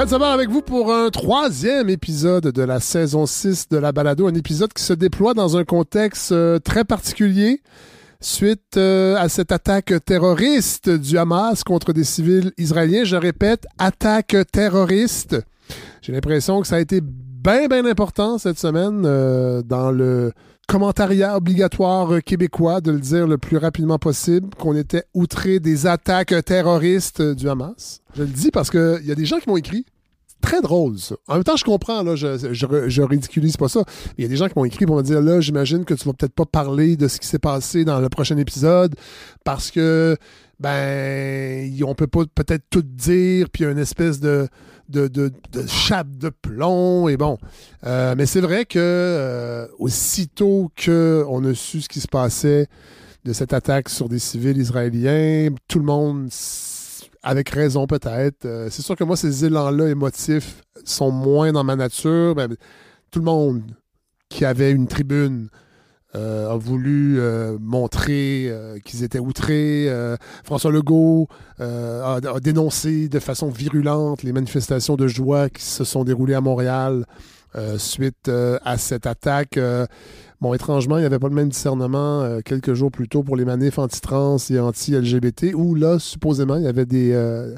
Fred Savard avec vous pour un troisième épisode de la saison 6 de la balado, un épisode qui se déploie dans un contexte euh, très particulier suite euh, à cette attaque terroriste du Hamas contre des civils israéliens. Je répète, attaque terroriste. J'ai l'impression que ça a été bien, bien important cette semaine euh, dans le commentariat obligatoire québécois de le dire le plus rapidement possible qu'on était outré des attaques terroristes du Hamas. Je le dis parce qu'il y a des gens qui m'ont écrit. Très drôle, ça. En même temps, je comprends, là, je, je, je ridiculise pas ça. Il y a des gens qui m'ont écrit pour me dire, là, j'imagine que tu vas peut-être pas parler de ce qui s'est passé dans le prochain épisode parce que, ben, on peut pas peut-être tout dire, puis une espèce de, de, de, de chape de plomb, et bon. Euh, mais c'est vrai que, euh, aussitôt qu'on a su ce qui se passait de cette attaque sur des civils israéliens, tout le monde avec raison peut-être. Euh, c'est sûr que moi, ces élans-là émotifs sont moins dans ma nature. Ben, tout le monde qui avait une tribune a voulu euh, montrer euh, qu'ils étaient outrés. Euh, François Legault euh, a, dénoncé de façon virulente les manifestations de joie qui se sont déroulées à Montréal suite à cette attaque. Bon, étrangement, il n'y avait pas le même discernement euh, quelques jours plus tôt pour les manifs anti-trans et anti-LGBT, où là, supposément, il y avait des, euh,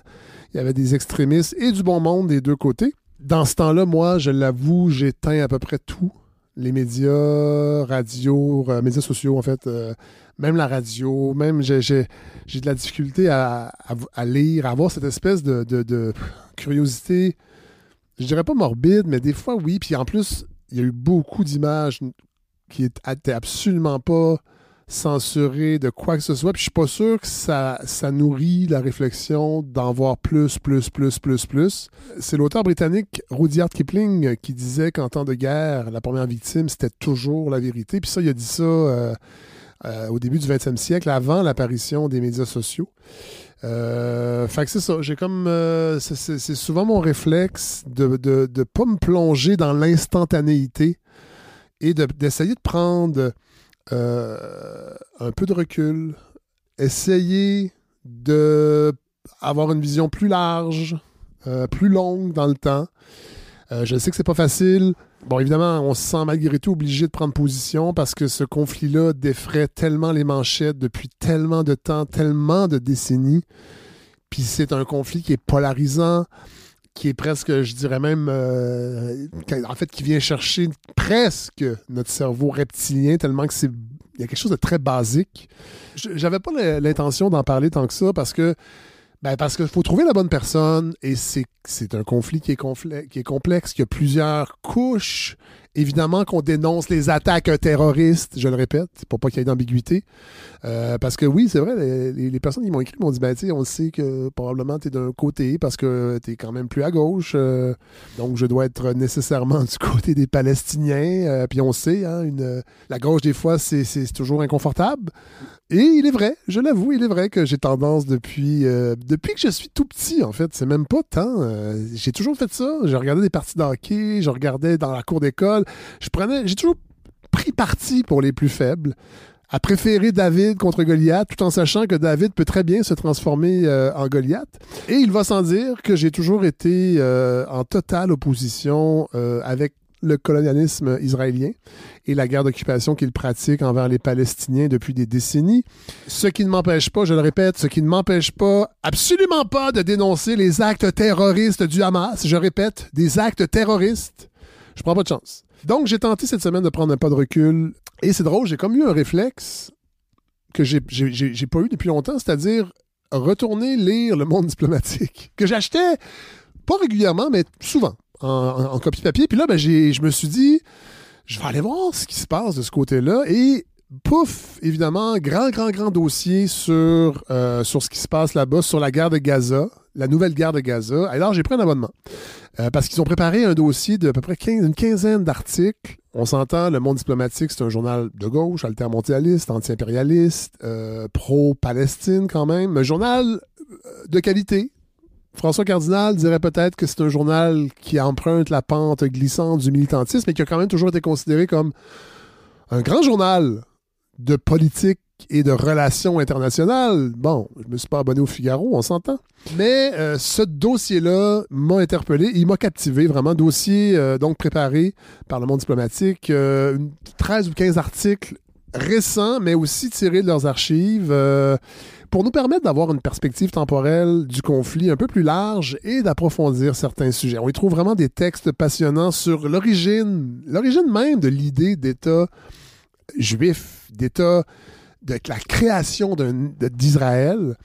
il y avait des extrémistes et du bon monde des deux côtés. Dans ce temps-là, moi, je l'avoue, j'éteins à peu près tout. Les médias, radio, euh, médias sociaux, en fait, euh, même la radio, même j'ai, de la difficulté à, à, à, lire, à avoir cette espèce de, de, de curiosité, je dirais pas morbide, mais des fois, oui. Puis en plus, il y a eu beaucoup d'images qui était absolument pas censuré de quoi que ce soit. Puis je suis pas sûr que ça, nourrit la réflexion d'en voir plus, plus, plus, plus, plus. C'est l'auteur britannique Rudyard Kipling qui disait qu'en temps de guerre, la première victime, c'était toujours la vérité. Puis ça, il a dit ça euh, euh, au début du 20e siècle, avant l'apparition des médias sociaux. Euh, fait que c'est ça, j'ai comme c'est souvent mon réflexe de ne de, pas me plonger dans l'instantanéité et d'essayer de, de, prendre euh, un peu de recul, essayer de avoir une vision plus large, euh, plus longue dans le temps. Euh, je sais que c'est pas facile. Bon, évidemment, on se sent malgré tout obligé de prendre position parce que ce conflit-là défraie tellement les manchettes depuis tellement de temps, tellement de décennies. Puis c'est un conflit qui est polarisant qui est presque, je dirais même, euh, en fait, qui vient chercher presque notre cerveau reptilien, tellement que c'est. Il y a quelque chose de très basique. J'avais pas l'intention d'en parler tant que ça parce que. Ben parce qu'il faut trouver la bonne personne et c'est un conflit qui est, qui est complexe, qui a plusieurs couches Évidemment qu'on dénonce les attaques terroristes, je le répète, pour pas qu'il y ait d'ambiguïté. Euh, parce que oui, c'est vrai, les, personnes qui m'ont écrit m'ont dit, ben, on sait que probablement tu es d'un côté parce que tu es quand même plus à gauche. Euh, donc, je dois être nécessairement du côté des Palestiniens. Euh, puis on sait, hein, une, la gauche, des fois, c'est toujours inconfortable. Et il est vrai, je l'avoue, il est vrai que j'ai tendance depuis, depuis que je suis tout petit, en fait. C'est même pas tant. J'ai toujours fait ça. Je regardais des parties de hockey, je regardais dans la cour d'école. Je prenais, j'ai toujours pris parti pour les plus faibles à préférer David contre Goliath, tout en sachant que David peut très bien se transformer euh, en Goliath. Et il va sans dire que j'ai toujours été euh, en totale opposition euh, avec le colonialisme israélien et la guerre d'occupation qu'il pratique envers les Palestiniens depuis des décennies. Ce qui ne m'empêche pas, je le répète, ce qui ne m'empêche pas, absolument pas, de dénoncer les actes terroristes du Hamas. Je répète, des actes terroristes. Je prends pas de chance. Donc, j'ai tenté cette semaine de prendre un pas de recul. Et c'est drôle, j'ai comme eu un réflexe que j'ai pas eu depuis longtemps, c'est-à-dire retourner lire le monde diplomatique, que j'achetais pas régulièrement, mais souvent en, en, copie papier. Puis là, ben, je me suis dit, je vais aller voir ce qui se passe de ce côté-là. Et pouf, évidemment, grand, grand, grand dossier sur, euh, sur ce qui se passe là-bas, sur la guerre de Gaza, la nouvelle guerre de Gaza. Alors, j'ai pris un abonnement. Euh, parce qu'ils ont préparé un dossier de peu près 15, une quinzaine d'articles. On s'entend, le monde diplomatique, c'est un journal de gauche, altermondialiste, anti-impérialiste, euh, pro-Palestine quand même. Un journal de qualité, François Cardinal dirait peut-être que c'est un journal qui emprunte la pente glissante du militantisme, mais qui a quand même toujours été considéré comme un grand journal de politique et de relations internationales. Bon, je me suis pas abonné au Figaro, on s'entend. Mais euh, ce dossier-là m'a interpellé, il m'a captivé vraiment. Dossier euh, donc préparé par le monde diplomatique, euh, 13 ou 15 articles récents, mais aussi tirés de leurs archives. Euh, pour nous permettre d'avoir une perspective temporelle du conflit un peu plus large et d'approfondir certains sujets. On y trouve vraiment des textes passionnants sur l'origine, l'origine même de l'idée d'État juif, d'État, de la création d'Israël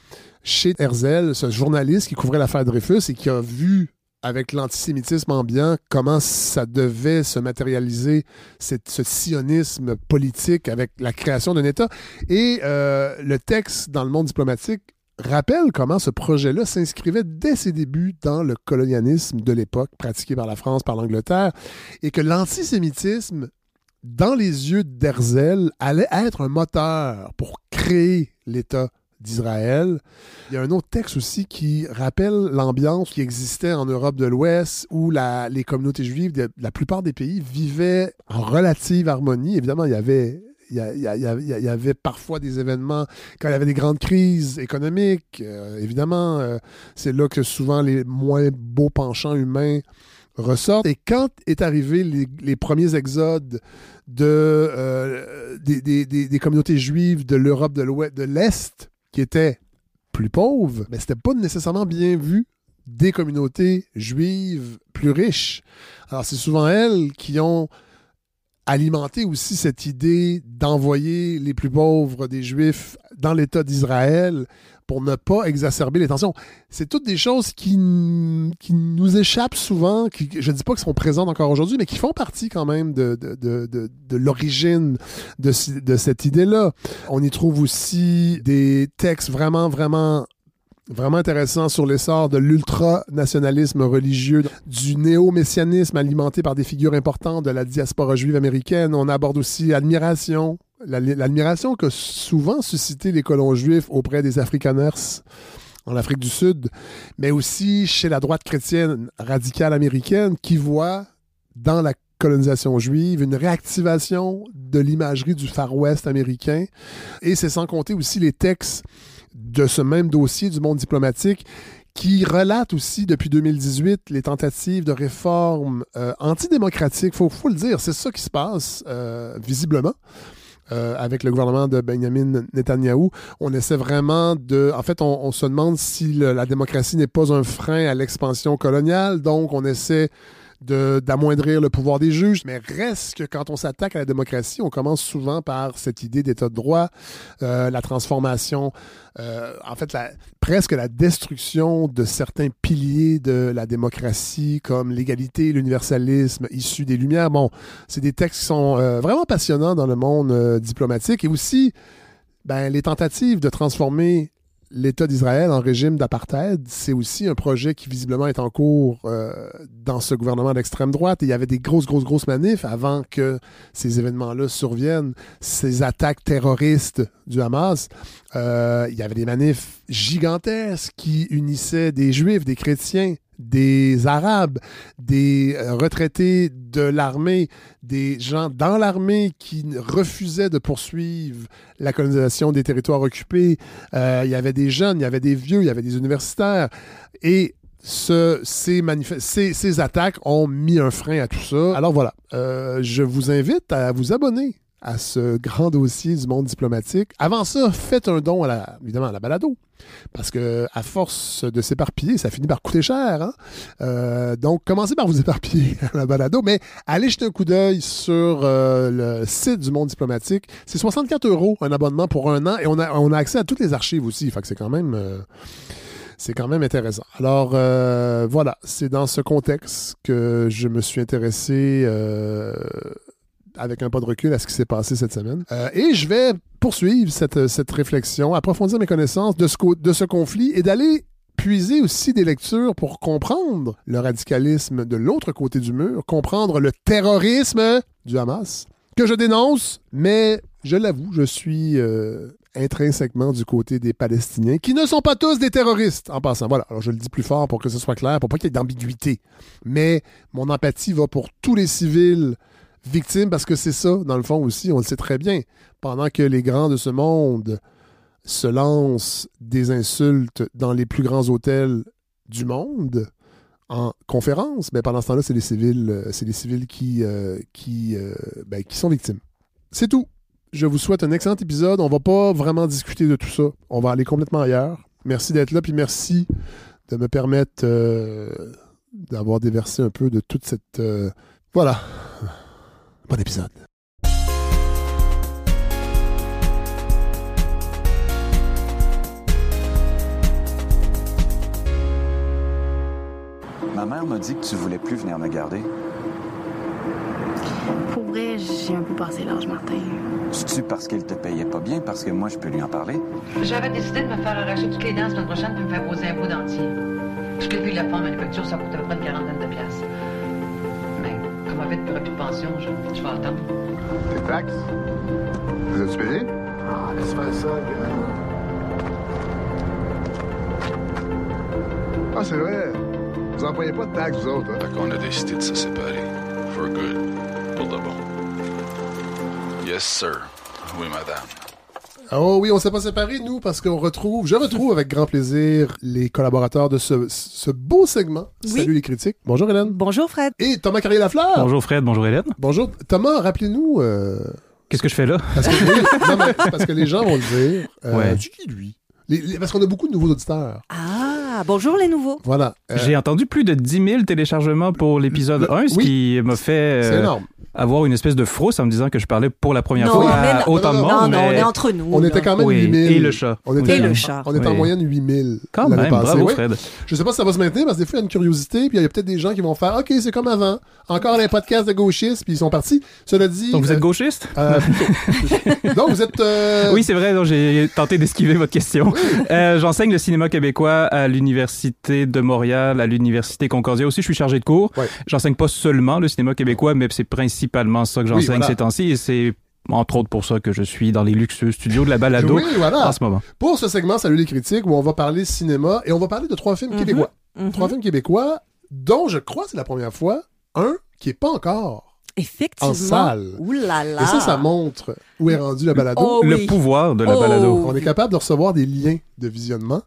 chez Herzl, ce journaliste qui couvrait l'affaire Dreyfus et qui a vu avec l'antisémitisme ambiant, comment ça devait se matérialiser, ce sionisme politique avec la création d'un État. Et euh, le texte dans le monde diplomatique rappelle comment ce projet-là s'inscrivait dès ses débuts dans le colonialisme de l'époque pratiqué par la France, par l'Angleterre, et que l'antisémitisme, dans les yeux d'Herzl, allait être un moteur pour créer l'État d'Israël. Il y a un autre texte aussi qui rappelle l'ambiance qui existait en Europe de l'Ouest où les communautés juives de la plupart des pays vivaient en relative harmonie. Évidemment, il y, avait parfois des événements, quand il y avait des grandes crises économiques, euh, évidemment, euh, c'est là que souvent les moins beaux penchants humains ressortent. Et quand est arrivé les, premiers exodes de, euh, des, des, des, communautés juives de l'Europe de l'Est, qui étaient plus pauvres, mais c'était pas nécessairement bien vu des communautés juives plus riches. Alors c'est souvent elles qui ont alimenté aussi cette idée d'envoyer les plus pauvres des Juifs dans l'État d'Israël pour ne pas exacerber les tensions. C'est toutes des choses qui, qui nous échappent souvent, qui, je ne dis pas qu'elles sont présentes encore aujourd'hui, mais qui font partie quand même de, de, de, de l'origine de cette idée-là. On y trouve aussi des textes vraiment, vraiment vraiment intéressant sur l'essor de l'ultranationalisme religieux, du néo-messianisme alimenté par des figures importantes de la diaspora juive américaine. On aborde aussi l'admiration l'admiration que souvent suscité les colons juifs auprès des Afrikaners en Afrique du Sud, mais aussi chez la droite chrétienne radicale américaine qui voit dans la colonisation juive une réactivation de l'imagerie du Far West américain. Et c'est sans compter aussi les textes de ce même dossier du monde diplomatique qui relate aussi depuis 2018 les tentatives de réforme euh, antidémocratiques. Il faut, le dire, c'est ça qui se passe euh, visiblement. Euh, avec le gouvernement de Benjamin Netanyahu. On essaie vraiment de... En fait, on, se demande si la démocratie n'est pas un frein à l'expansion coloniale, donc on essaie d'amoindrir le pouvoir des juges, mais reste que quand on s'attaque à la démocratie, on commence souvent par cette idée d'état de droit, euh, la transformation, euh, en fait, la, presque la destruction de certains piliers de la démocratie, comme l'égalité, l'universalisme issus des Lumières. Bon, c'est des textes qui sont euh, vraiment passionnants dans le monde diplomatique et aussi ben, les tentatives de transformer l'État d'Israël en régime d'apartheid, c'est aussi un projet qui visiblement est en cours euh, dans ce gouvernement d'extrême droite. il y avait des grosses, grosses, grosses manifs avant que ces événements-là surviennent, ces attaques terroristes du Hamas. Euh, il y avait des manifs gigantesques qui unissaient des juifs, des chrétiens, des Arabes, des euh, retraités de l'armée, des gens dans l'armée qui refusaient de poursuivre la colonisation des territoires occupés. Euh, il y avait des jeunes, il y avait des vieux, il y avait des universitaires. Et ce, ces, ces, attaques ont mis un frein à tout ça. Alors voilà, euh, je vous invite à vous abonner à ce grand dossier du monde diplomatique. Avant ça, faites un don à la, évidemment à la balado. Parce que à force de s'éparpiller, ça finit par coûter cher. Hein? Euh, donc, commencez par vous éparpiller à la balado, mais allez jeter un coup d'œil sur euh, le site du monde diplomatique. C'est 64 euros un abonnement pour un an et on a, on a accès à toutes les archives aussi. Fait que c'est quand même. Euh, c'est quand même intéressant. Alors voilà, c'est dans ce contexte que je me suis intéressé avec un pas de recul à ce qui s'est passé cette semaine. Euh, et je vais poursuivre cette, cette réflexion, approfondir mes connaissances de ce, de ce conflit et d'aller puiser aussi des lectures pour comprendre le radicalisme de l'autre côté du mur, comprendre le terrorisme du Hamas, que je dénonce, mais je l'avoue, je suis euh, intrinsèquement du côté des Palestiniens, qui ne sont pas tous des terroristes, en passant. Voilà, alors je le dis plus fort pour que ce soit clair, pour pas qu'il y ait d'ambiguïté. Mais mon empathie va pour tous les civils victime parce que c'est ça, dans le fond aussi, on le sait très bien. Pendant que les grands de ce monde se lancent des insultes dans les plus grands hôtels du monde en conférence, mais pendant ce temps-là, c'est les civils, euh, c'est les civils qui, euh, qui, euh, ben, qui sont victimes. C'est tout. Je vous souhaite un excellent épisode. On va pas vraiment discuter de tout ça. On va aller complètement ailleurs. Merci d'être là, puis merci de me permettre d'avoir déversé un peu de toute cette... Voilà. Bon épisode. Ma mère m'a dit que tu voulais plus venir me garder. Pour vrai, j'ai un peu passé l'âge, Martin. C'est-tu parce qu'il te payait pas bien, parce que moi, je peux lui en parler? J'avais décidé de me faire arracher toutes les dents la semaine prochaine pour me faire poser un pot dentier. Je l'ai vu la femme manufacture, ça coûte à peu près une quarantaine de piastres. Fait de pension, je, je vais attendre. Tes taxes? Vous êtes payé? Ah, laisse faire ça, gars. Ah, c'est vrai. Vous n'employez pas de taxes, vous autres. Hein? Fait qu'on a décidé de se séparer. For good. Pour de bon. Yes, sir. Oui, madame. Oh oui, on s'est pas séparés, nous, parce qu'on retrouve, je retrouve avec grand plaisir les collaborateurs de ce, ce beau segment. Oui. Salut les critiques. Bonjour Hélène. Bonjour Fred. Et Thomas Carrier-Lafleur. Bonjour Fred, bonjour Hélène. Bonjour. Thomas, rappelez-nous... euh, Qu'est-ce que je fais là? parce, que, oui, non, mais parce que les gens vont le dire. Euh, Ouais. C'est qui, lui? Les- les- parce qu'on a beaucoup de nouveaux auditeurs. Ah, bonjour les nouveaux. Voilà. Euh, J'ai entendu plus de 10 000 téléchargements pour l'épisode Le- 1, ce oui. qui m'a fait euh, énorme. avoir une espèce de frousse en me disant que je parlais pour la première Non, fois mais à non. autant de Non, monde. non, non, on est entre nous. On là. était quand même Oui, 8000. et le chat. On était, Et le chat. On était en moyenne 8000. Quand l'année même, passée. bravo Ouais. Fred. Je sais pas si ça va se maintenir parce que des fois, il y a une curiosité, puis il y a peut-être des gens qui vont faire OK, c'est comme avant. Encore les podcasts de gauchistes, puis ils sont partis. Cela dit. Donc vous êtes euh, gauchiste? euh, plutôt. Donc vous êtes. euh, Oui, c'est vrai, donc j'ai tenté d'esquiver votre question. Euh, J'enseigne le cinéma québécois à l'Université de Montréal, à l'Université Concordia aussi. Je suis chargé de cours. Ouais. J'enseigne pas seulement le cinéma québécois, mais c'est principalement ça que Oui, j'enseigne voilà. ces temps-ci. Et c'est entre autres pour ça que je suis dans les luxueux studios de la balado Oui, voilà. en ce moment. Pour ce segment, Salut les critiques, où on va parler cinéma et on va parler de trois films Mhm. québécois. Mhm. Trois films québécois, dont je crois que c'est la première fois, un qui est pas encore. Effectivement. En salle. Ouh là là. Et ça, ça montre où est rendu la balado. Oh Le pouvoir de la Oh. balado. On est capable de recevoir des liens de visionnement.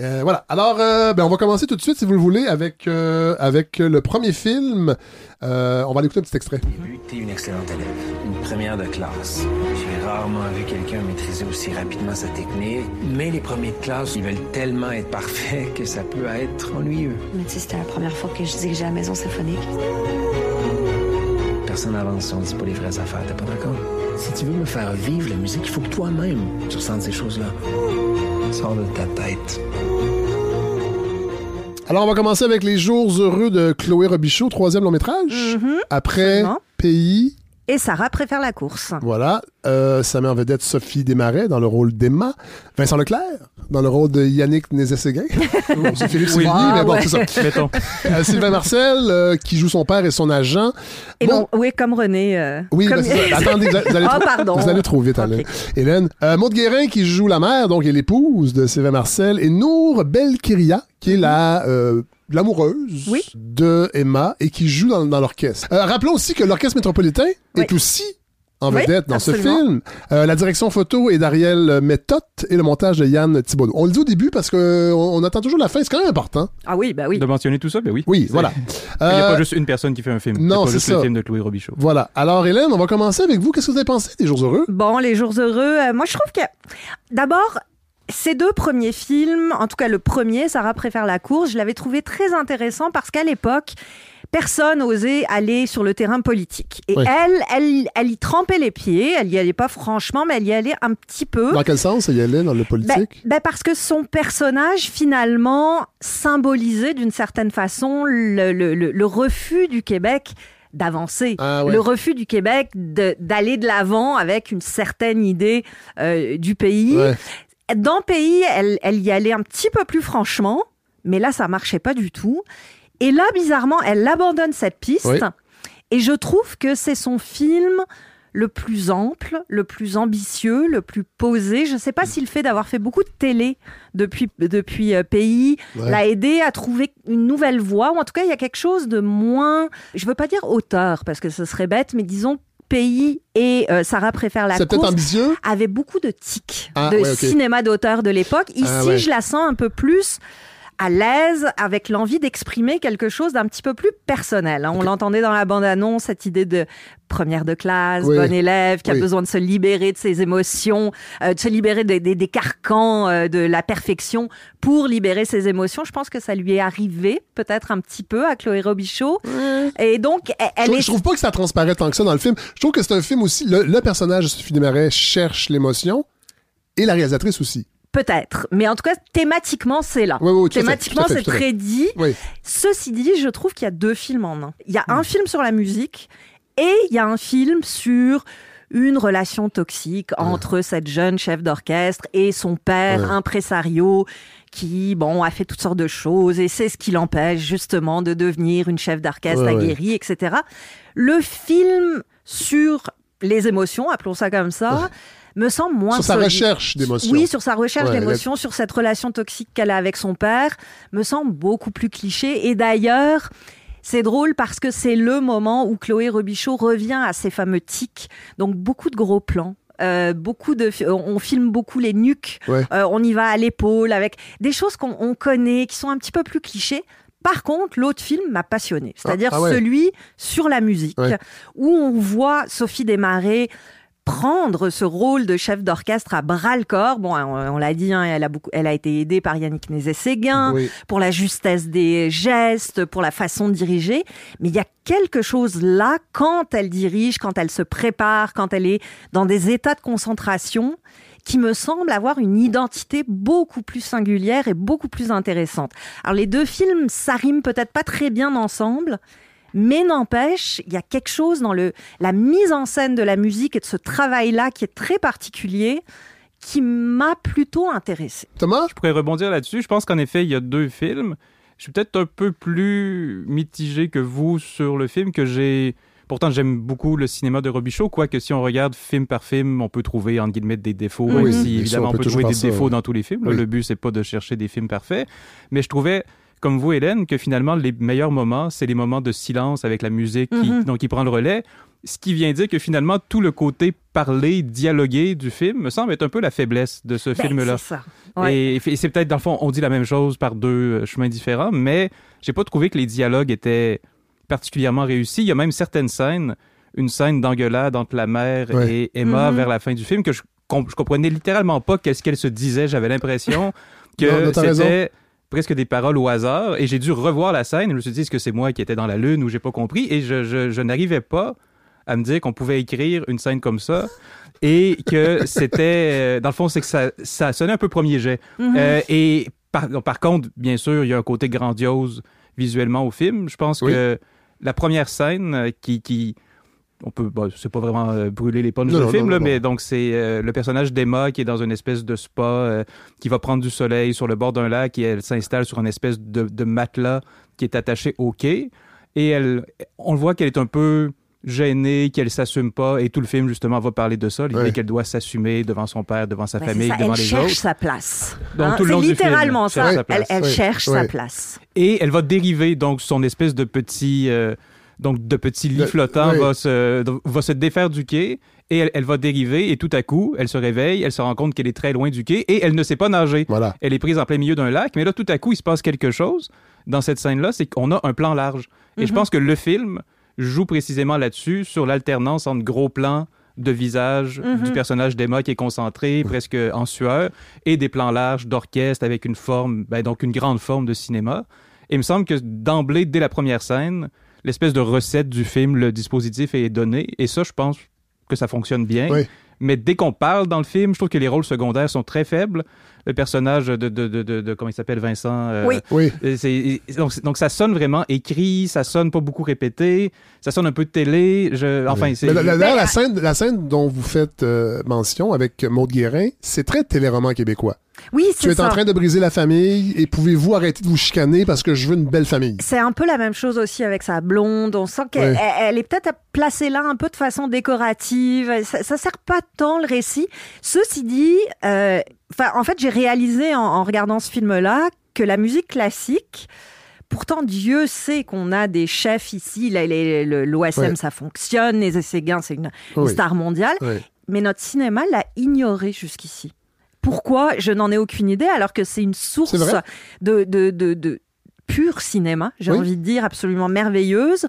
Euh, voilà. Alors, euh, ben, on va commencer tout de suite, si vous le voulez, avec, euh, avec le premier film. Euh, on va aller écouter un petit extrait. début, t'es une excellente élève, une première de classe. J'ai rarement vu quelqu'un maîtriser aussi rapidement sa technique, mais les premiers de classe, ils veulent tellement être parfaits que ça peut être ennuyeux. Mais tu sais, c'était la première fois que je dirigeais la maison symphonique. Personne n'avance si on dit pas les vraies affaires, t'es pas d'accord? Si tu veux me faire vivre la musique, il faut que toi-même, tu ressentes ces choses-là. Sors de ta tête. Alors, on va commencer avec Les Jours heureux de Chloé Robichaud, troisième long métrage. Mhm. Après Absolument. Pays. Et Sarah préfère la course. Voilà. Euh, ça met en vedette Sophie Desmarais dans le rôle d'Emma. Vincent Leclerc dans le rôle de Yannick Nézet-Séguin. C'est Philippe Sylvie, Ah, mais bon, ouais. c'est ça. Mettons. Euh, Sylvain Marcel, euh, qui joue son père et son agent. Et Bon. bon, oui, comme René. euh, Oui, comme- ben, c'est ça. attendez, vous allez, vous allez Ah, trop, pardon. vous allez trop vite, Ok. Hélène. Hélène. Euh, Maud Guérin qui joue la mère, donc elle est l'épouse de Sylvain Marcel, et Nour Belkiria qui est la euh, l'amoureuse. Oui. de Emma et qui joue dans, dans l'orchestre. Euh, rappelons aussi que l'orchestre métropolitain Oui. est aussi en Oui, vedette dans ce film. Euh, la direction photo est d'Ariel Méthode et le montage de Yann Thibaudot. On le dit au début parce que on, on attend toujours la fin, c'est quand même important. Ah oui, bah oui. De mentionner tout ça, ben oui. Oui, voilà. Il n'y a Euh, pas juste une personne qui fait un film. Il y a non, pas c'est juste ça. le film de Chloé Robichaud. Voilà. Alors Hélène, on va commencer avec vous. Qu'est-ce que vous avez pensé des jours heureux? Bon, les jours heureux, euh, moi je trouve que d'abord ces deux premiers films, en tout cas le premier, Sarah préfère la course, je l'avais trouvé très intéressant parce qu'à l'époque, personne osait aller sur le terrain politique. Et Oui. elle, elle, elle y trempait les pieds, elle y allait pas franchement, mais elle y allait un petit peu. Dans quel sens il y allait dans le Ben, politique ben parce que son personnage, finalement, symbolisait d'une certaine façon le, le- le- le refus du Québec d'avancer. Ah ouais. Le refus du Québec d'aller de l'avant avec une certaine idée euh, du pays. Ouais. Dans Pays, elle, elle y allait un petit peu plus franchement, mais là, ça marchait pas du tout. Et là, bizarrement, elle abandonne cette piste. Oui. Et je trouve que c'est son film le plus ample, le plus ambitieux, le plus posé. Je ne sais pas si le fait d'avoir fait beaucoup de télé depuis, depuis euh, Pays Ouais. l'a aidé à trouver une nouvelle voie, ou en tout cas, il y a quelque chose de moins, je veux pas dire auteur, parce que ce serait bête, mais disons Pays et euh, Sarah préfère la course ambitieux? avaient beaucoup de tics Ah, de ouais, cinéma d'auteur de l'époque. Ici, Ah, ouais. je la sens un peu plus à l'aise avec l'envie d'exprimer quelque chose d'un petit peu plus personnel. hein. On l'entendait dans la bande-annonce, cette idée de première de classe, Oui. bon élève, qui a besoin de se libérer de ses émotions, euh, de se libérer des, des- des carcans euh, de la perfection pour libérer ses émotions. Je pense que ça lui est arrivé peut-être un petit peu à Chloé Robichaud. Et donc, elle, elle Je, est... je trouve pas que ça transparaît tant que ça dans le film. Je trouve que c'est un film aussi. Le, le personnage de Sophie Desmarais cherche l'émotion et la réalisatrice aussi. Peut-être. Mais en tout cas, thématiquement, c'est là. Oui, oui, thématiquement, c'est tout à fait. très dit. Oui. Ceci dit, je trouve qu'il y a deux films en un. Il y a Hmm. un film sur la musique et il y a un film sur une relation toxique entre cette jeune chef d'orchestre et son père, Ouais. impresario, qui, bon, a fait toutes sortes de choses et c'est ce qui l'empêche justement de devenir une chef d'orchestre ouais. aguerrie, etc. Le film sur les émotions, appelons ça comme ça, me semble moins Sur sa solide. recherche d'émotion. Oui, sur sa recherche Ouais, d'émotion, sur cette relation toxique qu'elle a avec son père, me semble beaucoup plus cliché. Et d'ailleurs, c'est drôle parce que c'est le moment où Chloé Robichaud revient à ses fameux tics. Donc beaucoup de gros plans. euh, beaucoup de, on filme beaucoup les nuques. Ouais. Euh, on y va à l'épaule avec des choses qu'on on connaît, qui sont un petit peu plus clichés. Par contre, l'autre film m'a passionné, c'est-à-dire Ah, ah ouais. celui sur la musique, Ouais. où on voit Sophie Desmarais prendre ce rôle de chef d'orchestre à bras le corps. Bon, on, on l'a dit, hein, elle a beaucoup, elle a été aidée par Yannick Nézet-Séguin Oui. pour la justesse des gestes, pour la façon de diriger. Mais il y a quelque chose là quand elle dirige, quand elle se prépare, quand elle est dans des états de concentration qui me semble avoir une identité beaucoup plus singulière et beaucoup plus intéressante. Alors les deux films, ça rime peut-être pas très bien ensemble, mais n'empêche, il y a quelque chose dans le, la mise en scène de la musique et de ce travail-là qui est très particulier, qui m'a plutôt intéressé. Thomas? Je pourrais rebondir là-dessus. Je pense qu'en effet, il y a deux films. Je suis peut-être un peu plus mitigé que vous sur le film que j'ai. Pourtant, j'aime beaucoup le cinéma de Robichaud, quoique si on regarde film par film, on peut trouver, entre guillemets, des défauts, Oui, même si, évidemment, on on peut toujours trouver des ça, défauts ouais. dans tous les films. Oui. Le but, c'est pas de chercher des films parfaits. Mais je trouvais, comme vous, Hélène, que finalement, les meilleurs moments, c'est les moments de silence avec la musique qui, Mhm. donc, qui prend le relais. Ce qui vient dire que finalement, tout le côté parlé, dialogué du film me semble être un peu la faiblesse de ce Ben, film-là. c'est ça. Ouais. Et, et c'est peut-être, dans le fond, on dit la même chose par deux euh, chemins différents, mais j'ai pas trouvé que les dialogues étaient particulièrement réussis. Il y a même certaines scènes, une scène d'engueulade entre la mère Ouais. et Emma Mhm. vers la fin du film que je, je comprenais littéralement pas qu'est-ce qu'elle se disait. J'avais l'impression que c'était presque des paroles au hasard et j'ai dû revoir la scène et je me suis dit est-ce que c'est moi qui étais dans la lune ou j'ai pas compris et je, je, je n'arrivais pas à me dire qu'on pouvait écrire une scène comme ça et que c'était euh, dans le fond c'est que ça, ça sonnait un peu premier jet Mhm. euh, et par, par contre, bien sûr, il y a un côté grandiose visuellement au film. Je pense Oui. que la première scène euh, qui, qui on peut, bon, c'est pas vraiment euh, brûler les Non, du non, film, non, là, non, mais non. donc c'est euh, le personnage d'Emma qui est dans une espèce de spa, euh, qui va prendre du soleil sur le bord d'un lac et elle s'installe sur une espèce de, de matelas qui est attaché au quai. Et elle, on le voit qu'elle est un peu gênée, qu'elle s'assume pas, et tout le film justement va parler de ça, l'idée Ouais. qu'elle doit s'assumer devant son père, devant sa Ben, famille, ça, devant elle les cherche autres. sa place. Donc, Hein, tout le c'est long du film, littéralement cherche ça. sa place. Elle, elle cherche ouais. sa place. Et elle va dériver donc son espèce de petit euh, donc de petit lit Le- flottant oui. va se va se défaire du quai et elle, elle va dériver et tout à coup elle se réveille, elle se rend compte qu'elle est très loin du quai et elle ne sait pas nager. Voilà. Elle est prise en plein milieu d'un lac, mais là tout à coup il se passe quelque chose dans cette scène là, c'est qu'on a un plan large. Et je Mhm. pense que le film joue précisément là-dessus sur l'alternance entre gros plans de visage Mhm. du personnage d'Emma qui est concentré, presque en sueur, et des plans larges d'orchestre avec une forme, ben, donc une grande forme de cinéma. Et il me semble que d'emblée, dès la première scène, l'espèce de recette du film, le dispositif est donné. Et ça, je pense que ça fonctionne bien. Oui. Mais dès qu'on parle dans le film, je trouve que les rôles secondaires sont très faibles. Le personnage de, de, de, de, de- comment il s'appelle, Vincent. euh, Oui. Oui. c'est- donc, c'est- donc ça sonne vraiment écrit, ça sonne pas beaucoup répété, ça sonne un peu de télé. Je, enfin, c'est. Mais la- scène, la scène dont vous faites euh, mention avec Maude Guérin, c'est très téléroman québécois. Oui, Tu c'est es ça. en train de briser la famille et pouvez-vous arrêter de vous chicaner parce que je veux une belle famille? C'est un peu la même chose aussi avec sa blonde. On sent qu'elle elle est peut-être placée là un peu de façon décorative. Ça, ça sert pas tant le récit. Ceci dit, euh, en fait, j'ai réalisé en, en regardant ce film-là que la musique classique. Pourtant, Dieu sait qu'on a des chefs ici. L'OSM, Ouais. ça fonctionne. Les Séguin, c'est une, star mondiale. Mais notre cinéma l'a ignoré jusqu'ici. Pourquoi? Je n'en ai aucune idée, alors que c'est une source de, de, de, de pur cinéma, j'ai Oui. envie de dire, absolument merveilleuse.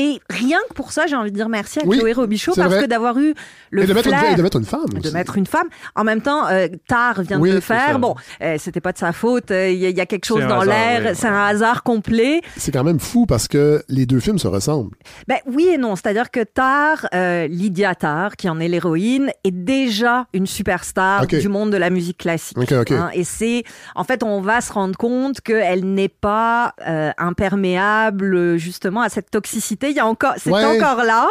Et rien que pour ça, j'ai envie de dire merci à Oui, Chloé Robichaud parce vrai. que d'avoir eu le et, de mettre une, flair et de mettre une femme. de mettre une femme. En même temps, euh, Tar vient Oui, de le faire. ça. Bon, euh, c'était pas de sa faute. euh, Il y, a- il y a quelque chose dans hasard, l'air. oui. C'est un hasard complet. C'est quand même fou parce que les deux films se ressemblent. Ben oui et non. C'est-à-dire que Tar, euh, Lydia Tar, qui en est l'héroïne, est déjà une superstar du monde de la musique classique. Ok, ok. Hein, et c'est, en fait, on va se rendre compte qu'elle n'est pas euh, imperméable justement à cette toxicité. Il y a encore, c'est Ouais. encore là.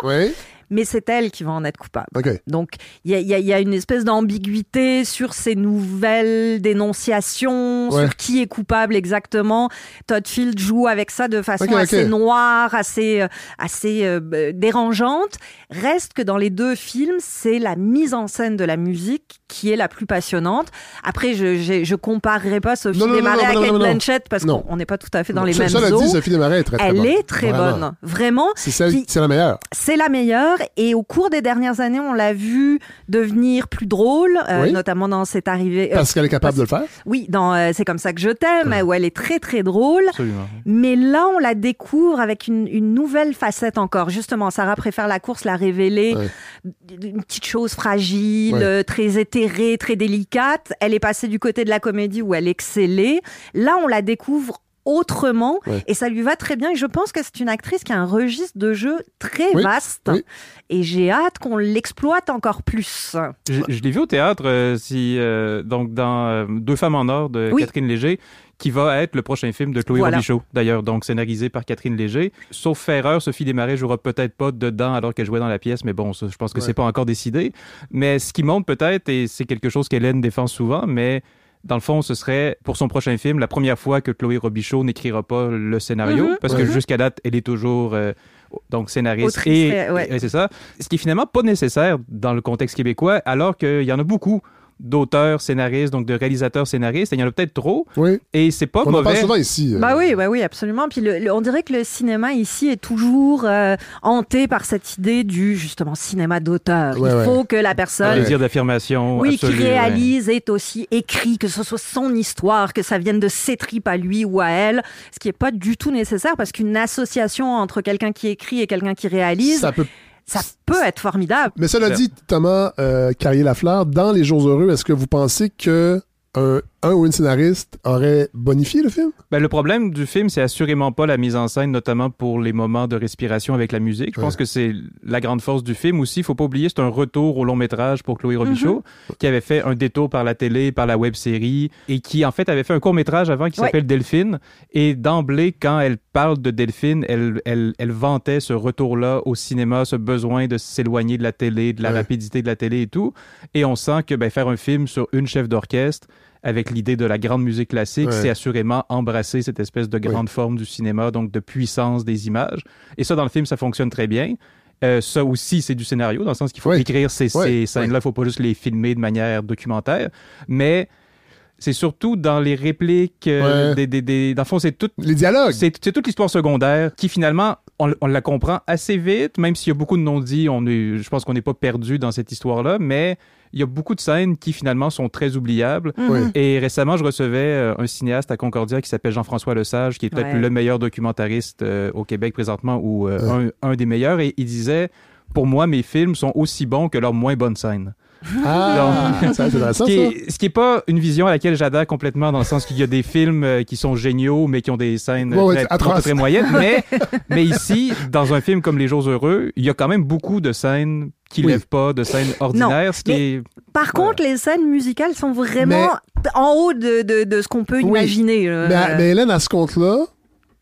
Mais c'est elle qui va en être coupable. Donc, il y a, y y une espèce d'ambiguïté sur ces nouvelles dénonciations, Ouais. sur qui est coupable exactement. Todd Field joue avec ça de façon assez noire, assez, euh, assez euh, dérangeante. Reste que dans les deux films, c'est la mise en scène de la musique qui est la plus passionnante. Après, je je comparerai pas Sophie Desmarais à Kate. Blanchett parce qu'on n'est pas tout à fait dans Non, les mêmes dit, Sophie Desmarais est très, très Elle bonne. est très bonne, vraiment. C'est la meilleure. C'est la meilleure et au cours des dernières années, on l'a vu devenir plus drôle, euh, Oui. notamment dans cette arrivée. euh, Parce qu'elle est capable de le faire? oui, dans euh, C'est comme ça que je t'aime, où elle est très très drôle. Absolument. Mais là, on la découvre avec une, une nouvelle facette encore. Justement, Sarah préfère la course, l'a révélée. Ouais. Une petite chose fragile, Ouais. très éthérée, très délicate. Elle est passée du côté de la comédie où elle excellait. Là, on la découvre autrement Ouais. et ça lui va très bien et je pense que c'est une actrice qui a un registre de jeu très Oui, vaste oui. et j'ai hâte qu'on l'exploite encore plus. Je, je l'ai vu au théâtre, euh, si, euh, donc dans euh, Deux femmes en or de Oui. Catherine Léger, qui va être le prochain film de Chloé Voilà. Robichaud, d'ailleurs, donc scénarisé par Catherine Léger. Sauf erreur, Sophie Desmarais jouera peut-être pas dedans alors qu'elle jouait dans la pièce, mais bon, ça, je pense que Ouais. c'est pas encore décidé. Mais ce qui montre peut-être, et c'est quelque chose qu'Hélène défend souvent, mais dans le fond, ce serait pour son prochain film la première fois que Chloé Robichaud n'écrira pas le scénario, Mhm. parce que jusqu'à date, elle est toujours euh, donc scénariste Autrice, et, ouais. et c'est ça. Ce qui est finalement pas nécessaire dans le contexte québécois, alors qu'il y en a beaucoup d'auteurs scénaristes, donc de réalisateurs scénaristes, et il y en a peut-être trop, Oui. et c'est pas On en parle mauvais. souvent ici. euh. Bah oui, bah oui, absolument. Puis le- le- on dirait que le cinéma ici est toujours euh, hanté par cette idée du justement cinéma d'auteur. Ouais, Il ouais. faut que la Un personne désir d'affirmation Oui, qui absolu, ouais. réalise est aussi écrit, que ce soit son histoire, que ça vienne de ses tripes à lui ou à elle, ce qui est pas du tout nécessaire parce qu'une association entre quelqu'un qui écrit et quelqu'un qui réalise, ça, Ça peut... être formidable. Mais cela dit, Thomas euh, Carrier-Lafleur, dans Les Jours Heureux, est-ce que vous pensez que un, un ou une scénariste aurait bonifié le film? Ben, le problème du film, c'est assurément pas la mise en scène, notamment pour les moments de respiration avec la musique. Je pense que c'est la grande force du film aussi. Il faut pas oublier, c'est un retour au long métrage pour Chloé Robichaud, qui avait fait un détour par la télé, par la web série, et qui en fait avait fait un court métrage avant qui Ouais. s'appelle Delphine. Et d'emblée, quand elle parle de Delphine, elle, elle, elle vantait ce retour-là au cinéma, ce besoin de s'éloigner de la télé, de la Ouais. rapidité de la télé et tout. Et on sent que ben, faire un film sur une chef d'orchestre avec l'idée de la grande musique classique, Ouais. c'est assurément embrasser cette espèce de grande forme du cinéma, donc de puissance des images. Et ça, dans le film, ça fonctionne très bien. Euh, ça aussi, c'est du scénario, dans le sens qu'il faut Oui. écrire ces, Oui. ces scènes-là, il ne faut pas juste les filmer de manière documentaire. Mais c'est surtout dans les répliques, euh, Ouais. des, des, des- dans le fond, c'est tout, Les dialogues. c'est toute l'histoire secondaire qui finalement on, on la comprend assez vite, même s'il y a beaucoup de non-dits. Je pense qu'on n'est pas perdu dans cette histoire-là, mais il y a beaucoup de scènes qui finalement sont très oubliables. Oui. Et récemment, je recevais euh, un cinéaste à Concordia qui s'appelle Jean-François Lesage, qui est peut-être Ouais. le meilleur documentariste euh, au Québec présentement ou euh, un, un des meilleurs. Et il disait, pour moi, mes films sont aussi bons que leurs moins bonnes scènes. Ah, c'est intéressant, Ce qui, ça. est, ce qui est pas une vision à laquelle j'adhère complètement, dans le sens qu'il y a des films euh, qui sont géniaux, mais qui ont des scènes Ouais, ouais, très, atroces. très moyennes. Mais, mais ici, dans un film comme Les Jours Heureux, il y a quand même beaucoup de scènes qui Oui. lèvent pas, de scènes ordinaires, ce qui mais- est... Par contre, les scènes musicales sont vraiment en haut de, de, de ce qu'on peut Oui. imaginer. euh. Mais, mais Hélène, à ce compte-là,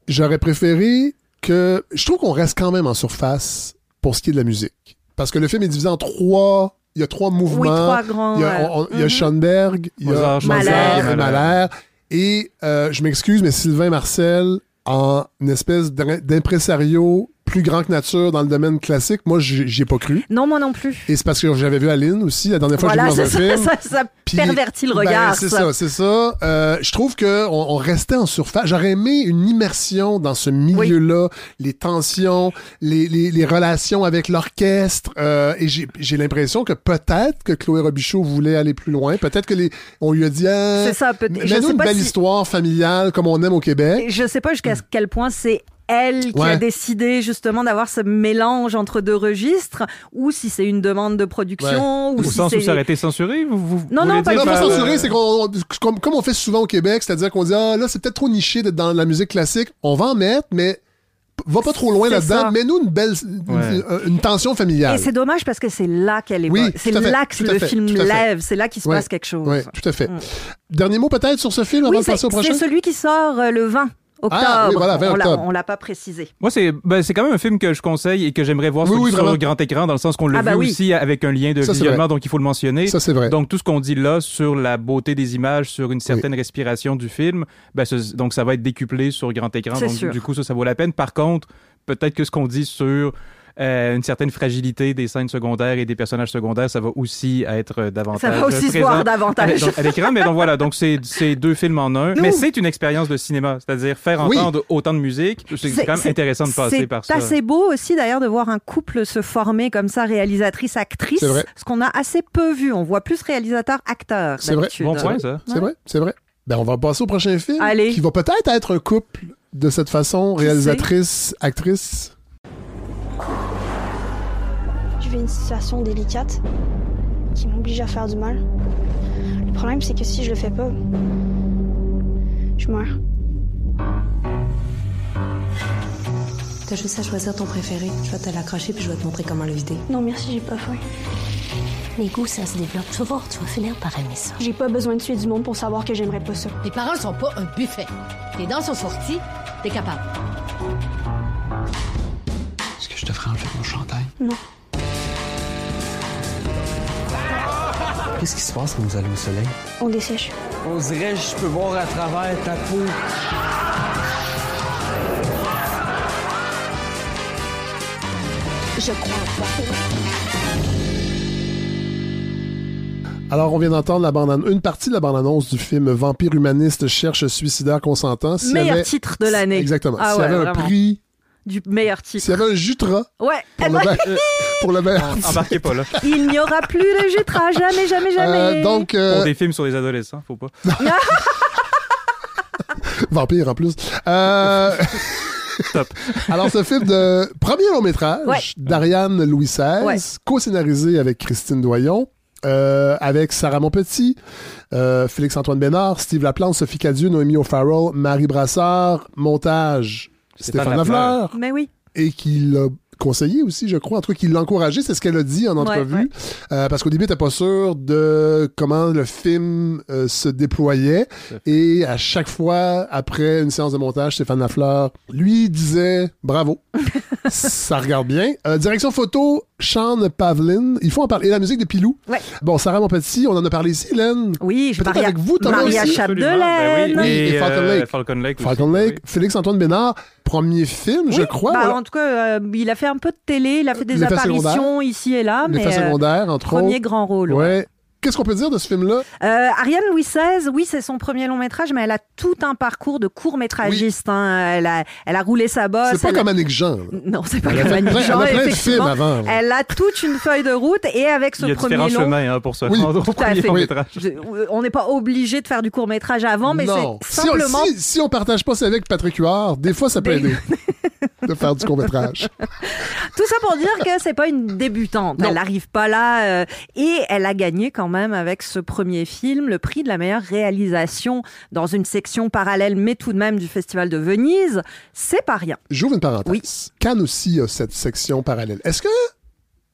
j'aurais préféré que. Je trouve qu'on reste quand même en surface pour ce qui est de la musique. Parce que le film est divisé en trois il y a trois mouvements. Oui, trois grands. Il y a, on- il y a Mhm. Schoenberg, il y a Mozart, Mozart Mahler. et Mahler. Et euh, je m'excuse, mais Sylvain Marcel, en une espèce d'im- d'impresario plus grand que nature dans le domaine classique, moi, j'y ai pas cru. Non, moi non plus. Et c'est parce que j'avais vu Aline aussi, la dernière fois Voilà, que j'ai vu dans un ça, film. ça, ça pervertit le ben, regard. c'est ça. c'est ça. Euh, je trouve que on, restait en surface. J'aurais aimé une immersion dans ce milieu-là, les tensions, les, les, les relations avec l'orchestre. euh, et j'ai l'impression que peut-être que Chloé Robichaud voulait aller plus loin. Peut-être que les on lui a dit ah, C'est ça, peut- je mets-nous sais une belle si- histoire familiale comme on aime au Québec. Je sais pas jusqu'à quel point c'est elle qui a décidé justement d'avoir ce mélange entre deux registres ou si c'est une demande de production ou Au si sens où c'est ça aurait été censuré vous, vous Non, non, pas Non, pas censuré, c'est qu'on, comme, comme on fait souvent au Québec, c'est-à-dire qu'on dit, ah, là, c'est peut-être trop niché d'être dans la musique classique. On va en mettre, mais va pas trop loin là-dedans. ça. Mets-nous une belle, une, Ouais. une tension familiale. Et c'est dommage parce que c'est là qu'elle est Oui. C'est là que le fait, film lève, c'est là qu'il se Ouais. passe quelque chose. Oui, tout à fait. Mm. Dernier mot peut-être sur ce film avant Oui, de c'est passer au prochain? c'est celui qui sort euh, le 20 octobre. Ah, oui, voilà, 20 on l'a- octobre. on l'a pas précisé. Moi, c'est ben, c'est quand même un film que je conseille et que j'aimerais voir Oui, sur, oui, sur vraiment. grand écran, dans le sens qu'on l'a Ah, bah vu oui. aussi avec un lien de Ça, visionnement, donc il faut le mentionner. Ça, c'est vrai. Donc, tout ce qu'on dit là sur la beauté des images, sur une certaine respiration du film, ben, ce- donc ça va être décuplé sur grand écran. Donc, sûr. du coup, ça, ça vaut la peine. Par contre, peut-être que ce qu'on dit sur euh, une certaine fragilité des scènes secondaires et des personnages secondaires, ça va aussi être euh, davantage Ça va aussi se voir davantage. à, à l'écran. Mais donc voilà, donc c'est c'est deux films en un. Nous- Mais c'est une expérience de cinéma, c'est-à-dire faire Oui. entendre autant de musique. C'est C'est- quand même c'est- intéressant de passer par ça. C'est assez beau aussi d'ailleurs de voir un couple se former comme ça, réalisatrice-actrice, C'est vrai. ce qu'on a assez peu vu. On voit plus réalisateur-acteur. C'est vrai. Bon point, ça. C'est vrai, c'est vrai. Ben, on va passer au prochain film. Allez. Qui va peut-être être un couple de cette façon, réalisatrice, actrice. Je vis une situation délicate qui m'oblige à faire du mal. Le problème, c'est que si je le fais pas, je meurs. T'as juste à choisir ton préféré. Je vais te l'accrocher puis je vais te montrer comment le vider. Non, merci, j'ai pas faim. Les goûts, ça se développe. Tu vas voir, tu vas finir par aimer ça. J'ai pas besoin de tuer du monde pour savoir que j'aimerais pas ça. Les paroles sont pas un buffet. Tes dents sont sorties, t'es capable. Est-ce que je te ferai enlever mon chandail? Non. Qu'est-ce qui se passe quand vous allez au soleil? On dessèche. On dirait je peux voir à travers ta peau. Je crois pas. Alors, on vient d'entendre la bande une partie de la bande-annonce du film Vampire humaniste cherche suicidaire consentant. S'il y Meilleur avait- titre de l'année. Exactement. Ah S'il y avait un prix, Du meilleur titre. s'il y avait un Jutra Ouais. pour Eh le, ben, me- pour le meilleur titre. Embarquez pas là. il n'y aura plus de Jutra, jamais, jamais, jamais. Euh, donc, euh, Pour des films sur les adolescents, faut pas. Vampire en plus. Euh, Top. Alors, ce film de premier long métrage Ouais. d'Ariane Louis XVI, Ouais. co-scénarisé avec Christine Doyon, euh, avec Sarah Monpetit, euh, Félix-Antoine Bénard, Steve Laplante, Sophie Cadieux, Noémie O'Farrell, Marie Brassard, montage Stéphane Stéphane. Lafleur, Mais oui. et qui l'a conseillé aussi, je crois, en tout cas, qui l'a encouragé, c'est ce qu'elle a dit en entrevue, ouais. Euh, parce qu'au début, elle n'était pas sûre de comment le film euh, se déployait, et à chaque fois, après une séance de montage, Stéphane Lafleur lui disait « Bravo, ça regarde bien Euh, Direction photo, Sean Pavlin, il faut en parler, et la musique de Pilou. Ouais. Bon, Sarah Monpetit, on en a parlé ici, Hélène. Oui, je Peut-être Maria, avec vous, Thomas Maria aussi. Chapdelaine. Ben oui, et, et Falcon Lake. Falcon Lake. aussi. Falcon Lake, Félix-Antoine Bénard, premier film, je crois. bah, voilà. En tout cas, euh, il a fait un peu de télé, il a fait des apparitions secondaire. ici et là, mais euh, secondaire, entre premier grand rôle. ouais. Ouais. Qu'est-ce qu'on peut dire de ce film-là? Euh, Ariane Louis XVI, oui, c'est son premier long métrage, mais elle a tout un parcours de court-métragiste. hein. Elle, a, elle a roulé sa bosse. C'est pas elle comme Annick Jean. Non, c'est pas Elle a comme Annick Jean, elle a plein de films avant, ouais. Elle a toute une feuille de route et avec ce Il y a premier différents long... chemins hein, pour se Oui, rendre au premier long métrage. Je- on n'est pas obligé de faire du court métrage avant, mais c'est Si on- simplement Si, si on partage pas ça avec Patrick Huard, des fois, ça peut Des- aider de faire du court-métrage. Tout ça pour dire que c'est pas une débutante. Non. Elle n'arrive pas là. euh, et elle a gagné quand même avec ce premier film le prix de la meilleure réalisation dans une section parallèle, mais tout de même du Festival de Venise. C'est pas rien. J'ouvre une parenthèse. Oui. Cannes aussi a cette section parallèle. Est-ce que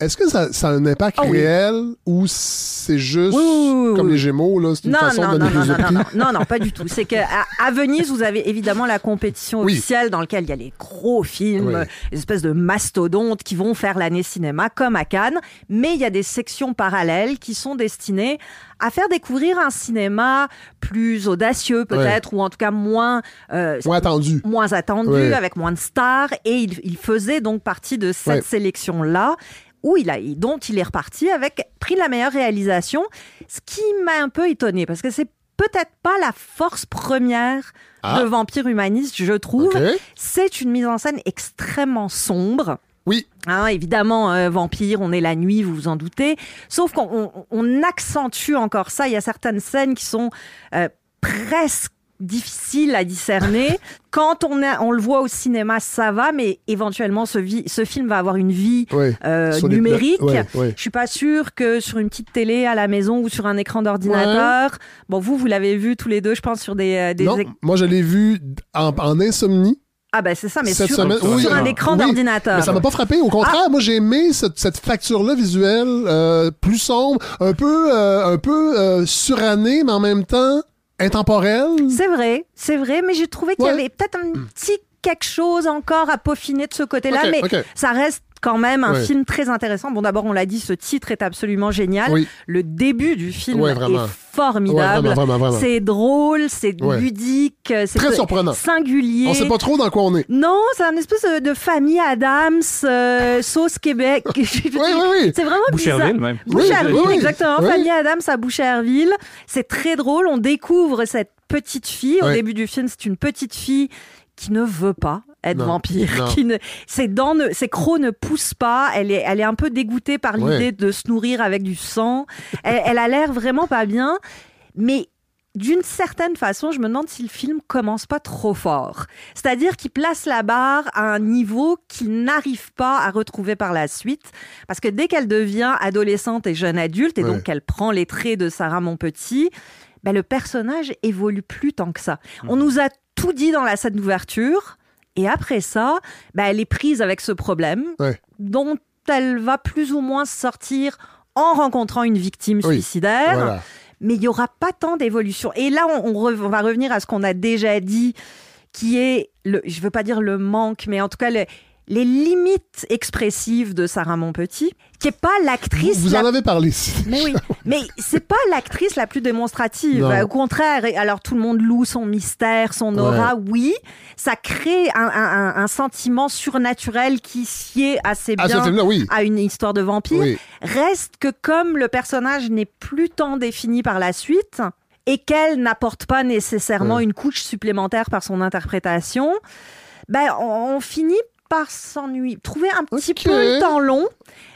Est-ce que ça, ça a un impact Ah oui. réel ou c'est juste Oui, oui, oui, comme les Gémeaux, là, c'est une Non, façon non, de non, non, non, non, non, non, pas du tout. C'est qu'à à Venise, vous avez évidemment la compétition officielle dans laquelle il y a les gros films, les espèces de mastodontes qui vont faire l'année cinéma, comme à Cannes. Mais il y a des sections parallèles qui sont destinées à faire découvrir un cinéma plus audacieux, peut-être, ou en tout cas moins, euh, Moins attendu. moins attendu, Ouais. avec moins de stars. Et il, il faisait donc partie de cette Ouais. sélection-là. Où il a, dont il est reparti avec prix de la meilleure réalisation, ce qui m'a un peu étonné parce que c'est peut-être pas la force première Ah. de Vampire Humaniste, je trouve. C'est une mise en scène extrêmement sombre. Oui. Hein, évidemment, euh, Vampire, on est la nuit, vous vous en doutez. Sauf qu'on on- on accentue encore ça. Il y a certaines scènes qui sont euh, presque difficiles à discerner. Quand on, a, on le voit au cinéma, ça va, mais éventuellement, ce, vi- ce film va avoir une vie Ouais. euh, numérique. ouais, ouais. Je suis pas sûre que sur une petite télé à la maison ou sur un écran d'ordinateur. Bon, vous, vous l'avez vu tous les deux, je pense, sur des, euh, des Non, moi je l'ai vu en, en insomnie. Ah ben c'est ça, mais cette sur, semaine. sur Oui, un ah, écran oui. d'ordinateur. Mais ça m'a pas frappé. Au contraire, moi j'ai aimé cette, cette facture-là visuelle, euh, plus sombre, un peu, euh, un peu euh, surannée, mais en même temps intemporelle. C'est vrai, c'est vrai, mais j'ai trouvé qu'il y avait peut-être un petit quelque chose encore à peaufiner de ce côté-là, mais ça reste quand même un Ouais. film très intéressant. Bon, d'abord, on l'a dit, ce titre est absolument génial. Oui. Le début du film Ouais, vraiment. est formidable. Ouais, vraiment, vraiment, vraiment. C'est drôle, c'est Ouais. ludique, c'est Très surprenant. singulier. On sait pas trop dans quoi on est. Non, c'est un espèce de, de famille Adams, euh, sauce Québec. oui, oui. C'est vraiment Boucherville, bizarre. même. Boucherville, Oui, oui, oui. exactement. Oui. Famille Adams à Boucherville. C'est très drôle. On découvre cette petite fille. Au début du film, c'est une petite fille qui ne veut pas être Non, vampire. non. Qui ne, ses dents, ne, ses crocs ne poussent pas. Elle est, elle est un peu dégoûtée par l'idée Ouais. de se nourrir avec du sang. Elle, elle a l'air vraiment pas bien. Mais d'une certaine façon, je me demande si le film commence pas trop fort. C'est-à-dire qu'il place la barre à un niveau qu'il n'arrive pas à retrouver par la suite. Parce que dès qu'elle devient adolescente et jeune adulte, et Ouais. donc qu'elle prend les traits de Sarah Monpetit, ben le personnage évolue plus tant que ça. On nous a tout dit dans la scène d'ouverture. Et après ça, ben elle est prise avec ce problème Ouais. dont elle va plus ou moins sortir en rencontrant une victime Oui. suicidaire Voilà. mais il n'y aura pas tant d'évolution. Et là, on, on re- on va revenir à ce qu'on a déjà dit, qui est, le, je veux pas dire le manque, mais en tout cas, le- les limites expressives de Sarah Monpetit, qui est pas l'actrice. vous la- en avez parlé mais oui, mais c'est pas l'actrice la plus démonstrative. Non. Au contraire, alors tout le monde loue son mystère, son aura. Oui, ça crée un, un- un- un sentiment surnaturel qui sied assez À ce bien film-là, oui. à une histoire de vampire. Oui. Reste que comme le personnage n'est plus tant défini par la suite et qu'elle n'apporte pas nécessairement Ouais. une couche supplémentaire par son interprétation, ben on, on finit par s'ennuyer, trouver un petit peu le temps long.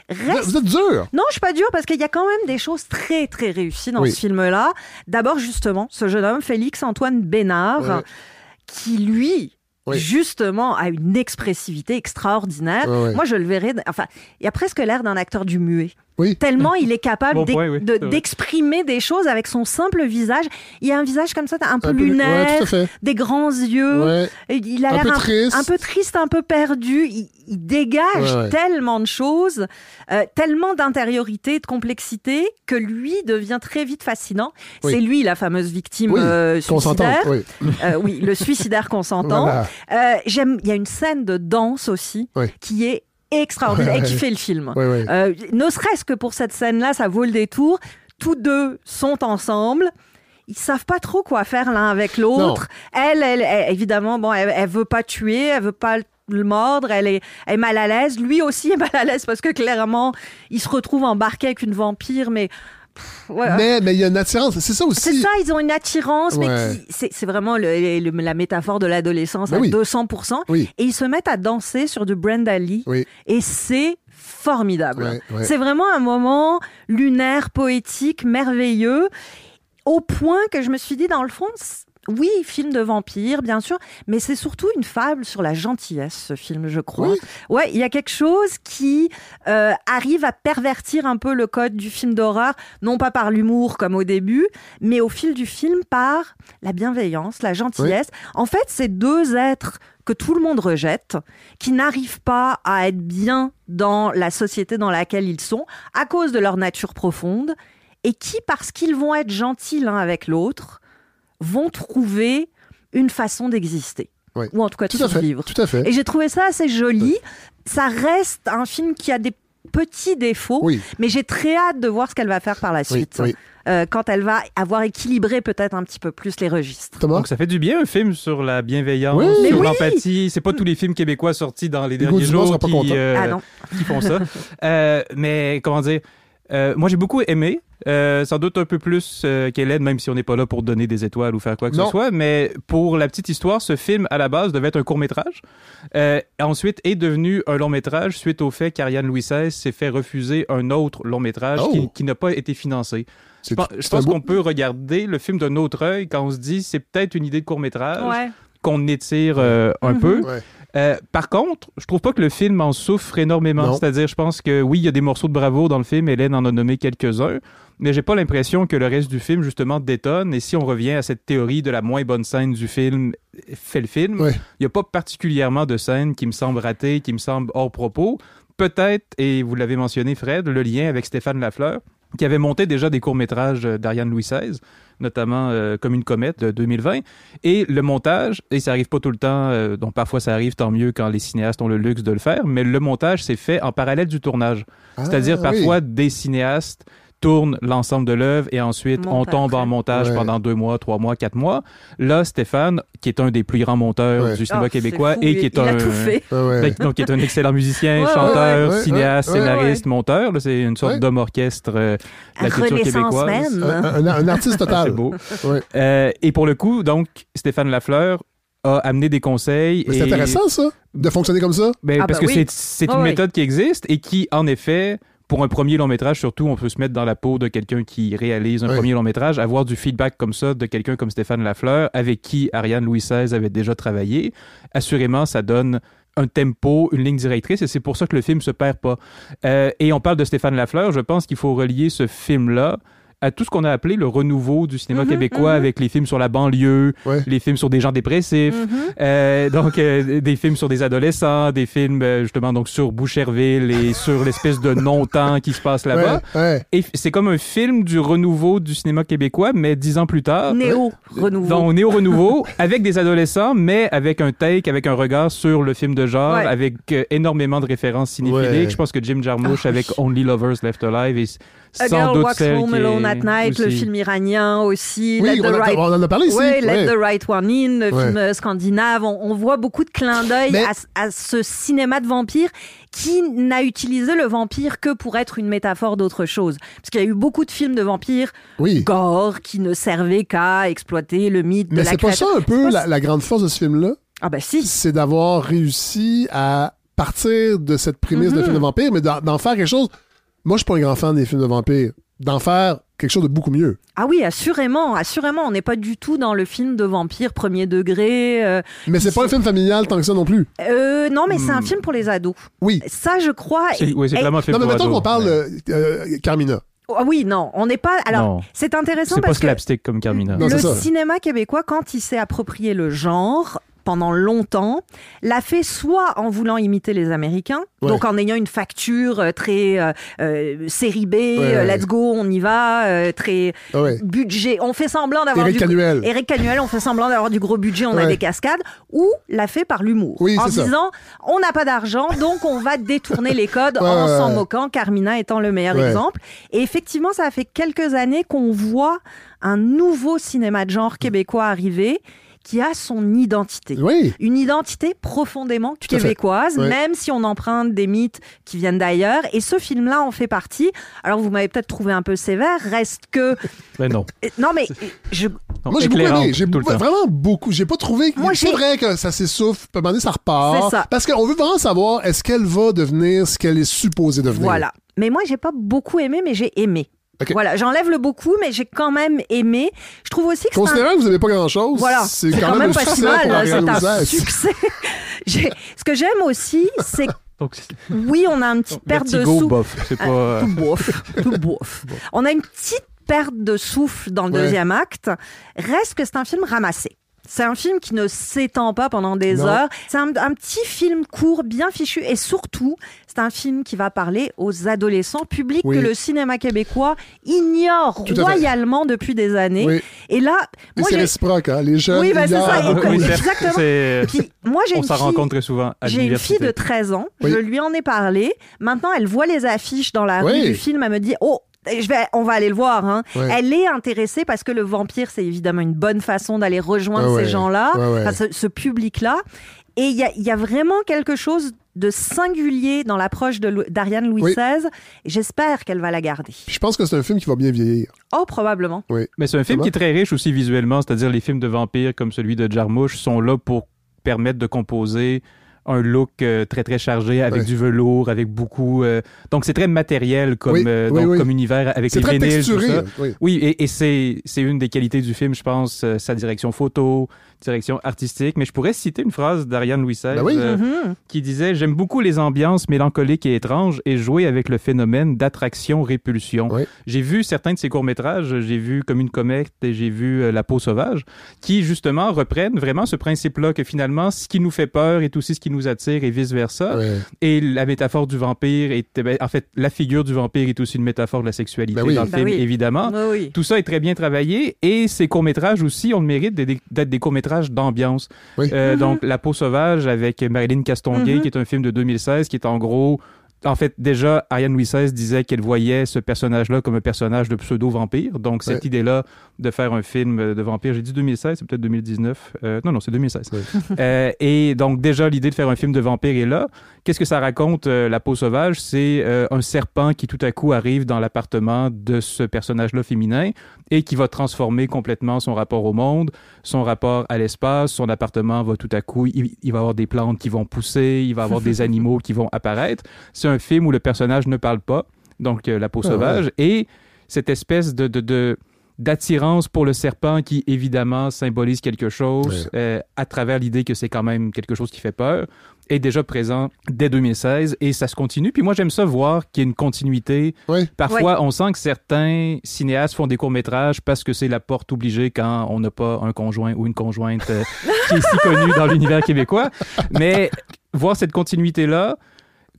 Reste vous êtes dur. non, je suis pas dure parce qu'il y a quand même des choses très très réussies dans Oui. ce film-là. D'abord justement, ce jeune homme Félix Antoine Bénard, Ouais. qui lui Oui. justement a une expressivité extraordinaire. Ouais, ouais. Moi, je le verrais. Enfin, il a presque l'air d'un acteur du muet. Oui. Tellement il est capable Bon d'ex- point, oui, de- c'est vrai. d'exprimer des choses avec son simple visage. Il a un visage comme ça, un peu Un peu- lunaire, ouais, des grands yeux. Ouais. Il a Un l'air peu un, triste. un peu triste, un peu perdu. Il, il dégage Ouais, ouais. tellement de choses, euh, tellement d'intériorité, de complexité, que lui devient très vite fascinant. Oui. C'est lui la fameuse victime Oui, euh, suicidaire. oui. Euh, oui, le suicidaire consentant. Voilà. Euh, J'aime. Il y a une scène de danse aussi Oui. qui est extraordinaire Ouais, et qui ouais. fait le film. Ouais. Euh, ne serait-ce que pour cette scène-là, ça vaut le détour. Tous deux sont ensemble. Ils savent pas trop quoi faire l'un avec l'autre. Elle, elle, elle, évidemment, bon, elle, elle veut pas tuer, elle veut pas le mordre, elle est, elle est mal à l'aise. Lui aussi est mal à l'aise parce que clairement, il se retrouve embarqué avec une vampire, mais ouais, Mais mais il y a une attirance. C'est ça aussi. c'est ça, ils ont une attirance, mais Ouais. c'est, vraiment le- le- la métaphore de l'adolescence Ben à oui. 200%. Oui. Et ils se mettent à danser sur du Brenda Lee. Oui. Et c'est formidable. C'est vraiment un moment lunaire, poétique, merveilleux, au point que je me suis dit, dans le fond, oui, film de vampire, bien sûr, mais c'est surtout une fable sur la gentillesse, ce film, je crois. Oui. Ouais, il y a quelque chose qui euh, arrive à pervertir un peu le code du film d'horreur, non pas par l'humour comme au début, mais au fil du film par la bienveillance, la gentillesse. En fait, c'est deux êtres que tout le monde rejette, qui n'arrivent pas à être bien dans la société dans laquelle ils sont, à cause de leur nature profonde, et qui, parce qu'ils vont être gentils l'un avec l'autre, vont trouver une façon d'exister. Oui. Ou en tout cas de fait. survivre. Tout à fait. Et j'ai trouvé ça assez joli. Ça reste un film qui a des petits défauts, Oui. mais j'ai très hâte de voir ce qu'elle va faire par la suite. oui. Euh, quand elle va avoir équilibré peut-être un petit peu plus les registres. Thomas? Donc ça fait du bien un film sur la bienveillance, Oui. Sur oui. l'empathie. C'est pas tous les films québécois sortis dans les derniers jours qui, euh, Ah qui font ça. Euh, mais comment dire euh, Moi j'ai beaucoup aimé. Euh, sans doute un peu plus euh, qu'Hélène, même si on n'est pas là pour donner des étoiles ou faire quoi que Non. ce soit. Mais pour la petite histoire, ce film, à la base, devait être un court-métrage. Euh, ensuite, est devenu un long-métrage suite au fait qu'Ariane Louis XVI s'est fait refuser un autre long-métrage Oh. qui, qui n'a pas été financé. Je pense, je c'est un pense beau- qu'on peut regarder le film d'un autre œil quand on se dit c'est peut-être une idée de court-métrage Ouais. qu'on étire euh, un Mhm. peu. Ouais. Euh, par contre, je trouve pas que le film en souffre énormément. Non. C'est-à-dire, je pense que oui, il y a des morceaux de bravoure dans le film. Hélène en a nommé quelques-uns. Mais j'ai pas l'impression que le reste du film, justement, détonne. Et si on revient à cette théorie de la moins bonne scène du film, fait le film, il Ouais. n'y a pas particulièrement de scène qui me semble ratée, qui me semble hors propos. Peut-être, et vous l'avez mentionné, Fred, le lien avec Stéphane Lafleur, qui avait monté déjà des courts-métrages euh, d'Ariane Louis XVI, notamment euh, Comme une comète de 2020. Et le montage, et ça arrive pas tout le temps, euh, donc parfois ça arrive tant mieux quand les cinéastes ont le luxe de le faire, mais le montage s'est fait en parallèle du tournage. C'est-à-dire Ah, oui. parfois des cinéastes tournent l'ensemble de l'œuvre et ensuite on tombe après. en montage Ouais. pendant deux mois, trois mois, quatre mois. Là, Stéphane, qui est un des plus grands monteurs Ouais. du cinéma Oh, c'est québécois fou, et qui est un. Ah ouais. donc, qui est un excellent musicien, chanteur, ouais, ouais, cinéaste, ouais, ouais. scénariste, monteur. Là, C'est une sorte Ouais. d'homme orchestre euh, de la culture Renaissance québécoise. même. Un, un- un artiste total. C'est beau. Ouais. Euh, et pour le coup, donc, Stéphane Lafleur a amené des conseils. Et- c'est intéressant, ça, de fonctionner comme ça. Ben, Ah parce bah que oui. c'est- c'est Ah une oui. méthode qui existe et qui, en effet, pour un premier long métrage, surtout, on peut se mettre dans la peau de quelqu'un qui réalise un Oui. premier long métrage, avoir du feedback comme ça de quelqu'un comme Stéphane Lafleur, avec qui Ariane Louis XVI avait déjà travaillé. Assurément, ça donne un tempo, une ligne directrice, et c'est pour ça que le film se perd pas. Euh, et on parle de Stéphane Lafleur, je pense qu'il faut relier ce film-là à tout ce qu'on a appelé le renouveau du cinéma Mhm, québécois mhm. avec les films sur la banlieue, Ouais. les films sur des gens dépressifs, Mhm. euh, donc euh, des films sur des adolescents, des films euh, justement donc sur Boucherville et sur l'espèce de non-temps qui se passe là-bas. Ouais, ouais. Et c'est comme un film du renouveau du cinéma québécois, mais dix ans plus tard. Néo, renouveau. Donc, on est au renouveau avec des adolescents, mais avec un take, avec un regard sur le film de genre, Ouais. avec euh, énormément de références cinéphiliques. Ouais. Je pense que Jim Jarmusch Ah, avec Only Lovers Left Alive est A sans Girl Walks Home Alone at Night, le aussi- film iranien aussi. Oui, Let on, the a- Right on en a parlé ici. Ouais, Let Ouais. the Right One In, le Ouais. film euh, scandinave. On, on voit beaucoup de clins d'œil Mais- à, à ce cinéma de vampire qui n'a utilisé le vampire que pour être une métaphore d'autre chose. Parce qu'il y a eu beaucoup de films de vampires Oui. gore qui ne servaient qu'à exploiter le mythe de Mais c'est pas ça un peu la, la grande force de ce film-là? Ah ben si. C'est d'avoir réussi à partir de cette prémisse de Mhm. film de vampire, mais d'en faire quelque chose. Moi, je suis pas un grand fan des films de vampires. D'en faire quelque chose de beaucoup mieux. Ah oui, assurément, assurément. On n'est pas du tout dans le film de vampire premier degré. euh, Mais c'est pas un film familial tant que ça non plus. euh, non, mais c'est un Hmm. film pour les ados. Oui. Ça, je crois. C'est- Oui, c'est clairement un film Non, mais pour mettons qu'on parle euh, euh, Carmina. Ah oui, non, on n'est pas. Alors, Non. c'est intéressant C'est pas parce que slapstick comme Carmina. Non, le c'est ça. cinéma québécois, quand il s'est approprié le genre pendant longtemps, l'a fait soit en voulant imiter les Américains, Ouais. donc en ayant une facture euh, très euh, euh, série B, Ouais, let's go, on y va, très Ah budget. On fait semblant d'avoir du Canuel. Eric Canuel, on fait semblant d'avoir du gros budget, on a des cascades, ou l'a fait par l'humour. Oui, en ça. disant, on n'a pas d'argent, donc on va détourner les codes en s'en moquant, Carmina étant le meilleur exemple. Et effectivement, ça a fait quelques années qu'on voit un nouveau cinéma de genre québécois arriver qui a son identité. Oui. Une identité profondément québécoise, même si on emprunte des mythes qui viennent d'ailleurs. Et ce film-là en fait partie. Alors vous m'avez peut-être trouvé un peu sévère, reste que... Mais non. Euh, Non mais je... Non, Moi, j'ai beaucoup aimé. J'ai vraiment beaucoup. J'ai pas trouvé. Moi, c'est vrai que ça s'essouffle. Moment donné, ça repart. C'est ça. Parce qu'on veut vraiment savoir est-ce qu'elle va devenir ce qu'elle est supposée devenir? Voilà. Mais moi, j'ai pas beaucoup aimé, mais j'ai aimé. Voilà, j'enlève le beaucoup, mais j'ai quand même aimé. Je trouve aussi que Considérant que vous n'avez pas grand-chose, Voilà, c'est quand, même, pas si mal, Ariane c'est un succès. Ce que j'aime aussi, c'est Donc, oui, on a une petite perte de souffle. bof. C'est pas. euh, Tout bof, tout bof. On a une petite perte de souffle dans le Ouais. deuxième acte. Reste que c'est un film ramassé. C'est un film qui ne s'étend pas pendant des Non. heures. C'est un, un petit film court, bien fichu, et surtout, c'est un film qui va parler aux adolescents, public Oui. que le cinéma québécois ignore à fait. royalement depuis des années. Oui. Et là, Et moi, c'est j'ai- réciproque, hein? Les jeunes, Oui, ben, y c'est a ça, beaucoup. exactement. c'est- Puis moi, j'ai On une s'en fille- rencontre très souvent à j'ai une fille de 13 ans. Oui. Je lui en ai parlé. Maintenant, elle voit les affiches dans la Oui. rue du film. Elle me dit Oh, je vais, on va aller le voir. hein. Ouais. Elle est intéressée parce que le vampire, c'est évidemment une bonne façon d'aller rejoindre Ouais, ces ouais. gens-là, Ouais, ouais. enfin, ce, ce public-là. Et il y a, il y a vraiment quelque chose de singulier dans l'approche d'Ariane Louis Oui. XVI. J'espère qu'elle va la garder. Je pense que c'est un film qui va bien vieillir. Oh, probablement. Oui. Mais c'est un film Comment? qui est très riche aussi visuellement, c'est-à-dire les films de vampires comme celui de Jarmusch sont là pour permettre de composer un look euh, très très chargé avec Ouais. du velours, avec beaucoup. euh, donc c'est très matériel comme Oui, euh, oui, donc, oui. comme univers avec les très vinyles, tout texturé. ça. Oui. Oui, et, et c'est c'est une des qualités du film, je pense, euh, sa direction photo, direction artistique. Mais je pourrais citer une phrase d'Ariane Louis XVI Ben oui. euh, Mhm. qui disait J'aime beaucoup les ambiances mélancoliques et étranges et jouer avec le phénomène d'attraction-répulsion. Oui. J'ai vu certains de ses courts-métrages, j'ai vu Comme une comète et j'ai vu euh, La peau sauvage, qui justement reprennent vraiment ce principe-là que finalement, ce qui nous fait peur est aussi ce qui nous attire et vice-versa. Et la métaphore du vampire est, eh ben, en fait, la figure du vampire est aussi une métaphore de la sexualité Ben oui. dans le Ben film, oui. évidemment. Tout ça est très bien travaillé et ces courts-métrages aussi ont le mérite d'être d'être des courts-métrages d'ambiance. Oui. Euh. Donc, La peau sauvage avec Marilyn Castonguay, Mhm. qui est un film de 2016, qui est en gros... En fait, déjà, Ariane Louis XVI disait qu'elle voyait ce personnage-là comme un personnage de pseudo-vampire. Donc, cette Ouais. idée-là de faire un film de vampire, j'ai dit 2016, c'est peut-être 2019. Euh, non, non, c'est 2016. Ouais. Euh, et donc, déjà, l'idée de faire un film de vampire est là. Qu'est-ce que ça raconte, euh, La peau sauvage? C'est un serpent qui, tout à coup, arrive dans l'appartement de ce personnage-là féminin et qui va transformer complètement son rapport au monde, son rapport à l'espace. Son appartement va tout à coup, il, il va avoir des plantes qui vont pousser, il va avoir des animaux qui vont apparaître. C'est un film où le personnage ne parle pas, donc euh, La peau Ah, sauvage, et cette espèce de... de, de d'attirance pour le serpent qui évidemment symbolise quelque chose euh, à travers l'idée que c'est quand même quelque chose qui fait peur est déjà présent dès 2016 et ça se continue. Puis moi, j'aime ça voir qu'il y a une continuité. Oui. Parfois, on sent que certains cinéastes font des courts-métrages parce que c'est la porte obligée quand on n'a pas un conjoint ou une conjointe euh, qui est si connue dans l'univers québécois. Mais voir cette continuité-là,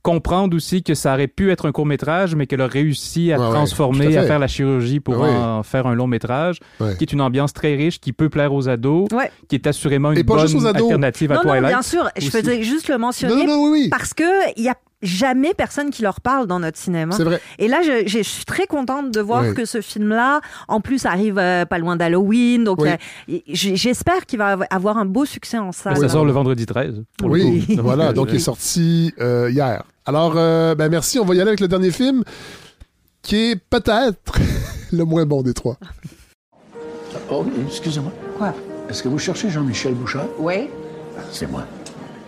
comprendre aussi que ça aurait pu être un court-métrage, mais qu'elle a réussi à Ouais, transformer, à faire la chirurgie pour en faire un long-métrage, Ouais. qui est une ambiance très riche, qui peut plaire aux ados, Ouais. qui est assurément une bonne alternative à Non, non, Twilight. bien sûr. Je faisais juste le mentionner Non, non, oui, oui. parce que il y a jamais personne qui leur parle dans notre cinéma. C'est vrai. Et là, je, je suis très contente de voir Oui. que ce film-là, en plus, arrive euh, pas loin d'Halloween. Donc, Oui. euh, j'espère qu'il va avoir un beau succès en salle. Ça sort le vendredi 13. pour le Oui, coup. voilà. Donc, il est sorti euh, hier. Alors, euh, ben merci. On va y aller avec le dernier film, qui est peut-être le moins bon des trois. Oh, excusez-moi. Quoi? Est-ce que vous cherchez Jean-Michel Bouchard? Oui? C'est moi.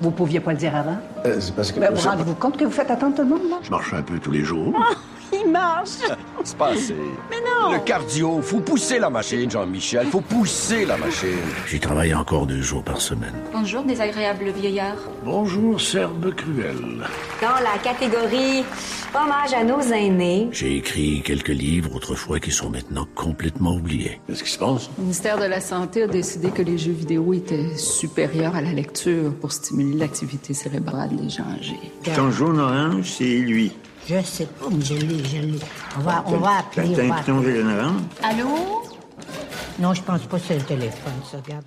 Vous pouviez pas le dire avant? Euh, c'est parce que... Ben, vous rendez-vous compte que vous faites attendre tout le monde, là? Je marche un peu tous les jours. Il marche! C'est pas assez. Mais non! Le cardio, faut pousser la machine, Jean-Michel. Faut pousser la machine. J'y travaille encore deux jours par semaine. Bonjour, désagréable vieillard. Bonjour, Serbe Cruel. Dans la catégorie hommage à nos aînés, J'ai écrit quelques livres autrefois qui sont maintenant complètement oubliés. Qu'est-ce qui se passe? Le ministère de la Santé a décidé que les jeux vidéo étaient supérieurs à la lecture pour stimuler l'activité cérébrale des gens âgés. Ton jaune orange, c'est lui. Je sais pas, mais je l'ai, je l'ai. On va, on va appeler. T'as un orange? Allô? Non, je pense pas que c'est le téléphone, ça, regarde.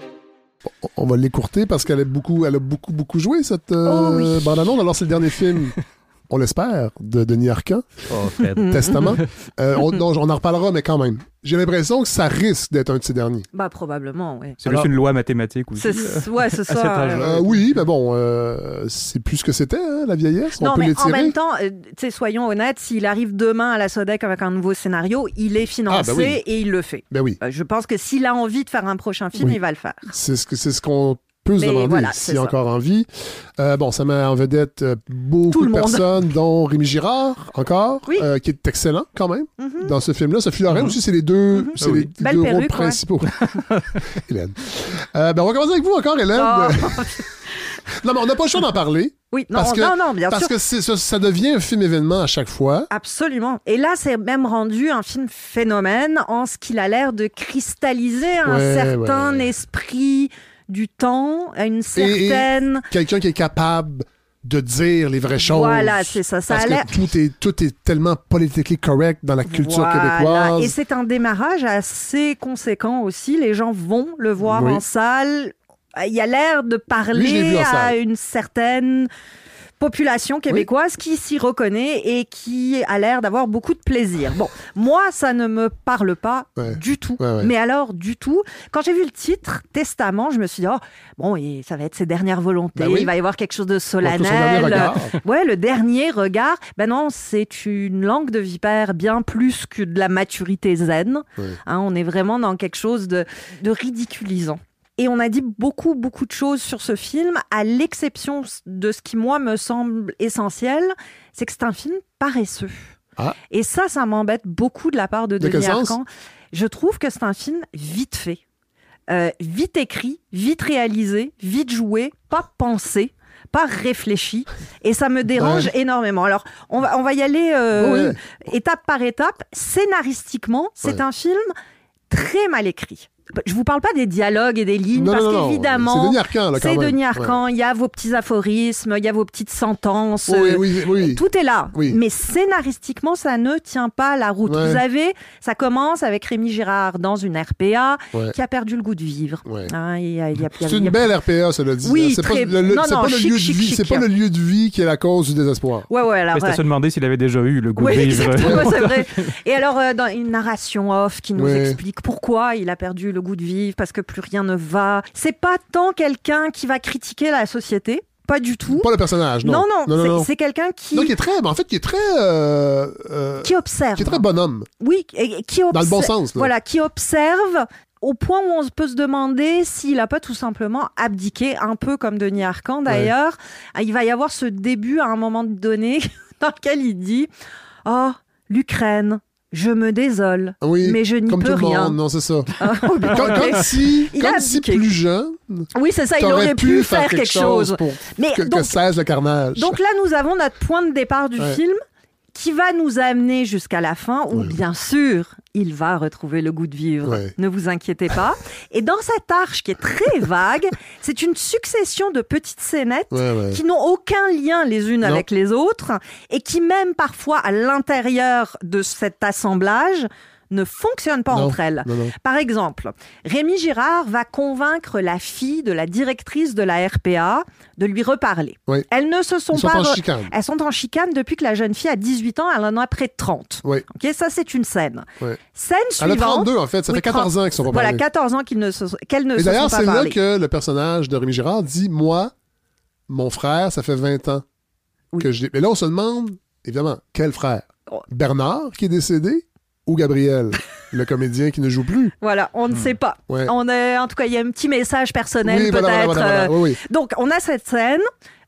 On va l'écourter parce qu'elle a beaucoup, elle a beaucoup, beaucoup joué, cette euh, Oh oui. bande-annonce. Alors, c'est le dernier film, on l'espère, de Denis Arcand. Oh, Fred. Testament. Euh, on, non, on en reparlera, mais quand même. J'ai l'impression que ça risque d'être un de ces derniers. Bah, probablement, oui. C'est juste une loi mathématique aussi. C'est- euh, ouais, c'est ça. Euh, oui, mais bon, euh, c'est plus ce que c'était, hein, la vieillesse. On non, peut mais en même temps, euh, sais, soyons honnêtes, s'il arrive demain à la Sodec avec un nouveau scénario, il est financé Ah, ben oui. et il le fait. Ben oui. Euh, je pense que s'il a envie de faire un prochain film, Oui. il va le faire. C'est ce que c'est ce qu'on peut se demander voilà, s'il est encore en vie. Euh, bon, ça met en vedette euh, beaucoup de monde. personnes, dont Rémi Girard, encore, euh, qui est excellent quand même Mhm. dans ce film-là. Sophie Loren aussi, c'est les deux, c'est Ah oui. les Belle deux rôles principaux. Hélène. Euh, ben, on va commencer avec vous encore, Hélène. Oh. non, mais on n'a pas le choix d'en parler. Oui, non, parce que, non, non, bien parce sûr. que ça, ça devient un film événement à chaque fois. Absolument. Et là, c'est même rendu un film phénomène en ce qu'il a l'air de cristalliser un Ouais, certain ouais. esprit du temps, à une certaine... Quelqu'un qui est capable de dire les vraies choses. Voilà, c'est ça. Ça parce a l'air- que tout est, tout est tellement politically correct dans la culture Voilà. québécoise. Et c'est un démarrage assez conséquent aussi. Les gens vont le voir Oui. en salle. Il y a l'air de parler à une certaine population québécoise qui s'y reconnaît et qui a l'air d'avoir beaucoup de plaisir. Bon, moi, ça ne me parle pas Ouais. du tout. Ouais, ouais. Mais alors, du tout. Quand j'ai vu le titre, Testament, je me suis dit, oh, bon, et ça va être ses dernières volontés. Ben oui. Il va y avoir quelque chose de solennel. regard. Ouais, le dernier regard. Ben non, c'est une langue de vipère bien plus que de la maturité zen. Hein, on est vraiment dans quelque chose de, de ridiculisant. Et on a dit beaucoup, beaucoup de choses sur ce film, à l'exception de ce qui, moi, me semble essentiel, c'est que c'est un film paresseux. Ah. Et ça, ça m'embête beaucoup de la part de, De Denis? Arcand. Je trouve que c'est un film vite fait, Euh, vite écrit, vite réalisé, vite joué, pas pensé pas réfléchi et ça me dérange Ouais. énormément. Alors, on va, on va y aller euh, Ouais. étape par étape. Scénaristiquement, c'est Ouais. un film très mal écrit. Je vous parle pas des dialogues et des lignes Non, parce qu'évidemment, c'est Denis Arcand, là, quand c'est même. Denis Arcand. Il y a vos petits aphorismes, il y a vos petites sentences. Oui, euh, oui, oui. Tout est là. Oui. Mais scénaristiquement, ça ne tient pas la route. Ouais. Vous avez, ça commence avec Rémi Girard dans une RPA Ouais. qui a perdu le goût de vivre. Hein, C'est une belle RPA, cela dit. Oui, c'est pas très- le, le- non, c'est non, pas le chic, lieu de vie, chic. c'est pas le lieu de vie qui est la cause du désespoir. Ouais, ouais, alors, Mais ouais. se demander s'il avait déjà eu le goût Oui, de vivre. c'est vrai. Et alors, euh, dans une narration off qui nous explique pourquoi il a perdu le goût de vivre, parce que plus rien ne va. C'est pas tant quelqu'un qui va critiquer la société, pas du tout. Pas le personnage, non. Non, non, non, c'est- quelqu'un qui, Non, qui est très, mais en fait, qui est très, euh, euh, qui observe. qui est très bonhomme. Oui, et- qui Dans le bon observe- sens, là. Voilà, qui observe au point où on peut se demander s'il a pas tout simplement abdiqué, un peu comme Denis Arcand d'ailleurs. Il va y avoir ce début à un moment donné dans lequel il dit Oh, l'Ukraine, je me désole, Oui, mais je n'y comme peux tout rien. monde, non, c'est ça. Ah, Comme, ok. comme si, Il a comme si plus jeune, Oui, c'est ça, il aurait pu faire quelque chose. pour Mais que, que donc- cesse le carnage. Donc là, nous avons notre point de départ du Ouais. film qui va nous amener jusqu'à la fin où, bien sûr, il va retrouver le goût de vivre. Ouais. Ne vous inquiétez pas. Et dans cette arche qui est très vague, c'est une succession de petites scénettes Ouais, ouais. qui n'ont aucun lien les unes Non. avec les autres et qui même parfois à l'intérieur de cet assemblage ne fonctionnent pas Non. entre elles. Non, non. Par exemple, Rémi Girard va convaincre la fille de la directrice de la RPA de lui reparler. Oui. Elles ne se sont Ils sont pas en re- chicane. Elles sont en chicane depuis que la jeune fille a 18 ans, elle en a près de 30. Oui. OK, ça c'est une scène. Scène Elle a suivante. 32, en fait. Ça fait 14 ans qu'ils sont pas Voilà, parlé. 14 ans qu'ils ne se, qu'elles ne Et se sont d'ailleurs, pas c'est là que le personnage de Rémi Girard dit Moi, mon frère, ça fait 20 ans que je l'ai. Mais là, on se demande, évidemment, quel frère? Oh. Bernard, qui est décédé, ou Gabriel, le comédien qui ne joue plus Voilà, on ne sait pas. Hmm. Ouais. On est, en tout cas, il y a un petit message personnel Oui, peut-être. voilà, voilà, voilà, voilà. Oui, oui. Donc, on a cette scène.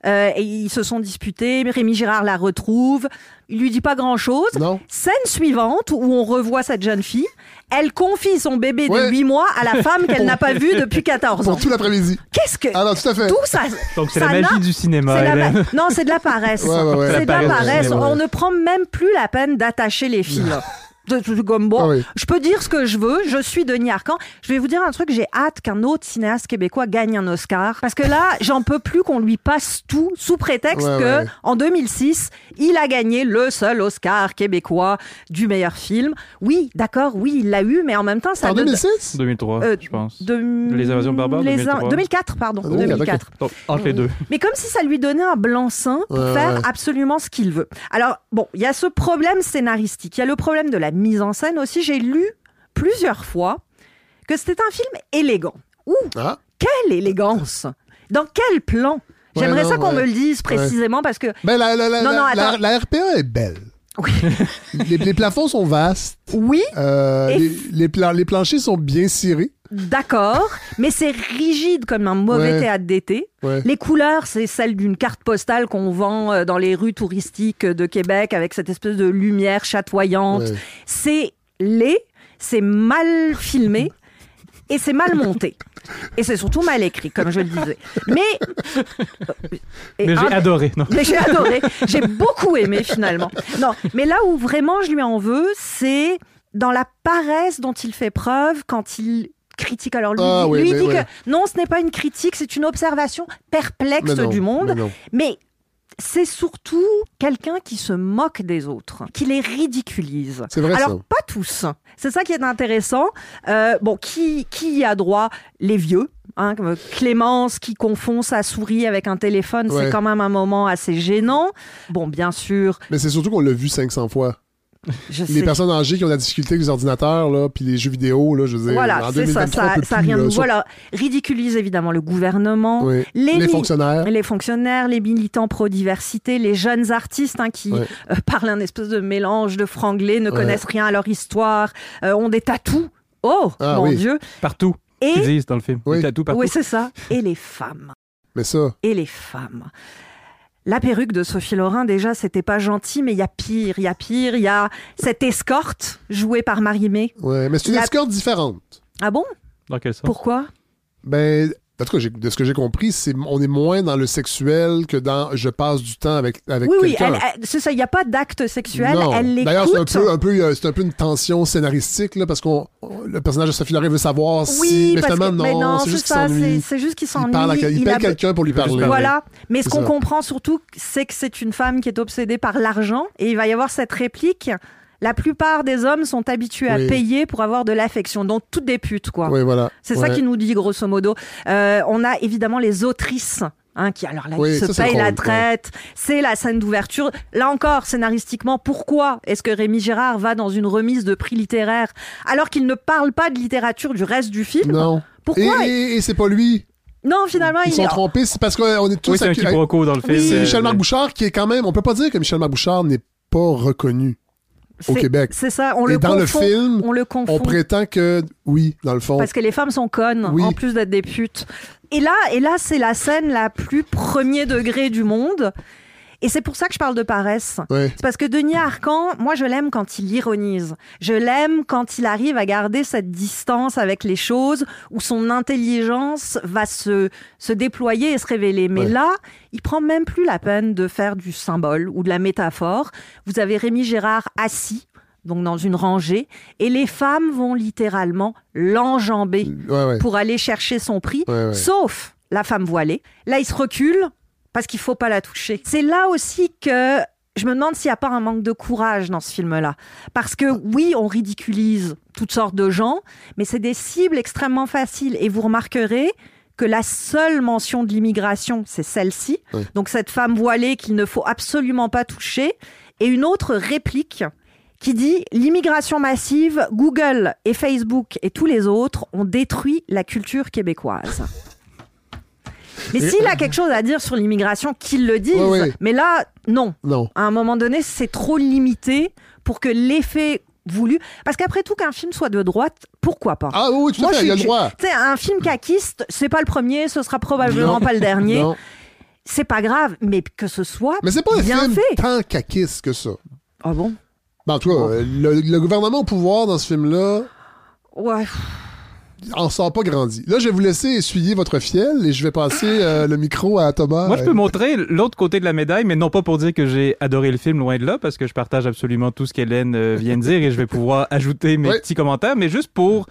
euh, et ils se sont disputés. Rémi Girard la retrouve. Il lui dit pas grand-chose. Non. Scène suivante où on revoit cette jeune fille. Elle confie son bébé Ouais. de 8 mois à la femme qu'elle n'a pas vue depuis 14 ans. Pour tout l'après-midi. Qu'est-ce que. Ah non, tout à fait. Tout ça. Donc c'est la magie du cinéma. la Non, c'est de la paresse. Ouais, ouais, ouais. C'est de la paresse, paresse. ouais, ouais. On ne prend même plus la peine d'attacher les fils. Comme bon, Ah oui. je peux dire ce que je veux. Je suis Denis Arcand. Je vais vous dire un truc. J'ai hâte qu'un autre cinéaste québécois gagne un Oscar parce que là, j'en peux plus qu'on lui passe tout sous prétexte Ouais, que ouais. en 2006, il a gagné le seul Oscar québécois du meilleur film. Oui, d'accord. Oui, il l'a eu, mais en même temps, ça En ne- 2006 2003, Euh, je pense. de- Les invasions barbares, les 2003. 2004, pardon. Ah, 2004, 2004. Donc, entre les deux. Mais comme si ça lui donnait un blanc-seing pour Ouais, faire ouais. absolument ce qu'il veut. Alors, bon, il y a ce problème scénaristique, il y a le problème de la mise en scène aussi. J'ai lu plusieurs fois que c'était un film élégant. Ouh, Ah. quelle élégance Dans quel plan J'aimerais ça qu'on ouais. me le dise précisément parce que Ben, la, la, la, Non, la, non, la- attends. la RPA est belle. Oui. les, les plafonds sont vastes. oui, Euh, les, les planchers sont bien cirés. D'accord, mais c'est rigide comme un mauvais Ouais. théâtre d'été. Ouais. Les couleurs, c'est celles d'une carte postale qu'on vend euh, dans les rues touristiques de Québec avec cette espèce de lumière chatoyante. Ouais. C'est laid, c'est mal filmé et c'est mal monté. Et c'est surtout mal écrit, comme je le disais. Mais. Et Mais j'ai un- adoré. Non. mais j'ai adoré. J'ai beaucoup aimé finalement. Non, mais là où vraiment je lui en veux, c'est dans la paresse dont il fait preuve quand il critique. Alors lui, Ah oui, lui dit ouais. que non, ce n'est pas une critique, c'est une observation perplexe Mais non, du monde. mais c'est surtout quelqu'un qui se moque des autres, qui les ridiculise. C'est vrai, Alors, ça. pas tous. C'est ça qui est intéressant. Euh, bon, qui, qui y a droit? Les vieux. Hein, comme Clémence qui confond sa souris avec un téléphone, Ouais. c'est quand même un moment assez gênant. Bon, bien sûr, Mais c'est surtout qu'on l'a vu 500 fois. Je Les sais. personnes âgées qui ont de la difficulté avec les ordinateurs, là, puis les jeux vidéo, là, je veux dire, Voilà, en c'est ça, 2023, on ça, ça plus, rien de nouveau. Alors, ridiculise évidemment le gouvernement, Oui. Les fonctionnaires. les fonctionnaires, les militants pro-diversité, les jeunes artistes hein, qui euh, parlent un espèce de mélange de franglais, ne connaissent rien à leur histoire, euh, ont des tatous. Oh, Ah, mon oui. Dieu. Partout. Et- Ils disent dans le film. Oui. Des tatous partout. Oui, c'est ça. Et les femmes. Mais ça, Et les femmes. La perruque de Sophie Laurin, déjà, c'était pas gentil, mais il y a pire, il y a pire. Il y a cette escorte jouée par Marie-Mé. ouais. Mais c'est une La- escorte différente. Ah bon? Dans quel sens? Pourquoi? Ben, en tout cas, j'ai- de ce que j'ai compris, c'est on est moins dans le sexuel que dans je passe du temps avec, avec Oui, oui, quelqu'un. elle- c'est ça, il n'y a pas d'acte sexuel, Non. elle D'ailleurs, c'est un l'écoute. peu, un peu, euh, c'est un peu une tension scénaristique là, parce qu'on on- le personnage de Sophie Loren veut savoir Oui, si, mais parce finalement que- mais non, non, c'est juste qu'il c'est- juste qu'il s'ennuie, Il, parle à, il, il paye a- quelqu'un pour lui parler. Voilà. Mais ce qu'on comprend surtout, c'est que c'est une femme qui est obsédée par l'argent et il va y avoir cette réplique. La plupart des hommes sont habitués à payer pour avoir de l'affection, donc toutes des putes, quoi. Oui, voilà. C'est ça qui nous dit, grosso modo. Euh, on a évidemment les autrices. Hein, qui alors là Oui, se ça, la traite, c'est la scène d'ouverture. Là encore, scénaristiquement, pourquoi est-ce que Rémi Gérard va dans une remise de prix littéraire alors qu'il ne parle pas de littérature du reste du film? Non. Pourquoi Et, et- et c'est pas lui? Non, finalement, Ils il sont est- trompés, c'est parce qu'on est tous. Oui, c'est un quiproquo dans le film. C'est Michel le- Marc Bouchard qui est quand même. On peut pas dire que Michel Marc Bouchard n'est pas reconnu au Québec. C'est ça, on Et le dans le confond. film, on le confond. On prétend que oui, dans le fond. Parce que les femmes sont connes, Oui. en plus d'être des putes. Et là, et là c'est la scène la plus premier degré du monde. Et c'est pour ça que je parle de paresse. Ouais. C'est parce que Denis Arcan, moi je l'aime quand il ironise. Je l'aime quand il arrive à garder cette distance avec les choses, où son intelligence va se, se déployer et se révéler. Mais Ouais. là, il prend même plus la peine de faire du symbole ou de la métaphore. Vous avez Rémi Gérard assis, donc dans une rangée, et les femmes vont littéralement l'enjamber Ouais, pour aller chercher son prix, sauf la femme voilée. Là, il se recule parce qu'il faut pas la toucher. C'est là aussi que je me demande s'il n'y a pas un manque de courage dans ce film-là. Parce que oui, on ridiculise toutes sortes de gens, mais c'est des cibles extrêmement faciles. Et vous remarquerez que la seule mention de l'immigration, c'est celle-ci. Donc cette femme voilée qu'il ne faut absolument pas toucher. Et une autre réplique qui dit l'immigration massive, Google et Facebook et tous les autres ont détruit la culture québécoise. Mais s'il a quelque chose à dire sur l'immigration, qu'il le dise. Ouais, ouais. Mais là, non. Non. À un moment donné, c'est trop limité pour que l'effet voulu. Parce qu'après tout, qu'un film soit de droite, pourquoi pas? Ah oui, tout Moi, fait, il y a le droit. Tu sais, un film caquiste, c'est pas le premier, ce sera probablement Non. pas le dernier. Non. C'est pas grave, mais que ce soit Mais c'est pas un film fait. tant caquiste que ça. Ah bon? Ben, en tout cas, euh, le, le gouvernement au pouvoir dans ce film-là Ouais. En sort pas grandi. Là, je vais vous laisser essuyer votre fiel et je vais passer euh, le micro à Thomas. Moi, je peux montrer l'autre côté de la médaille, mais non pas pour dire que j'ai adoré le film, loin de là, parce que je partage absolument tout ce qu'Hélène euh, vient de dire et je vais pouvoir ajouter mes petits commentaires, mais juste pour...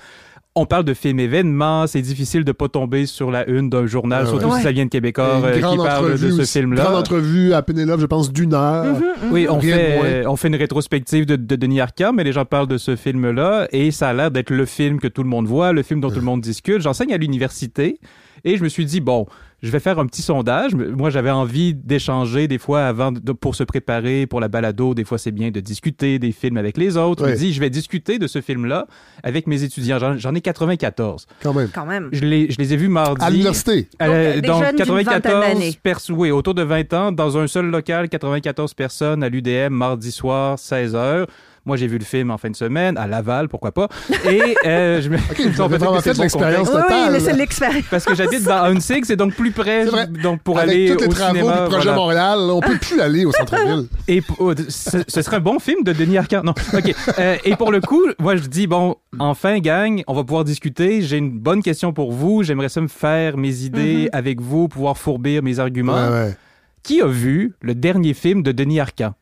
On parle de film événement, c'est difficile de pas tomber sur la une d'un journal, Ouais, surtout ouais. si ça vient de Québécois, euh, qui parle de ce aussi. Grande film-là. entrevue à Pénélope, je pense, d'une heure. Mhm, Oui, on fait, on fait une rétrospective de, de Denis Arcand, mais les gens parlent de ce film-là et ça a l'air d'être le film que tout le monde voit, le film dont tout le monde discute. J'enseigne à l'université et je me suis dit, bon, je vais faire un petit sondage. Moi, j'avais envie d'échanger des fois avant de- pour se préparer pour la balado. Des fois, c'est bien de discuter des films avec les autres. Je Ouais. me dis, je vais discuter de ce film-là avec mes étudiants. J'en- ai 94. Quand même. Quand même. Je, les, je les ai vus mardi. À l'université. Donc, euh, des donc, jeunes d'une vingtaine 94 d'années. pers- oui, autour de 20 ans, dans un seul local, 94 personnes à l'UDM, mardi soir, 16h. Moi, j'ai vu le film en fin de semaine à Laval, pourquoi pas. Et euh, je me. vous avez vraiment fait l'expérience Oui, totale. oui, c'est l'expérience. Parce que j'habite dans Huntsig, c'est donc plus près. Donc pour Avec aller tous les au travaux cinéma. du projet voilà. Montréal, on peut plus aller au centre-ville. Et oh, ce, ce serait un bon film de Denis Arcand. Non, ok. Euh, et pour le coup, moi je dis bon, enfin gang, on va pouvoir discuter. J'ai une bonne question pour vous. J'aimerais ça me faire mes idées avec vous, pouvoir fourbir mes arguments. Ouais, ouais. Qui a vu le dernier film de Denis Arcand?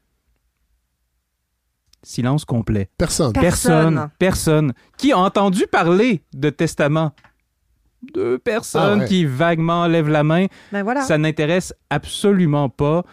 Silence complet. Personne. Personne. Personne. Qui a entendu parler de Testament? Deux personnes Ah ouais. qui vaguement lèvent la main. Ben voilà. Ça n'intéresse absolument pas.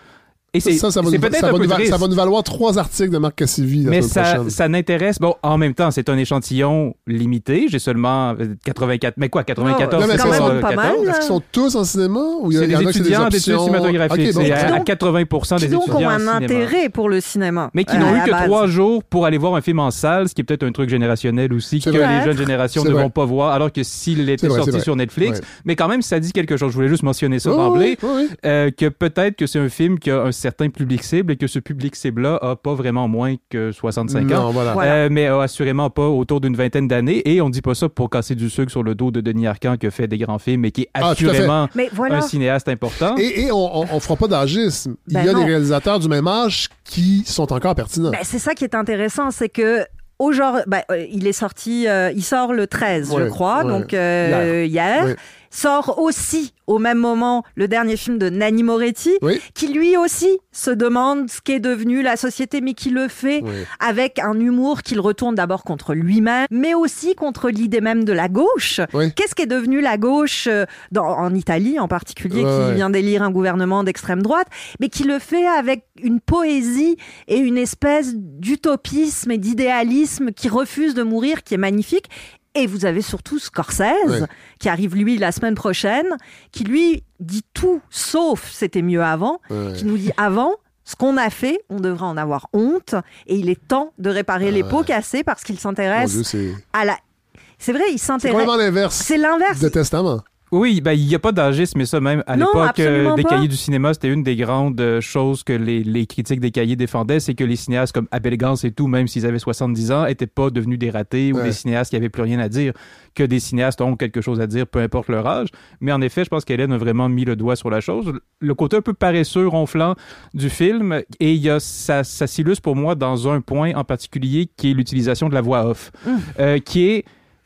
Et c'est ça, ça, ça un va peu nous va- ça va nous valoir trois articles de Marc Cassivi la Mais ça, ça n'intéresse. Bon, en même temps, c'est un échantillon limité. J'ai seulement euh, 84. Mais quoi, 94 Non, mais c'est est-ce pas, qu'ils sont- euh, 14? Est-ce qu'ils sont tous en cinéma ou il y, a- C'est y des des étudiants d'études cinématographiques. Ok, bon. c'est à, à donc- 80 des Qui étudiants donc ont un intérêt pour le cinéma. Mais qui euh, n'ont à eu que trois jours pour aller voir un film en salle, ce qui est peut-être un truc générationnel aussi que les jeunes générations ne vont pas voir, alors que s'il était sorti sur Netflix. Mais quand même, ça dit quelque chose. Je voulais juste mentionner ça d'emblée, euh, que peut-être que c'est un film qui a un certain public cible et que ce public cible-là a pas vraiment moins que 65 ans, Non, voilà. Voilà. Euh, mais a assurément pas autour d'une vingtaine d'années. Et on dit pas ça pour casser du sucre sur le dos de Denis Arcand qui a fait des grands films et qui est Ah, assurément Mais voilà. un cinéaste important. Et, et on, on, on fera pas d'agisme. Il Ben y a non. des réalisateurs du même âge qui sont encore pertinents. Ben, c'est ça qui est intéressant, c'est que aujourd'hui, ben, euh, il est sorti, euh, il sort le 13, je crois, ouais. donc euh, hier. Ouais. Sort aussi au même moment le dernier film de Nanni Moretti, Oui. qui lui aussi se demande ce qu'est devenu la société, mais qui le fait Oui. avec un humour qu'il retourne d'abord contre lui-même, mais aussi contre l'idée même de la gauche. Oui. Qu'est-ce qu'est devenu la gauche euh, dans, en Italie en particulier, Ouais, qui ouais. vient d'élire un gouvernement d'extrême droite, mais qui le fait avec une poésie et une espèce d'utopisme et d'idéalisme qui refuse de mourir, qui est magnifique. Et vous avez surtout Scorsese, Ouais. qui arrive lui la semaine prochaine, qui lui dit tout sauf c'était mieux avant, Ouais. qui nous dit avant. Ce qu'on a fait, on devrait en avoir honte et il est temps de réparer les pots cassés parce qu'il s'intéresse c'est à la. C'est vrai, il c'est s'intéresse. complètement l'inverse C'est l'inverse. de Testament. Oui, ben, il n'y a pas d'agisme, mais ça même, à l'époque euh, des pas. cahiers du cinéma, c'était une des grandes euh, choses que les, les critiques des cahiers défendaient, c'est que les cinéastes comme Abel Gans et tout, même s'ils avaient 70 ans, étaient pas devenus des ratés ou des cinéastes qui avaient plus rien à dire, que des cinéastes ont quelque chose à dire, peu importe leur âge. Mais en effet, je pense qu'Hélène a vraiment mis le doigt sur la chose. Le côté un peu paresseux, ronflant du film, et il y a, ça, ça s'illustre pour moi dans un point en particulier qui est l'utilisation de la voix off, Mmh. euh, qui est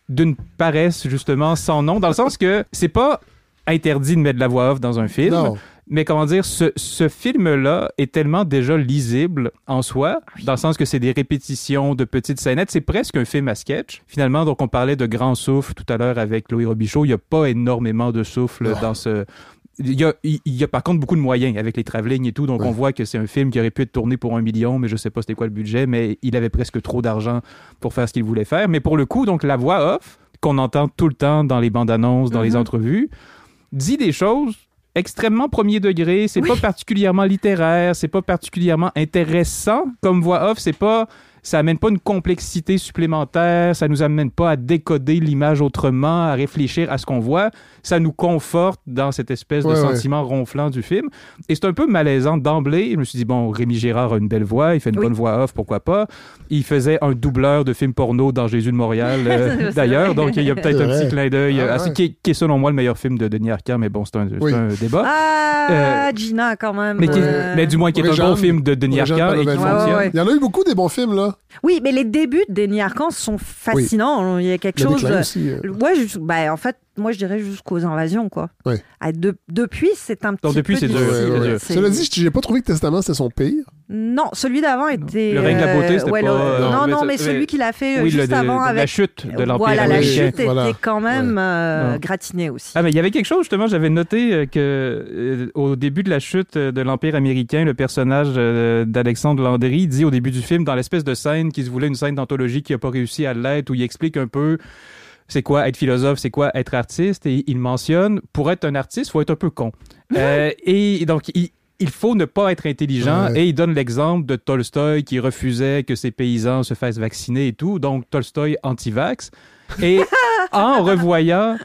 d'une paresse justement sans nom, dans le sens que c'est pas interdit de mettre de la voix off dans un film. Non. Mais comment dire, ce, ce film-là est tellement déjà lisible en soi, dans le sens que c'est des répétitions de petites scénettes. C'est presque un film à sketch. Finalement, donc on parlait de grand souffle tout à l'heure avec Louis Robichaud. Il n'y a pas énormément de souffle dans ce... Il y, a, il y a par contre beaucoup de moyens avec les travelling et tout, donc Ouais. on voit que c'est un film qui aurait pu être tourné pour un million, mais je sais pas c'était quoi le budget, mais il avait presque trop d'argent pour faire ce qu'il voulait faire. Mais pour le coup, donc la voix off, qu'on entend tout le temps dans les bandes annonces, dans les Mhm. entrevues, dit des choses extrêmement premier degré, c'est pas particulièrement littéraire, c'est pas particulièrement intéressant comme voix off, c'est pas ça amène pas une complexité supplémentaire, ça nous amène pas à décoder l'image autrement, à réfléchir à ce qu'on voit, ça nous conforte dans cette espèce Ouais, de ouais. sentiment ronflant du film. Et c'est un peu malaisant d'emblée. Je me suis dit, bon, Rémi Gérard a une belle voix, il fait une Oui. bonne voix off, pourquoi pas. Il faisait un doubleur de film porno dans Jésus de Montréal, euh, d'ailleurs, donc il y a peut-être un petit clin d'œil Ah, ouais. qui est, qui est, selon moi le meilleur film de Denis Arcand, mais bon, c'est un, c'est Oui. un débat. Ah, Gina, quand même. Mais, qui- euh, mais du moins qui est un bon film de Denis Arcand et qui Pavlovitch. Ouais, ouais, fonctionne. ouais. Il y en a eu beaucoup des bons films, là. Oui, mais les débuts de Denis Arcand sont fascinants. Il y a quelque chose. aussi. euh. Ouais, bah, en fait, moi, je dirais jusqu'aux invasions, quoi. Ouais. Ah, de- depuis, c'est un petit depuis, peu c'est dur, difficile. ouais, ouais, Cela dit, j'ai pas trouvé que Testament c'était son pire. Non, celui d'avant était. Le règne de la beauté, c'était ouais, pas, le- euh, Non, mais non, mais celui mais- qu'il a fait euh, Oui, le- juste avant de- avec. la chute de l'Empire Voilà, la américain. chute était Voilà. quand même euh, gratinée aussi. Ah, mais il y avait quelque chose, justement, j'avais noté euh, que euh, au début de la chute euh, de l'Empire américain, le personnage euh, d'Alexandre Landry dit au début du film, dans l'espèce de scène qui se voulait une scène d'anthologie qui n'a pas réussi à l'être, où il explique un peu c'est quoi être philosophe, c'est quoi être artiste, et il mentionne, pour être un artiste, il faut être un peu con. Euh, et donc, il, il faut ne pas être intelligent, Ouais. et il donne l'exemple de Tolstoï qui refusait que ses paysans se fassent vacciner et tout, donc Tolstoï anti-vax. Et en revoyant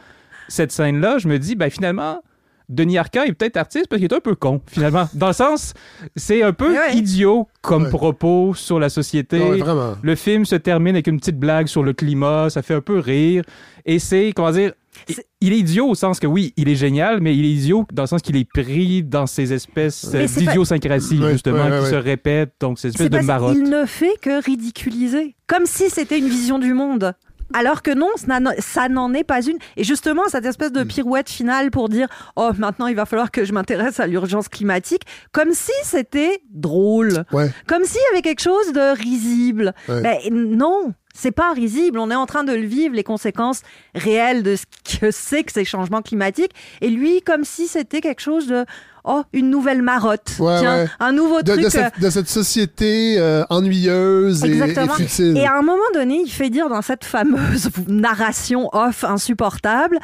cette scène-là, je me dis, ben finalement, Denis Arcand est peut-être artiste parce qu'il est un peu con, finalement. Dans le sens, c'est un peu Ouais. idiot comme Ouais. propos sur la société. Ouais, vraiment. Le film se termine avec une petite blague sur le climat, ça fait un peu rire. Et c'est, comment dire, il- il est idiot au sens que oui, il est génial, mais il est idiot dans le sens qu'il est pris dans ces espèces pas- d'idiosyncrasie, Ouais, justement, ouais, ouais, qui se répètent, donc ces espèces de marottes. qu'il ne fait que ridiculiser. Comme si c'était une vision du monde. Alors que non, ça n'en- est pas une. Et justement, cette espèce Mm. de pirouette finale pour dire Oh, maintenant il va falloir que je m'intéresse à l'urgence climatique, comme si c'était drôle. Ouais. Comme s'il y avait quelque chose de risible. Ouais. Mais non, c'est pas risible. On est en train de le vivre, les conséquences réelles de ce que c'est que ces changements climatiques. Et lui, comme si c'était quelque chose de Oh, une nouvelle marotte. Ouais, Tiens, ouais. un nouveau De, truc. de euh, cette, de cette société euh, ennuyeuse et, et Exactement. futile. Et à un moment donné, il fait dire dans cette fameuse narration off insupportable.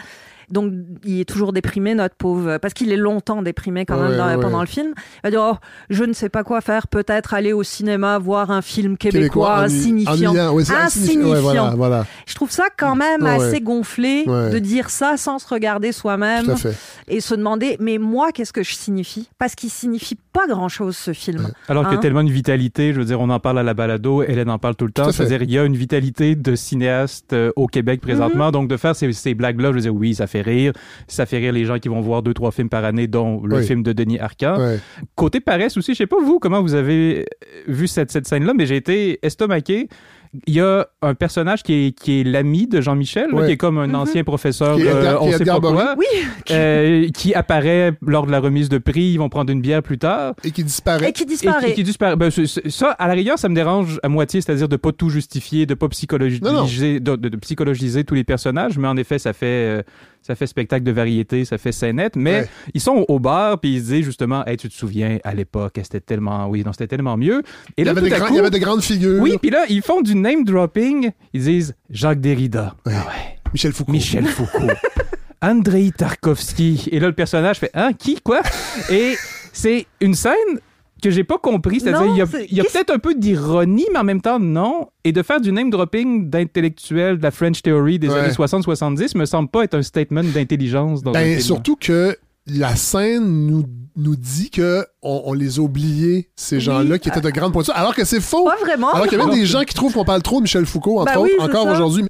Donc, il est toujours déprimé, notre pauvre, parce qu'il est longtemps déprimé quand même Ouais, dans- ouais. pendant le film. Il va dire Oh, Je ne sais pas quoi faire, peut-être aller au cinéma voir un film québécois, insignifiant. ennuyant. Ouais, insignifiant. Ouais, voilà, voilà. Je trouve ça quand même Ouais, assez gonflé Ouais. de dire ça sans se regarder soi-même Tout à fait. et se demander Mais moi, qu'est-ce que je signifie? Parce qu'il signifie pas grand-chose, ce film. Alors qu'il y a Hein? tellement une vitalité, je veux dire, on en parle à la balado, Hélène en parle tout le temps. C'est-à-dire, il y a une vitalité de cinéaste euh, au Québec présentement. Donc, de faire ces, ces blagues-là, je veux dire, oui, ça fait rire. Ça fait rire les gens qui vont voir deux, trois films par année, dont le Oui. film de Denis Arcand. Côté paresse aussi, je sais pas vous, comment vous avez vu cette, cette scène-là, mais j'ai été estomaqué. Il y a un personnage qui est, qui est l'ami de Jean-Michel, Ouais. qui est comme un Mhm. ancien professeur, Qui euh, on qui sait pas quoi, Oui, euh, qui apparaît lors de la remise de prix. Ils vont prendre une bière plus tard. Et qui disparaît. et qui Et disparaît. qui, et qui disparaît. Ben, ça, à la rigueur, ça me dérange à moitié, c'est-à-dire de pas tout justifier, de pas psychologiser, Non, non. de, de- de psychologiser tous les personnages, mais en effet, ça fait, euh, ça fait spectacle de variété, ça fait scénette. Mais Ouais. ils sont au bar, puis ils se disent justement, hey, tu te souviens, à l'époque, c'était tellement, oui, non, c'était tellement mieux. Et Il y, là, avait tout des à grands- coup- il y avait de grandes figures. oui, puis là, ils font du name dropping. Ils disent Jacques Derrida, Ouais. Ah ouais. Michel Foucault. Michel Foucault, Andrei Tarkovsky. Et là, le personnage fait Hein, qui, quoi? Et c'est une scène que j'ai pas compris. C'est-à-dire, il y a, y peut-être un peu d'ironie, mais en même temps, non. Et de faire du name dropping d'intellectuels de la French Theory des Ouais. années 60-70 me semble pas être un statement d'intelligence Ben, surtout que la scène nous, nous dit que on, on les a oubliés, ces Oui. gens-là, qui étaient de grandes pointures, alors que c'est faux. Pas vraiment. Alors qu'il y a même des gens qui trouvent qu'on parle trop de Michel Foucault, entre Ben autres, encore aujourd'hui.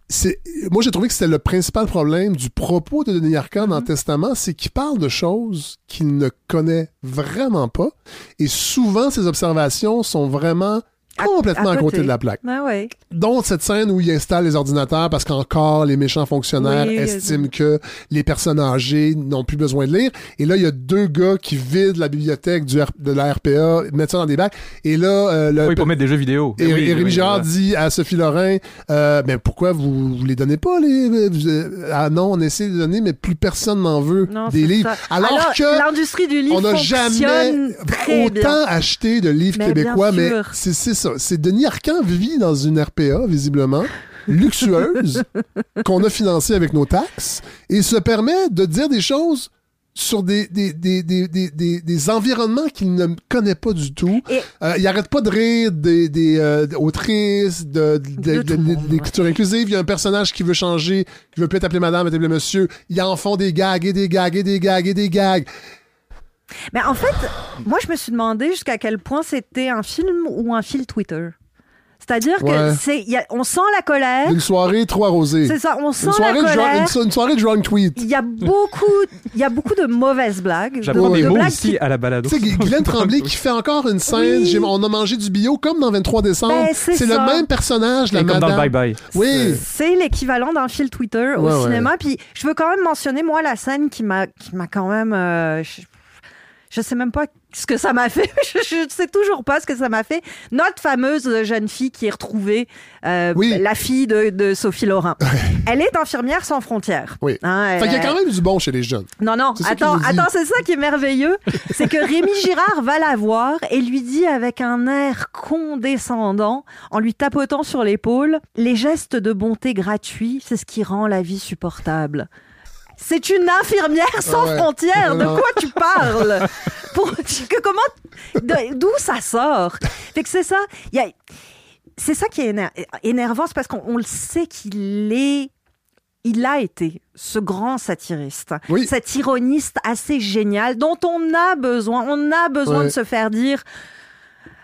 Moi, j'ai trouvé que c'était le principal problème du propos de Denis Arcand Mm-hmm. dans le Testament, c'est qu'il parle de choses qu'il ne connaît vraiment pas. Et souvent, ses observations sont vraiment complètement à, côté. de la plaque. Ah ouais. Dont cette scène où il installe les ordinateurs parce qu'encore les méchants fonctionnaires Oui, estiment que les personnes âgées n'ont plus besoin de lire. Et là, il y a deux gars qui vident la bibliothèque du R- de la RPA, mettent ça dans des bacs. Et là, euh, le, Oui, pour mettre des jeux vidéo. et, Oui, et Rémi oui, Girard voilà. dit à Sophie Lorrain, euh, ben pourquoi vous, vous les donnez pas les vous, euh, ah non on essaie de les donner mais plus personne n'en veut Non, des livres ça. alors, que l'industrie du livre on n'a fonctionne jamais très autant bien. acheté de livres Mais québécois mais sûr. c'est c'est Denis Arcand vit dans une RPA visiblement luxueuse qu'on a financée avec nos taxes et se permet de dire des choses sur des, des, des, des, des, environnements qu'il ne connaît pas du tout. Et- Euh, il arrête pas de rire des, des euh, autrices, de, d'écriture inclusive. Il y a un personnage qui veut changer, qui veut plus être appelé madame, être appelé monsieur. Ils en font des gags et des gags et des gags et des gags. Mais en fait, moi, je me suis demandé jusqu'à quel point c'était un film ou un fil Twitter. C'est-à-dire Ouais. que c'est, il y a- on sent la colère. Une soirée trop arrosée. C'est ça, on sent Une soirée, la de colère. une, une soirée de drunk tweet. Il y a beaucoup, il y a beaucoup de mauvaises blagues. J'apprends de, des de mots blagues ici qui- à la balado. Tu sais, Guylaine Tremblay qui fait encore une scène. Oui. On a mangé du bio comme dans 23 décembre. Ben, c'est le même personnage, la Et comme dans madame. le bye-bye. Oui. C'est l'équivalent d'un fil Twitter au ouais. cinéma. Puis je veux quand même mentionner, moi, la scène qui m'a, qui m'a quand même. euh, je, je sais même pas ce que ça m'a fait. je, je sais toujours pas ce que ça m'a fait. Notre fameuse jeune fille qui est retrouvée, euh, Oui. la fille de, de Sophie Lorin. Elle est infirmière sans frontières. Oui. Hein, Fait qu'il y a quand même du bon chez les jeunes. non, non, attends, attends, c'est ça qui est merveilleux. c'est que Rémi Girard va la voir et lui dit avec un air condescendant, en lui tapotant sur l'épaule, les gestes de bonté gratuits, c'est ce qui rend la vie supportable. C'est une infirmière sans Ah ouais. frontières. De quoi tu parles? Pour que comment D'où ça sort? Fait que c'est ça. C'est ça qui est éner- énervant, c'est parce qu'on on le sait qu'il est il a été ce grand satiriste, Oui. cet ironiste assez génial dont on a besoin. On a besoin Ouais. de se faire dire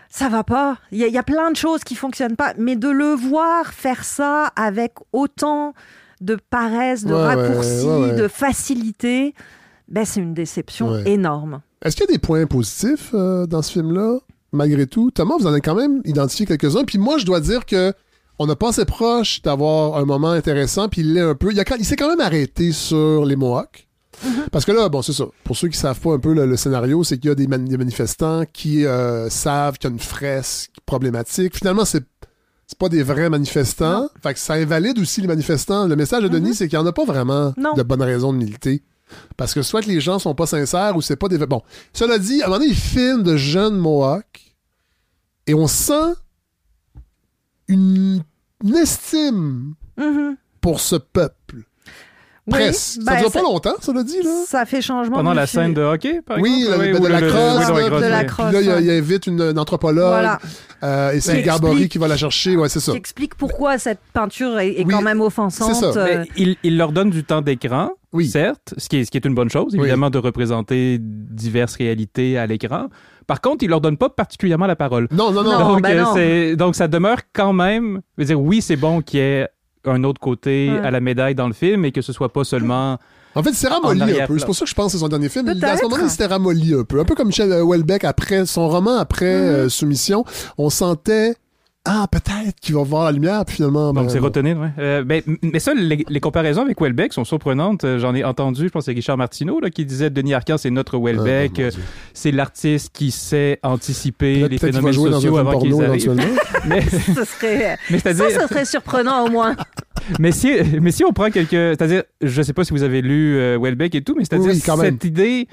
ça va pas. Il y, y a plein de choses qui fonctionnent pas, mais de le voir faire ça avec autant de paresse, de Ouais, ouais. de facilité, ben c'est une déception énorme. Est-ce qu'il y a des points positifs euh, dans ce film-là, malgré tout? Thomas, vous en avez quand même identifié quelques-uns. Puis moi, je dois dire que on n'a pas assez proche d'avoir un moment intéressant, puis il l'est un peu. Il, a s'est quand même arrêté sur les Mohawks. Parce que là, bon, c'est ça. Pour ceux qui savent pas un peu le, le scénario, c'est qu'il y a des manifestants qui euh, savent qu'il y a une fresque problématique. Finalement, c'est c'est pas des vrais manifestants. Fait que ça invalide aussi les manifestants. Le message de Denis, c'est qu'il n'y en a pas vraiment Non. de bonnes raisons de militer. Parce que soit que les gens sont pas sincères ou c'est pas des. Bon, cela dit, à un moment donné, il filme de jeunes Mohawks et on sent une, une estime Mhm. pour ce peuple. Oui, Presque. ben, ça dure ça- pas longtemps, cela dit, là. Ça fait changement. Pendant la film. scène de hockey, par Oui, exemple? la, ou de la le- le- crosse. oui, la là, crosse, De la oui. crosse. Puis là, il, invite une, une anthropologue. Voilà. euh, et c'est explique- qui va la chercher. Ouais, c'est ça. Qui explique pourquoi cette peinture est, est Oui, quand même offensante. c'est ça. euh, Mais il, il leur donne du temps d'écran, Oui. certes, ce qui, est, ce qui est une bonne chose, évidemment, de représenter diverses réalités à l'écran. Par contre, il leur donne pas particulièrement la parole. Non, non, non. Non, donc, ben euh, non. c'est- donc, ça demeure quand même. Je veux dire, oui, c'est bon qu'il y ait un autre côté Ouais. à la médaille dans le film et que ce soit pas seulement. En fait, c'est ramolli un peu. C'est pour ça que je pense que c'est son dernier film. Il- À ce moment-là, il s'était ramolli un peu. Un peu comme Michel Houellebecq après son roman après Mhm. euh, Soumission. On sentait ah peut-être qu'il va voir la lumière puis finalement. Donc, ben, c'est retenu, ouais. Euh, ben, mais ça, les, les comparaisons avec Welbeck sont surprenantes. Euh, J'en ai entendu, je pense que c'est Richard Martineau là, qui disait Denis Arcand, c'est notre Welbeck. Ah, mon Euh, c'est l'artiste qui sait anticiper les phénomènes jouer dans un sociaux avant qu'ils arrivent. mais, ce serait, mais ça, ce serait surprenant au moins. mais si, mais si on prend quelques, c'est-à-dire, je sais pas si vous avez lu euh, Welbeck et tout, mais c'est-à-dire Oui, oui, cette idée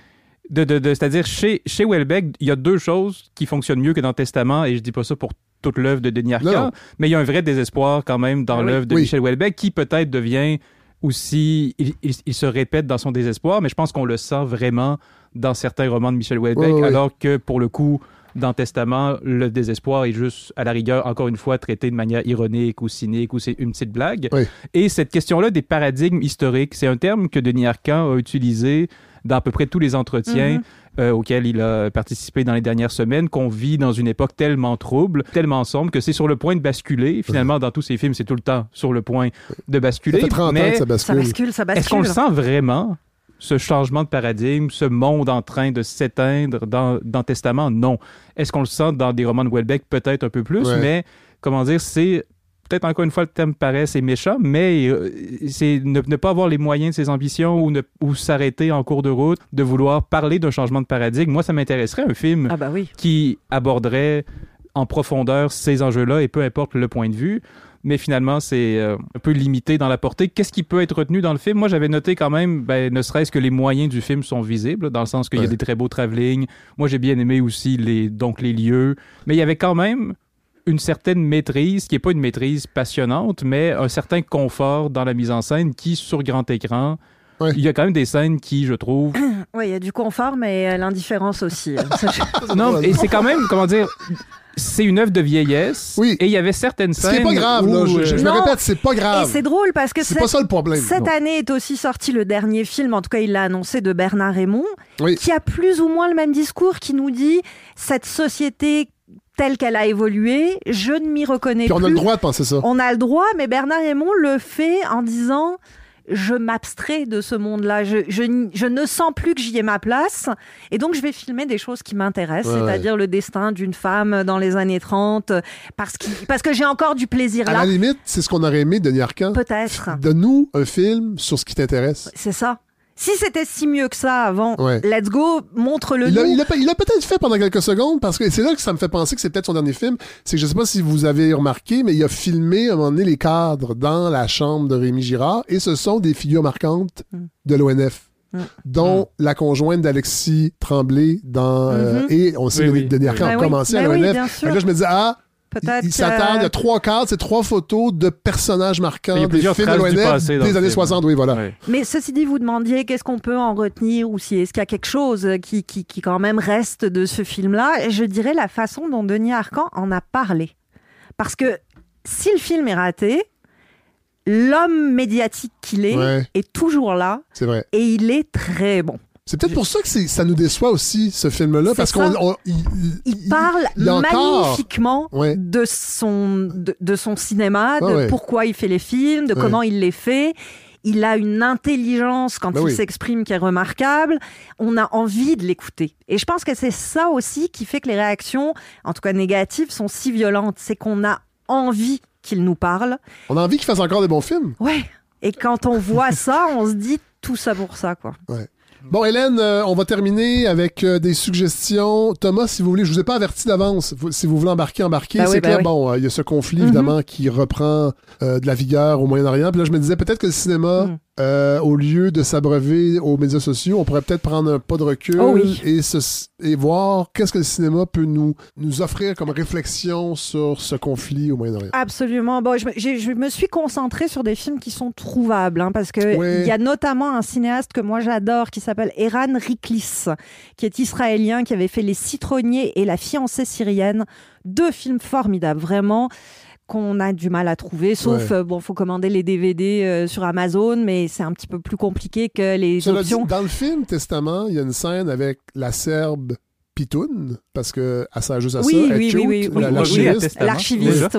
de, de, de- c'est-à-dire chez chez Welbeck, il y a deux choses qui fonctionnent mieux que dans Testament, et je dis pas ça pour toute l'œuvre de Denis Arcand, mais il y a un vrai désespoir quand même dans oui. l'œuvre de Oui. Michel Houellebecq qui peut-être devient aussi, il, il- il se répète dans son désespoir, mais je pense qu'on le sent vraiment dans certains romans de Michel Houellebecq, Oui, oui. alors que pour le coup, dans Testament, le désespoir est juste, à la rigueur, encore une fois, traité de manière ironique ou cynique ou c'est une petite blague. Oui. Et cette question-là des paradigmes historiques, c'est un terme que Denis Arcand a utilisé dans à peu près tous les entretiens Mhm. euh, auxquels il a participé dans les dernières semaines, qu'on vit dans une époque tellement trouble, tellement sombre, que c'est sur le point de basculer. Finalement, dans tous ces films, c'est tout le temps sur le point de basculer. Ça fait 30 ans mais que ça Ça bascule. bascule, ça bascule. est-ce qu'on le sent vraiment, ce changement de paradigme, ce monde en train de s'éteindre dans, dans Testament? Non. Est-ce qu'on le sent dans des romans de Welbeck? Peut-être un peu plus, Ouais. mais comment dire, c'est peut-être encore une fois le thème paraît, c'est méchant, mais euh, c'est ne, ne pas avoir les moyens de ses ambitions ou, ne- ou s'arrêter en cours de route, de vouloir parler d'un changement de paradigme. Moi, ça m'intéresserait un film Ah bah oui. qui aborderait en profondeur ces enjeux-là et peu importe le point de vue. Mais finalement, c'est euh, un peu limité dans la portée. Qu'est-ce qui peut être retenu dans le film? Moi, j'avais noté quand même, ben, ne serait-ce que les moyens du film sont visibles, dans le sens qu'il y a des très beaux travelling. Moi, j'ai bien aimé aussi les, donc les lieux. Mais il y avait quand même une certaine maîtrise, qui n'est pas une maîtrise passionnante, mais un certain confort dans la mise en scène qui, sur grand écran, Ouais. il y a quand même des scènes qui, je trouve, Oui, il y a du confort, mais euh, l'indifférence aussi. Je- Non, et c'est quand même, comment dire, c'est une œuvre de vieillesse. Oui. Et il y avait certaines scènes. est pas grave, là. Je, je me répète, c'est pas Et grave. c'est drôle parce que C'est cette, pas ça le problème. cette Non. année est aussi sorti le dernier film, en tout cas il l'a annoncé, de Bernard Raymond, Oui. qui a plus ou moins le même discours, qui nous dit cette société telle qu'elle a évolué, je ne m'y reconnais Puis on plus. a le droit de penser ça. On a le droit, mais Bernard Raymond le fait en disant je m'abstrais de ce monde-là, je, je n- je ne sens plus que j'y ai ma place, et donc je vais filmer des choses qui m'intéressent, Ouais, c'est-à-dire le destin d'une femme dans les années 30, parce, que j'ai encore du plaisir À là. la limite, c'est ce qu'on aurait aimé de Denis Arcand. Peut-être. Donne-nous un film sur ce qui t'intéresse. C'est ça. Si c'était si mieux que ça avant, Ouais. let's go, montre-le Il il l'a peut-être fait pendant quelques secondes parce que c'est là que ça me fait penser que c'est peut-être son dernier film. C'est que je sais pas si vous avez remarqué, mais il a filmé à un moment donné les cadres dans la chambre de Rémi Girard et ce sont des figures marquantes Mm. de l'ONF. Mm. dont la conjointe d'Alexis Tremblay dans euh, Mhm. et on sait Oui, que oui. Denis Arcand Ben a oui. commencé à Ben l'ONF. là je me disais ah Peut-être il, il s'attarde, il y a trois cadres, c'est trois photos de personnages marquants Il y a des plusieurs films de passé des années film. 60, oui voilà. Mais ceci dit, vous demandiez qu'est-ce qu'on peut en retenir ou si est-ce qu'il y a quelque chose qui, qui, qui quand même reste de ce film-là. Je dirais la façon dont Denis Arcand en a parlé. Parce que si le film est raté, l'homme médiatique qu'il est Ouais. est toujours là C'est vrai. et il est très bon. C'est peut-être pour ça que ça nous déçoit aussi, ce film-là, parce qu'on il, Il parle il encore- magnifiquement Ouais. de, son, de, de son cinéma, de ouais. pourquoi il fait les films, de Ouais. comment il les fait. Il a une intelligence quand Ben il oui. s'exprime qui est remarquable. On a envie de l'écouter. Et je pense que c'est ça aussi qui fait que les réactions, en tout cas négatives, sont si violentes. C'est qu'on a envie qu'il nous parle. on a envie qu'il fasse encore des bons films. Ouais. Et quand on voit ça, on se dit tout ça pour ça, quoi. Ouais. Bon, Hélène, euh, on va terminer avec euh, des suggestions. Thomas, si vous voulez, je vous ai pas averti d'avance. Si vous voulez embarquer, embarquer. Ben c'est oui, ben oui. bon, euh, il y a ce conflit, Mhm. évidemment, qui reprend euh, de la vigueur au Moyen-Orient. Puis là, je me disais peut-être que le cinéma, Mhm. Euh, au lieu de s'abreuver aux médias sociaux, on pourrait peut-être prendre un pas de recul Oh oui. et, se- et voir qu'est-ce que le cinéma peut nous, nous offrir comme réflexion sur ce conflit au Moyen-Orient. Absolument. Bon, je, me- j'ai- je me suis concentrée sur des films qui sont trouvables, hein, parce que Ouais. il y a notamment un cinéaste que moi j'adore qui s'appelle Eran Riklis, qui est israélien, qui avait fait Les Citronniers et La fiancée syrienne, deux films formidables, vraiment qu'on a du mal à trouver, sauf Ouais. euh, bon, faut commander les DVD euh, sur Amazon, mais c'est un petit peu plus compliqué que les Cela dit, options. dans le film Testament, il y a une scène avec la Serbe Pitoun, parce que elle sert juste à Oui, ça. oui, oui, oui, oui, la- oui, l'archiviste. oui, L'archiviste.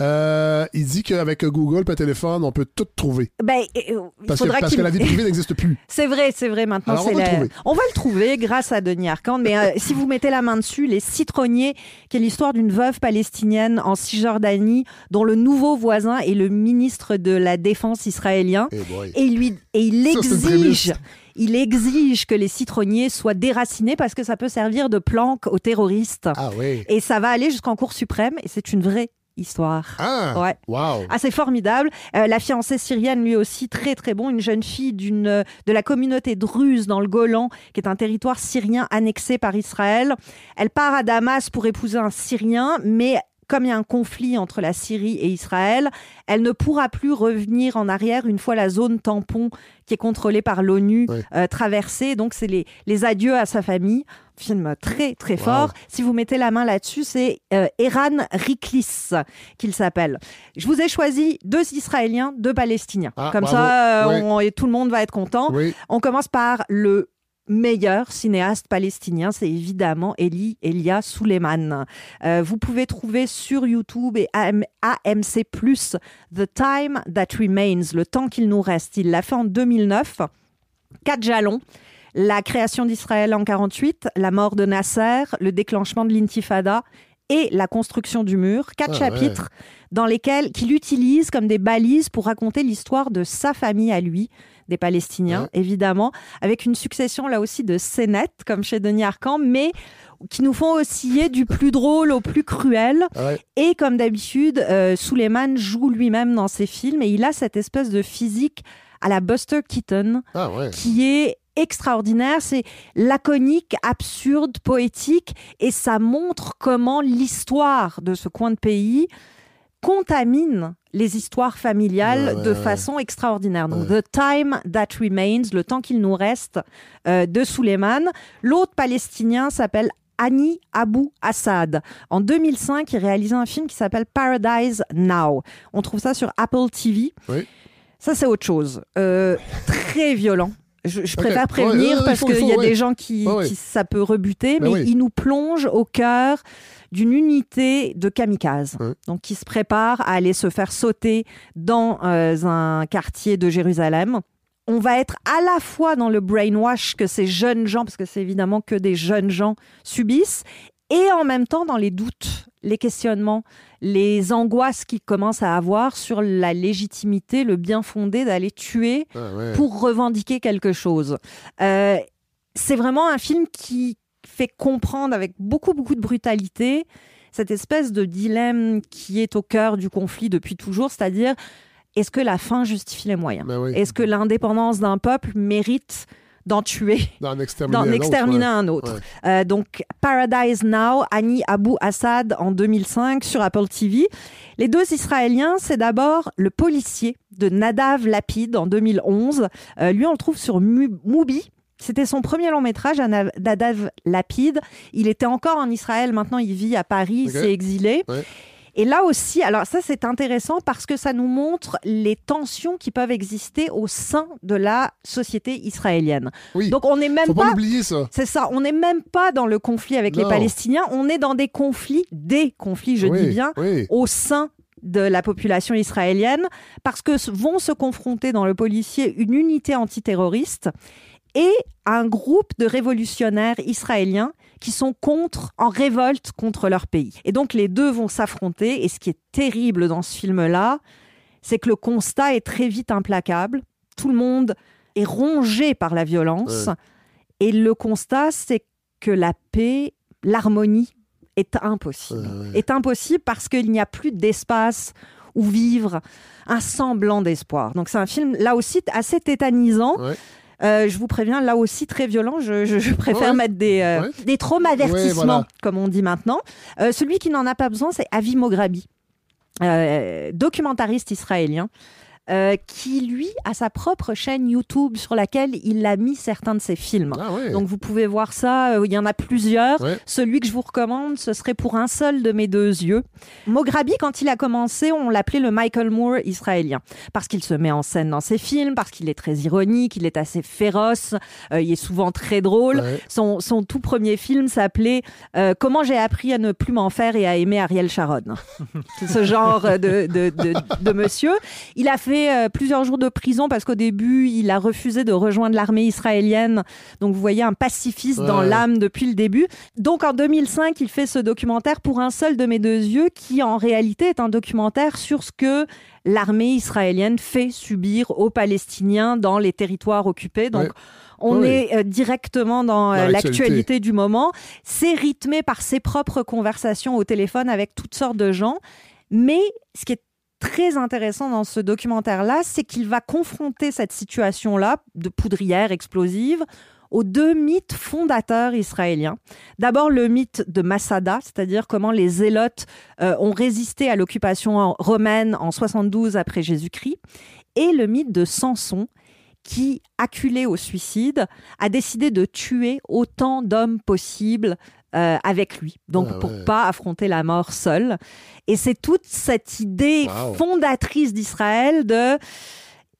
Euh, il dit qu'avec Google et téléphone, on peut tout trouver. Ben, euh, Parce, que, parce la vie privée n'existe plus. C'est vrai, c'est vrai. Maintenant, Alors, on c'est va le la- trouver. on va le trouver grâce à Denis Arcand. Mais euh, si vous mettez la main dessus, Les Citronniers, qui est l'histoire d'une veuve palestinienne en Cisjordanie, dont le nouveau voisin est le ministre de la Défense israélien, Eh et il lui et il exige. Il exige que les citronniers soient déracinés parce que ça peut servir de planque aux terroristes. Ah oui. Et ça va aller jusqu'en Cour suprême et c'est une vraie histoire. Ah, ouais. wow. Ah, c'est formidable. Euh, la fiancée syrienne, lui aussi, très très bon. Une jeune fille d'une euh, de la communauté druze dans le Golan, qui est un territoire syrien annexé par Israël. Elle part à Damas pour épouser un Syrien, mais comme il y a un conflit entre la Syrie et Israël, elle ne pourra plus revenir en arrière une fois la zone tampon qui est contrôlée par l'ONU euh, traversée. Donc, c'est les, les adieux à sa famille. Film très, très fort. Si vous mettez la main là-dessus, c'est euh, Eran Riklis qu'il s'appelle. Je vous ai choisi deux Israéliens, deux Palestiniens. Ah, Comme bravo. ça, euh, Oui. on- et tout le monde va être content. Oui. On commence par le meilleur cinéaste palestinien, c'est évidemment Eli Elia Suleiman. Euh, vous pouvez trouver sur YouTube et AM AMC+, The Time That Remains, le temps qu'il nous reste. Il l'a fait en 2009. Quatre jalons. La création d'Israël en 48, la mort de Nasser, le déclenchement de l'intifada et la construction du mur. Quatre Ah ouais. chapitres dans lesquels qu'il utilise comme des balises pour raconter l'histoire de sa famille à lui, des Palestiniens, évidemment, avec une succession là aussi de scénettes, comme chez Denis Arcand, mais qui nous font osciller du plus drôle au plus cruel. Ouais. Et comme d'habitude, euh, Suleiman joue lui-même dans ses films et il a cette espèce de physique à la Buster Keaton Ah ouais. qui est extraordinaire. C'est laconique, absurde, poétique et ça montre comment l'histoire de ce coin de pays contamine les histoires familiales Ouais, de ouais. façon extraordinaire. Donc, The Time That Remains, le temps qu'il nous reste euh, de Suleiman. L'autre palestinien s'appelle Ani Abu Assad. En 2005, il réalisait un film qui s'appelle Paradise Now. On trouve ça sur Apple TV. Oui. Ça, c'est autre chose. Euh, très violent. Je, préfère prévenir parce qu'il y a des gens qui, ça peut rebuter, Ben mais oui. il nous plonge au cœur d'une unité de kamikazes. Donc, qui se prépare à aller se faire sauter dans euh, un quartier de Jérusalem. On va être à la fois dans le brainwash que ces jeunes gens, parce que c'est évidemment que des jeunes gens subissent, et en même temps dans les doutes, les questionnements, les angoisses qu'ils commencent à avoir sur la légitimité, le bien fondé d'aller tuer Ah ouais. pour revendiquer quelque chose. Euh, c'est vraiment un film qui fait comprendre avec beaucoup, beaucoup de brutalité cette espèce de dilemme qui est au cœur du conflit depuis toujours, c'est-à-dire est-ce que la fin justifie les moyens? Ben oui. Est-ce que l'indépendance d'un peuple mérite d'en tuer D'en exterminer un autre, exterminer ouais. un autre? Ouais. Euh, donc Paradise Now, Annie Abu Assad en 2005 sur Apple TV. Les deux Israéliens, c'est d'abord le policier de Nadav Lapid en 2011. Euh, lui, on le trouve sur Mu- Mubi. C'était son premier long métrage Nadav Lapid. Il était encore en Israël, maintenant il vit à Paris, il s'est exilé. Ouais. Et là aussi, alors ça c'est intéressant parce que ça nous montre les tensions qui peuvent exister au sein de la société israélienne. Oui. Donc on n'est même Faut pas pas, l'oublier, ça. C'est ça, on n'est même pas dans le conflit avec les. Palestiniens, on est dans des conflits, des conflits, je Oui, dis bien, oui. au sein de la population israélienne, parce que vont se confronter dans le policier une unité antiterroriste et un groupe de révolutionnaires israéliens qui sont contre, en révolte contre leur pays. Et donc les deux vont s'affronter. Et ce qui est terrible dans ce film-là, c'est que le constat est très vite implacable. Tout le monde est rongé par la violence. Ouais. Et le constat, c'est que la paix, l'harmonie est impossible. Est impossible parce qu'il n'y a plus d'espace où vivre un semblant d'espoir. Donc c'est un film là aussi assez tétanisant. Euh, je vous préviens, là aussi très violent. Je, je- je préfère Ouais. mettre des, euh, Ouais. des traumavertissements, Ouais, voilà. comme on dit maintenant. Euh, celui qui n'en a pas besoin, c'est Avi Mograbi, euh, documentariste israélien. Euh, qui lui a sa propre chaîne YouTube sur laquelle il a mis certains de ses films. Donc vous pouvez voir ça, euh, il y en a plusieurs. Celui que je vous recommande, ce serait pour un seul de mes deux yeux. Mograbi, quand il a commencé, on l'appelait le Michael Moore israélien, parce qu'il se met en scène dans ses films, parce qu'il est très ironique, il est assez féroce, euh, il est souvent très drôle. Ouais. Son, son tout premier film s'appelait euh, Comment j'ai appris à ne plus m'en faire et à aimer Ariel Sharon. Ce genre de, de, de, de monsieur. Il a fait euh, plusieurs jours de prison parce qu'au début, il a refusé de rejoindre l'armée israélienne. Donc, vous voyez un pacifiste dans l'âme depuis le début. Donc, en 2005, il fait ce documentaire pour un seul de mes deux yeux qui, en réalité, est un documentaire sur ce que l'armée israélienne fait subir aux Palestiniens dans les territoires occupés. Donc, Ouais. on Oui. est euh, directement dans, euh, Dans l'actualité. l'actualité du moment. C'est rythmé par ses propres conversations au téléphone avec toutes sortes de gens. Mais ce qui est très intéressant dans ce documentaire-là, c'est qu'il va confronter cette situation-là de poudrière explosive aux deux mythes fondateurs israéliens. D'abord le mythe de Masada, c'est-à-dire comment les zélotes euh, ont résisté à l'occupation romaine en 72 après Jésus-Christ, et le mythe de Samson, qui, acculé au suicide, a décidé de tuer autant d'hommes possibles euh, avec lui, donc Ah pour ouais. pas affronter la mort seul. Et c'est toute cette idée Wow. fondatrice d'Israël de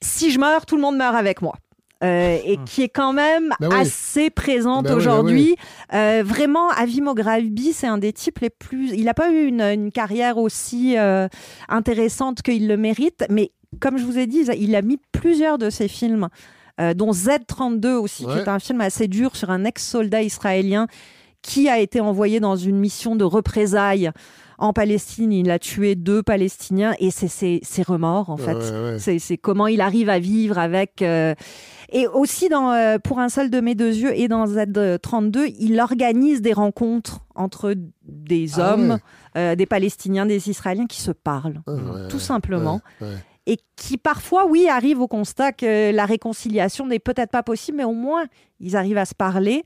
si je meurs, tout le monde meurt avec moi. Euh, et qui est quand même Ben oui. assez présente Ben oui, ben aujourd'hui. Euh, vraiment, Avi Mograbi, c'est un des types les plus. Il n'a pas eu une, une carrière aussi euh, intéressante qu'il le mérite, mais comme je vous ai dit, il a mis plusieurs de ses films, dont Z32 aussi, qui est un film assez dur sur un ex-soldat israélien qui a été envoyé dans une mission de représailles en Palestine. Il a tué deux Palestiniens et c'est ses, remords, en fait. Ouais, ouais. C'est comment il arrive à vivre avec. euh, Et aussi, dans, euh, pour un seul de mes deux yeux et dans Z32, il organise des rencontres entre des Ah hommes, ouais. euh, des Palestiniens, des Israéliens qui se parlent, Ah tout simplement. Et qui parfois, oui, arrivent au constat que la réconciliation n'est peut-être pas possible, mais au moins, ils arrivent à se parler.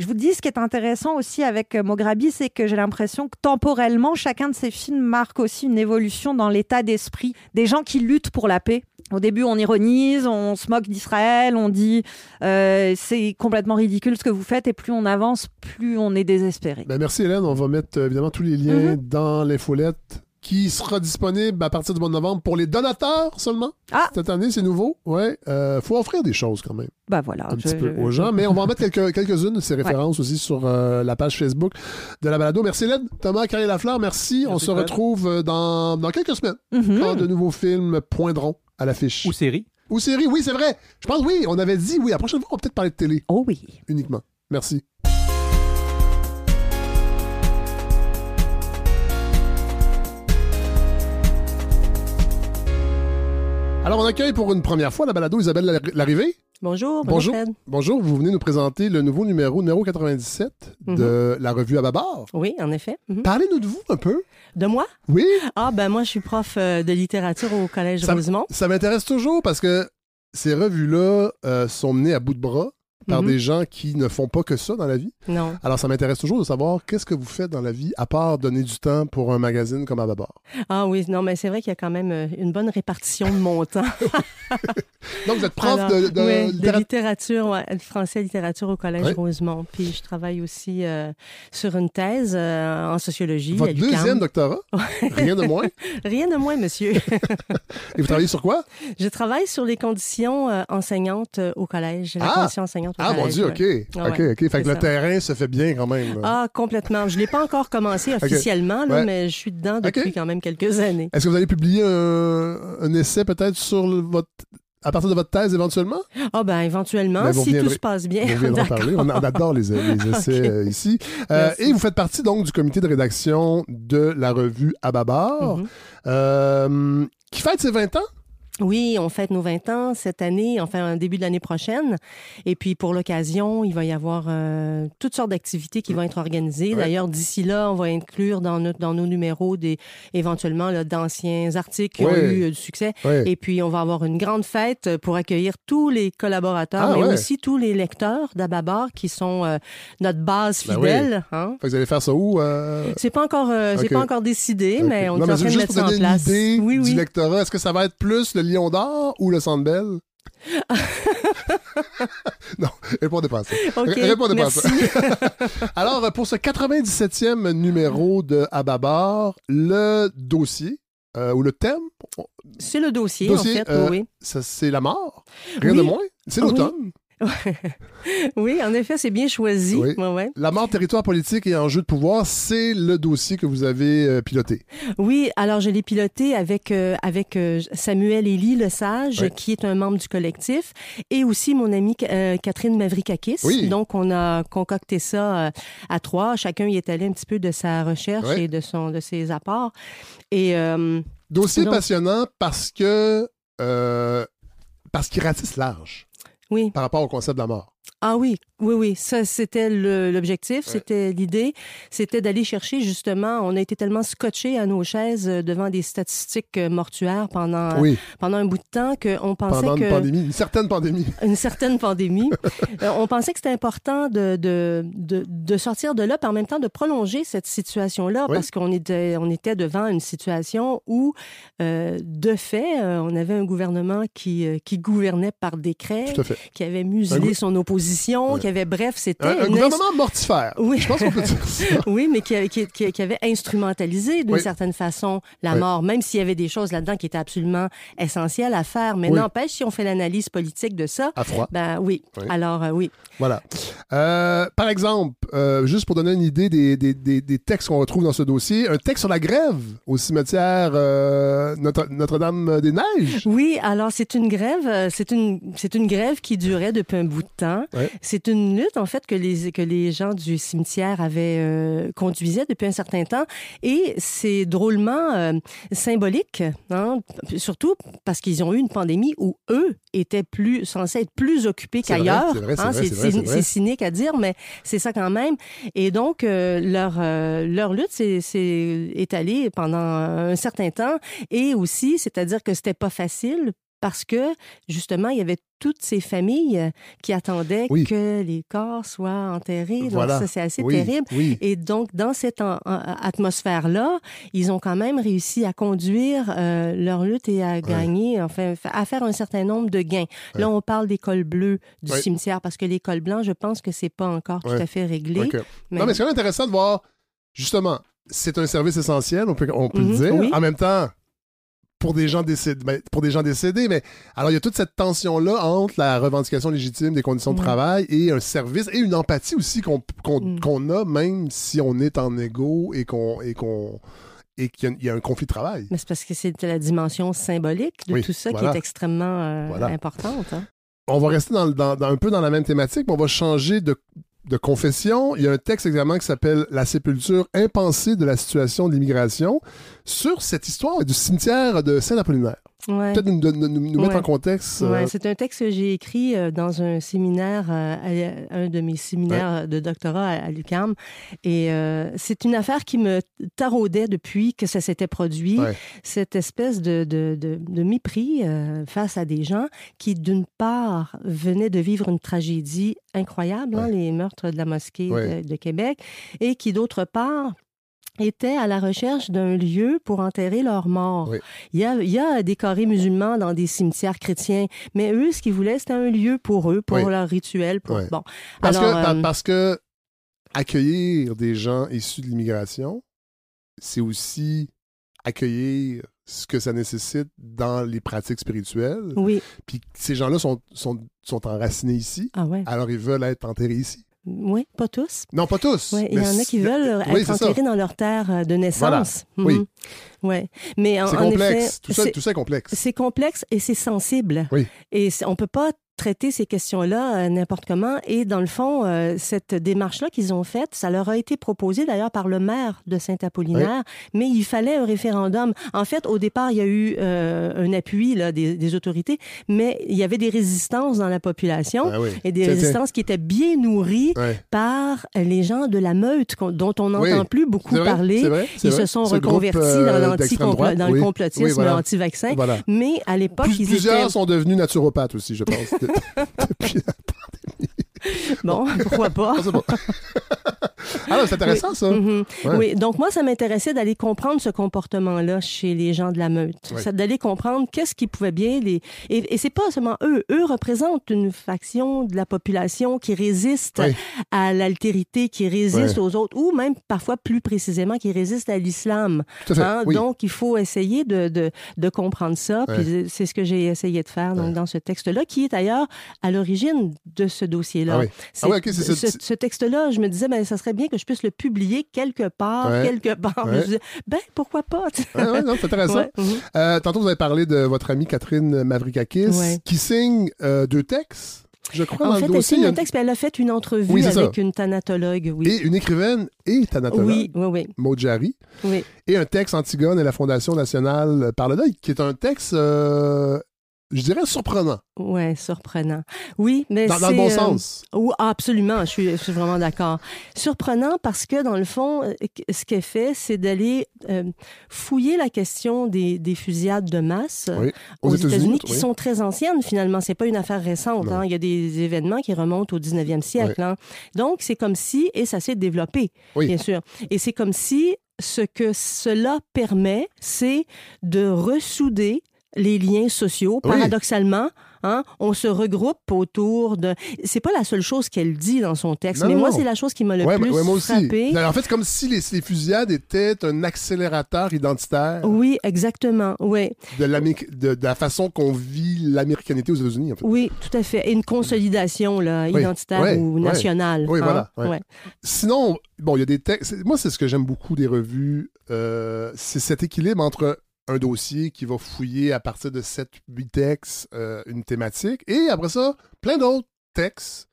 Je vous dis, ce qui est intéressant aussi avec euh, Mograbi, c'est que j'ai l'impression que temporellement, chacun de ces films marque aussi une évolution dans l'état d'esprit des gens qui luttent pour la paix. Au début, on ironise, on se moque d'Israël, on dit euh, c'est complètement ridicule ce que vous faites, et plus on avance, plus on est désespéré. Ben, merci Hélène. On va mettre euh, évidemment tous les liens Mhm. dans l'infolette qui sera disponible à partir du mois de novembre pour les donateurs seulement. Ah! Cette année, c'est nouveau. Ouais. Euh, faut offrir des choses quand même. Bah voilà. Un je- petit peu je- aux gens. Mais on va en mettre quelques, quelques-unes de ces références aussi sur euh, la page Facebook de la balado. Merci Hélène. Thomas, Carré Lafleur, merci. on se retrouve euh, dans, dans quelques semaines Mhm. quand de nouveaux films poindront à l'affiche. Ou série. Ou série, oui, c'est vrai. Je pense, oui, on avait dit, oui, la prochaine fois, on va peut-être parler de télé. Oh oui. Uniquement. Merci. Alors, on accueille pour une première fois la balado Isabelle Lar- Larrivée. Bonjour, Bonjour. Fred. Bonjour, vous venez nous présenter le nouveau numéro, numéro 97 de la revue à Babar. Oui, en effet. Mhm. Parlez-nous de vous un peu. De moi? Oui. Ah, ben moi, je suis prof euh, de littérature au Collège Ça, Rosemont. ça m'intéresse toujours parce que ces revues-là euh, sont menées à bout de bras par Mhm. des gens qui ne font pas que ça dans la vie. Non. Alors, ça m'intéresse toujours de savoir qu'est-ce que vous faites dans la vie, à part donner du temps pour un magazine comme Ababar. Ah oui, non, mais c'est vrai qu'il y a quand même euh, une bonne répartition de mon temps. Donc, vous êtes prof Alors, de, de oui, de littérature. ouais, français littérature au Collège Ouais. Rosemont. Puis je travaille aussi euh, sur une thèse euh, en sociologie. Votre à deuxième doctorat? Rien de moins? Rien de moins, monsieur. Et vous travaillez sur quoi? je travaille sur les conditions euh, enseignantes au collège. Ah! condition au Ah, mon. Dieu. OK. Ah OK, OK. Fait que le terrain se fait bien quand même. là. Ah, complètement. Je ne l'ai pas encore commencé officiellement, là, Ouais. mais je suis dedans depuis quand même quelques années. Est-ce que vous allez publier un, un essai peut-être sur le- votre à partir de votre thèse éventuellement? Ah ben éventuellement, Ben, si tout se passe bien. D'accord. parler. On, on adore les, les essais euh, ici. Euh, et vous faites partie donc du comité de rédaction de la revue Ababar, Mhm. euh, qui fête ses 20 ans? Oui, on fête nos 20 ans cette année, enfin, début de l'année prochaine. Et puis, pour l'occasion, il va y avoir euh, toutes sortes d'activités qui vont être organisées. Ouais. D'ailleurs, d'ici là, on va inclure dans, notre, dans nos numéros des, éventuellement là, d'anciens articles qui ont eu euh, du succès. Ouais. Et puis, on va avoir une grande fête pour accueillir tous les collaborateurs, Ah, mais aussi tous les lecteurs d'Ababar qui sont euh, notre base Ben fidèle. oui. hein. Fait que vous allez faire ça où? euh? C'est pas encore, euh, c'est OK. pas encore décidé, mais on Non, est en train de juste mettre ça en place. idée oui, du oui. lectorat, est-ce que ça va être plus le Lion d'Or ou le Centre Bell? non, répondez pas à ça. OK, R- répondez pas à ça. merci. Alors, pour ce 97e numéro de Ababar, le dossier euh, ou le thème, C'est le dossier, dossier, en fait, euh, oui. c'est la mort. Rien Oui. de moins. C'est l'automne. oui, en effet, c'est bien choisi. Oui. Ouais, ouais. La mort, territoire politique et enjeu de pouvoir, c'est le dossier que vous avez euh, piloté. Oui, alors je l'ai piloté avec euh, avec euh, Samuel Élie Lesage, Oui. qui est un membre du collectif, et aussi mon amie Catherine Mavrikakis. Oui. Donc on a concocté ça à trois. Chacun y est allé un petit peu de sa recherche Oui. et de son de ses apports. Et Dossier donc- passionnant parce que parce qu'il ratisse large oui. par rapport au concept de la mort. Ah oui, oui, oui, ça c'était l'objectif, c'était l'idée, c'était d'aller chercher justement, on a été tellement scotché à nos chaises euh, devant des statistiques euh, mortuaires pendant, Oui. pendant un bout de temps qu'on pensait Pendant que... une pandémie, une certaine pandémie. une certaine pandémie. Euh, on pensait que c'était important de, de, de, de sortir de là, puis en même temps de prolonger cette situation-là, Oui. parce qu'on était, on était devant une situation où, euh, de fait, euh, on avait un gouvernement qui, euh, qui gouvernait par décret, qui avait muselé son opposition, qui avait, bref, c'était... Un, gouvernement mortifère. Oui. Je pense qu'on peut dire ça. oui, mais qui, qui, qui- qui avait instrumentalisé d'une Oui. certaine façon la Oui. mort, même s'il y avait des choses là-dedans qui étaient absolument essentielles à faire. Mais n'empêche, si on fait l'analyse politique de ça, À froid. ben oui. Alors euh, oui. Voilà. Euh, par exemple, euh, juste pour donner une idée des, des, des, des textes qu'on retrouve dans ce dossier, un texte sur la grève au cimetière euh, Notre- Notre-Dame des Neiges. Oui, alors c'est une grève, c'est une c'est une grève qui durait depuis un bout de temps. Ouais. C'est une lutte en fait que les que les gens du cimetière avaient euh, conduisait depuis un certain temps et c'est drôlement euh, symbolique, hein, surtout parce qu'ils ont eu une pandémie où eux étaient plus censés être plus occupés qu'ailleurs. c'est hein. cynique à dire, mais c'est ça quand même. Et donc, euh, leur, euh, leur lutte s'est s'est étalée pendant un certain temps. Et aussi, c'est-à-dire que c'était pas facile parce que, justement, il y avait toutes ces familles qui attendaient Oui. que les corps soient enterrés. Donc, Voilà. ça, c'est assez Oui, terrible. oui. Et donc, dans cette atmosphère-là, ils ont quand même réussi à conduire euh, leur lutte et à gagner, enfin, à faire un certain nombre de gains. Là, on parle des cols bleus du cimetière parce que les cols blancs, je pense que c'est pas encore tout à fait réglé. OK. Non, mais c'est quand même intéressant de voir, justement, c'est un service essentiel, on peut, on peut Mhm, le dire. En même temps, pour des gens décédés, ben, pour des gens décédés, mais alors il y a toute cette tension-là entre la revendication légitime des conditions de Ouais. travail et un service et une empathie aussi qu'on qu'on- Mm. a, même si on est en égo et qu'on et qu'on et qu'il y a- il y, a un conflit de travail. Mais c'est parce que c'est la dimension symbolique de Oui, tout ça voilà. qui est extrêmement euh, Voilà. importante. hein. On va rester dans, le- dans- dans- un peu dans la même thématique, mais on va changer de, de confession. Il y a un texte également qui s'appelle La sépulture impensée de la situation de l'immigration sur cette histoire du cimetière de Saint-Apollinaire. Ouais. peut-être nous, nous- mettre Ouais. en contexte. euh, Ouais, c'est un texte que j'ai écrit euh, dans un séminaire, euh, à- un de mes séminaires de doctorat à, à l'UQAM. Et c'est une affaire qui me taraudait depuis que ça s'était produit. Cette espèce de, de, de, de mépris face à des gens qui, d'une part, venaient de vivre une tragédie incroyable, hein, les meurtres de la mosquée de Québec, et qui, d'autre part, étaient à la recherche d'un lieu pour enterrer leurs morts. Il, y a, il y a des carrés musulmans dans des cimetières chrétiens, mais eux, ce qu'ils voulaient, c'était un lieu pour eux, pour Oui. leur rituel. Pour... Bon. Parce, Alors, que, par- euh, parce que accueillir des gens issus de l'immigration, c'est aussi accueillir ce que ça nécessite dans les pratiques spirituelles. Oui. Puis ces gens-là sont, sont, sont enracinés ici. Ah ouais. Alors ils veulent être enterrés ici. Oui, pas tous. Non, pas tous. Ouais, il y en a qui veulent Oui, être enterrés dans leur terre euh, de naissance. Voilà. Oui. Mhm. Ouais. Mais en, C'est complexe. effet, tout, ça, c'est- tout ça est complexe. C'est complexe et c'est sensible. Oui. Et on peut pas traiter ces questions-là euh, n'importe comment. Et dans le fond, euh, cette démarche-là qu'ils ont faite, ça leur a été proposé d'ailleurs par le maire de Saint-Apollinaire, mais il fallait un référendum. En fait, au départ, il y a eu euh, un appui là, des, des autorités, mais il y avait des résistances dans la population Ah oui. et des résistances qui étaient bien nourries par les gens de la meute, dont on n'entend plus beaucoup parler. vrai, Ils vrai. se sont Ce groupe, reconvertis euh, dans, droite. dans le complotisme voilà. anti-vaccin. Voilà. Mais à l'époque, Plus- ils plusieurs étaient... sont devenus naturopathes aussi, je pense. de- depuis la Bon, pourquoi pas? Ah, c'est. Ah intéressant, Oui. ça. Mhm. Ouais. Oui, donc moi, ça m'intéressait d'aller comprendre ce comportement-là chez les gens de la meute. Ça, D'aller comprendre qu'est-ce qui pouvait bien les... Et, et c'est pas seulement eux. Eux représentent une faction de la population qui résiste à l'altérité, qui résiste aux autres, ou même parfois plus précisément, qui résiste à l'islam. Oui. Donc, il faut essayer de, de, de comprendre ça. Puis c'est ce que j'ai essayé de faire donc, dans ce texte-là, qui est d'ailleurs à l'origine de ce dossier-là. Oui. Ah ce, ce texte-là, je me disais, ben, ça serait bien que je puisse le publier quelque part, Ouais. quelque part. Ouais. Je me disais, ben, pourquoi pas? Non, c'est intéressant. Ouais, mhm. Euh, tantôt, vous avez parlé de votre amie Catherine Mavrikakis, qui signe euh, deux textes, je crois, En dans fait, le elle signe un texte, puis elle a fait une entrevue Oui, c'est ça. avec une thanatologue, oui. Et une écrivaine et thanatologue, Oui, oui, oui. Jarry. Oui. Et un texte Antigone et la Fondation nationale par le deuil, qui est un texte, euh, je dirais, surprenant. Ouais, surprenant. Oui, mais Dans- c'est... dans le bon euh, sens. oui, absolument, je suis, je suis vraiment d'accord. Surprenant parce que, dans le fond, euh, ce qu'elle fait, c'est d'aller euh, fouiller la question des, des fusillades de masse Oui. Aux aux, États-Unis, qui oui. sont très anciennes, finalement. C'est pas une affaire récente. Hein. Il y a des événements qui remontent au 19e siècle. hein. Donc, c'est comme si, et ça s'est développé, Oui. bien sûr, et c'est comme si ce que cela permet, c'est de ressouder les liens sociaux, Oui. paradoxalement. Hein, on se regroupe autour de. C'est pas la seule chose qu'elle dit dans son texte, Non, mais non, moi, c'est la chose qui m'a le Ouais, plus ouais, moi aussi. frappé. En fait, c'est comme si les, les fusillades étaient un accélérateur identitaire Oui, exactement. Oui. de, l'Amérique- de, de la façon qu'on vit l'américanité aux États-Unis, en fait. Oui, tout à fait. Et une consolidation là, Oui, identitaire ou nationale. Oui, hein. voilà. Sinon, bon, il y a des textes. Moi, c'est ce que j'aime beaucoup des revues. euh, c'est cet équilibre entre un dossier qui va fouiller à partir de 7-8 textes euh, une thématique et après ça, plein d'autres textes.